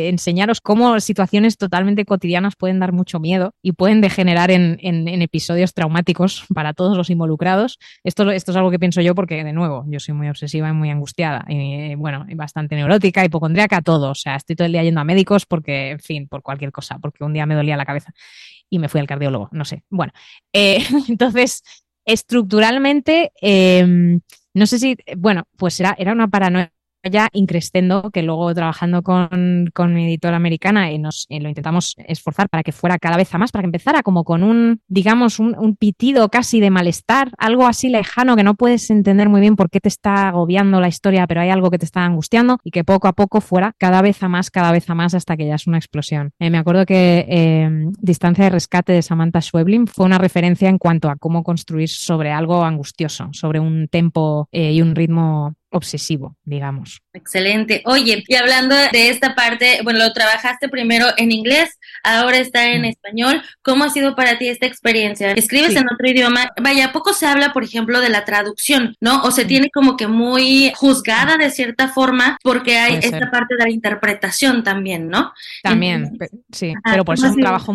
enseñaros cómo situaciones totalmente cotidianas pueden dar mucho miedo y pueden degenerar en, en, en episodios traumáticos para todos los involucrados. Esto, esto es algo que pienso yo porque, de nuevo, yo soy muy obsesiva y muy angustiada. Y, bueno, bastante neurótica, hipocondríaca, todo. O sea, estoy todo el día yendo a médicos porque, en fin, por cualquier cosa, porque un día me dolía la cabeza y me fui al cardiólogo, no sé. Bueno, eh, entonces, estructuralmente, eh, no sé si, bueno, pues era, era una paranoia ya increscendo que luego trabajando con, con mi editora americana y nos y lo intentamos esforzar para que fuera cada vez a más, para que empezara como con un, digamos, un, pitido casi de malestar, algo así lejano que no puedes entender muy bien por qué te está agobiando la historia, pero hay algo que te está angustiando y que poco a poco fuera cada vez a más, cada vez a más hasta que ya es una explosión. Eh, me acuerdo que eh, Distancia de Rescate de Samantha Schweblin fue una referencia en cuanto a cómo construir sobre algo angustioso, sobre un tempo eh, y un ritmo obsesivo, digamos. Excelente. Oye, y hablando de esta parte, bueno, lo trabajaste primero en inglés, ahora está en mm. español. ¿Cómo ha sido para ti esta experiencia? Escribes sí. en otro idioma. Vaya, poco se habla, por ejemplo, de la traducción, ¿no? O se mm. tiene como que muy juzgada de cierta forma porque hay Puede esta ser. parte de la interpretación también, ¿no? También, Entonces, sí, pero por eso es un trabajo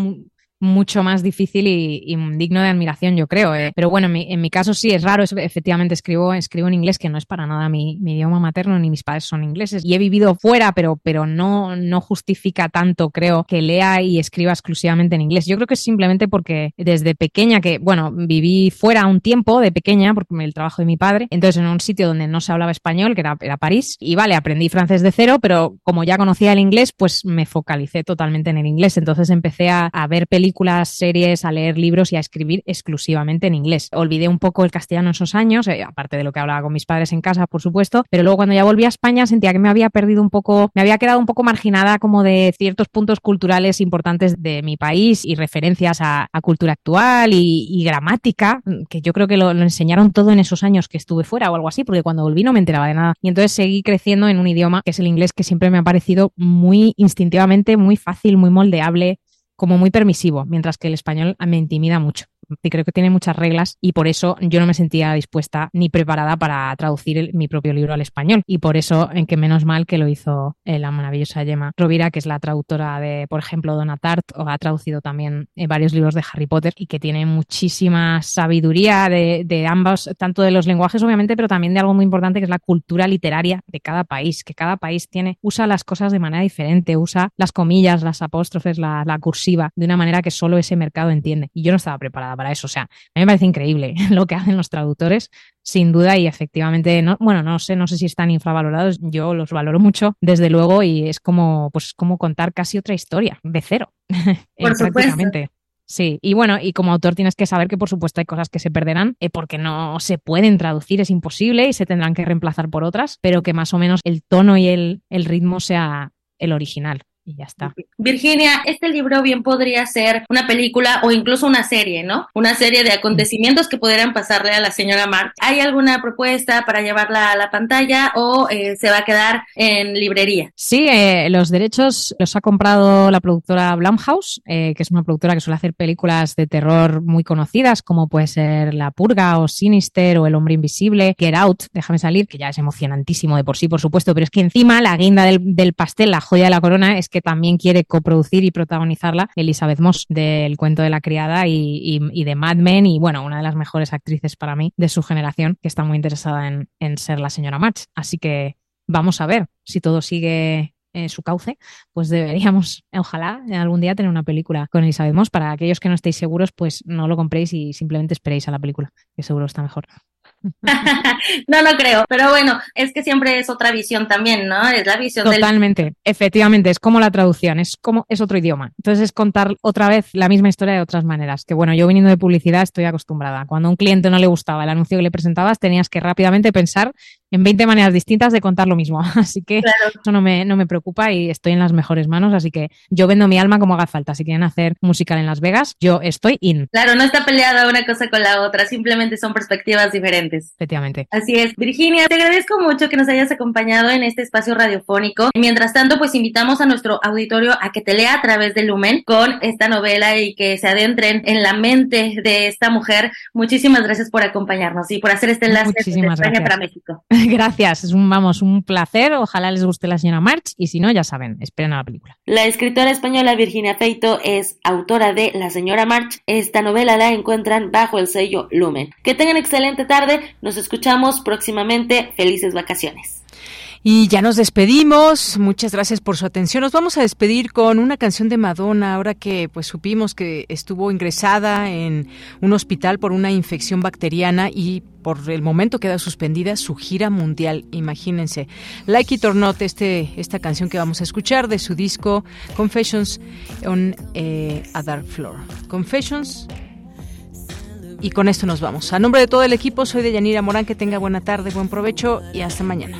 mucho más difícil y, digno de admiración, yo creo. Eh. Pero bueno, en mi, caso sí es raro, es, efectivamente escribo, escribo en inglés, que no es para nada mi, mi, idioma materno, ni mis padres son ingleses. Y he vivido fuera, pero, pero no, no justifica tanto, creo, que lea y escriba exclusivamente en inglés. Yo creo que es simplemente porque desde pequeña, que bueno, viví fuera un tiempo de pequeña, porque el trabajo de mi padre, entonces en un sitio donde no se hablaba español, que era, era París, y vale, aprendí francés de cero, pero como ya conocía el inglés, pues me focalicé totalmente en el inglés. Entonces empecé a, a ver películas películas, series, a leer libros y a escribir exclusivamente en inglés. Olvidé un poco el castellano en esos años, eh, aparte de lo que hablaba con mis padres en casa, por supuesto, pero luego cuando ya volví a España sentía que me había perdido un poco, me había quedado un poco marginada como de ciertos puntos culturales importantes de mi país y referencias a, a cultura actual y, gramática, que yo creo que lo enseñaron todo en esos años que estuve fuera o algo así, porque cuando volví no me enteraba de nada. Y entonces seguí creciendo en un idioma que es el inglés que siempre me ha parecido muy instintivamente, muy fácil, muy moldeable, como muy permisivo, mientras que el español me intimida mucho. Y creo que tiene muchas reglas y por eso yo no me sentía dispuesta ni preparada para traducir mi propio libro al español. Y por eso, en que menos mal que lo hizo eh, la maravillosa Gemma Rovira, que es la traductora de, por ejemplo, Donna Tart, o ha traducido también eh, varios libros de Harry Potter y que tiene muchísima sabiduría de, de ambos, tanto de los lenguajes, obviamente, pero también de algo muy importante que es la cultura literaria de cada país, que cada país tiene, usa las cosas de manera diferente, usa las comillas, las apóstrofes, la cursiva, de una manera que solo ese mercado entiende. Y yo no estaba preparada para eso. O sea, a mí me parece increíble lo que hacen los traductores, sin duda, y efectivamente, no, bueno, no sé, no sé si están infravalorados, yo los valoro mucho, desde luego, y es como, pues, como contar casi otra historia, de cero. Por prácticamente. Sí, y bueno, y como autor tienes que saber que por supuesto hay cosas que se perderán eh, porque no se pueden traducir, es imposible y se tendrán que reemplazar por otras, pero que más o menos el tono y el, el ritmo sea el original y ya está. Virginia, este libro bien podría ser una película o incluso una serie, ¿no? Una serie de acontecimientos que pudieran pasarle a la señora Mark. ¿Hay alguna propuesta para llevarla a la pantalla o eh, se va a quedar en librería? Sí, eh, los derechos los ha comprado la productora Blumhouse, eh, que es una productora que suele hacer películas de terror muy conocidas, como puede ser La Purga o Sinister o El Hombre Invisible, Get Out, déjame salir, que ya es emocionantísimo de por sí, por supuesto, pero es que encima la guinda del, del pastel, la joya de la corona, es que también quiere coproducir y protagonizarla Elizabeth Moss del cuento de la criada y, de Mad Men y bueno, una de las mejores actrices para mí de su generación que está muy interesada en, ser la señora March. Así que vamos a ver si todo sigue en su cauce, pues deberíamos, ojalá, algún día tener una película con Elizabeth Moss. Para aquellos que no estéis seguros, pues no lo compréis y simplemente esperéis a la película, que seguro está mejor. no, no creo, pero bueno, es que siempre es otra visión también, ¿no? Es la visión Totalmente, efectivamente, es como la traducción, es como es otro idioma. Entonces es contar otra vez la misma historia de otras maneras. Que bueno, yo viniendo de publicidad estoy acostumbrada. Cuando a un cliente no le gustaba el anuncio que le presentabas, tenías que rápidamente pensar en 20 maneras distintas de contar lo mismo. Así que eso no me, no me preocupa y estoy en las mejores manos. Así que yo vendo mi alma como haga falta. Si quieren hacer musical en Las Vegas, yo estoy in. Claro, no está peleada una cosa con la otra, simplemente son perspectivas diferentes. Efectivamente. Así es. Virginia, te agradezco mucho que nos hayas acompañado en este espacio radiofónico. Mientras tanto, pues invitamos a nuestro auditorio a que te lea a través de Lumen con esta novela y que se adentren en la mente de esta mujer. Muchísimas gracias por acompañarnos y por hacer este enlace de España para México. Gracias, es un, vamos, un placer. Ojalá les guste la señora March y si no, ya saben, esperen a la película. La escritora española Virginia Feito es autora de La señora March. Esta novela la encuentran bajo el sello Lumen. Que tengan excelente tarde, nos escuchamos próximamente. Felices vacaciones. Y ya nos despedimos. Muchas gracias por su atención. Nos vamos a despedir con una canción de Madonna, ahora que pues supimos que estuvo ingresada en un hospital por una infección bacteriana y por el momento queda suspendida su gira mundial. Imagínense. Like It or Not, este, esta canción que vamos a escuchar de su disco Confessions on eh, a Dark Floor. Confessions y con esto nos vamos. A nombre de todo el equipo, soy de Yanira Morán. Que tenga buena tarde, buen provecho y hasta mañana.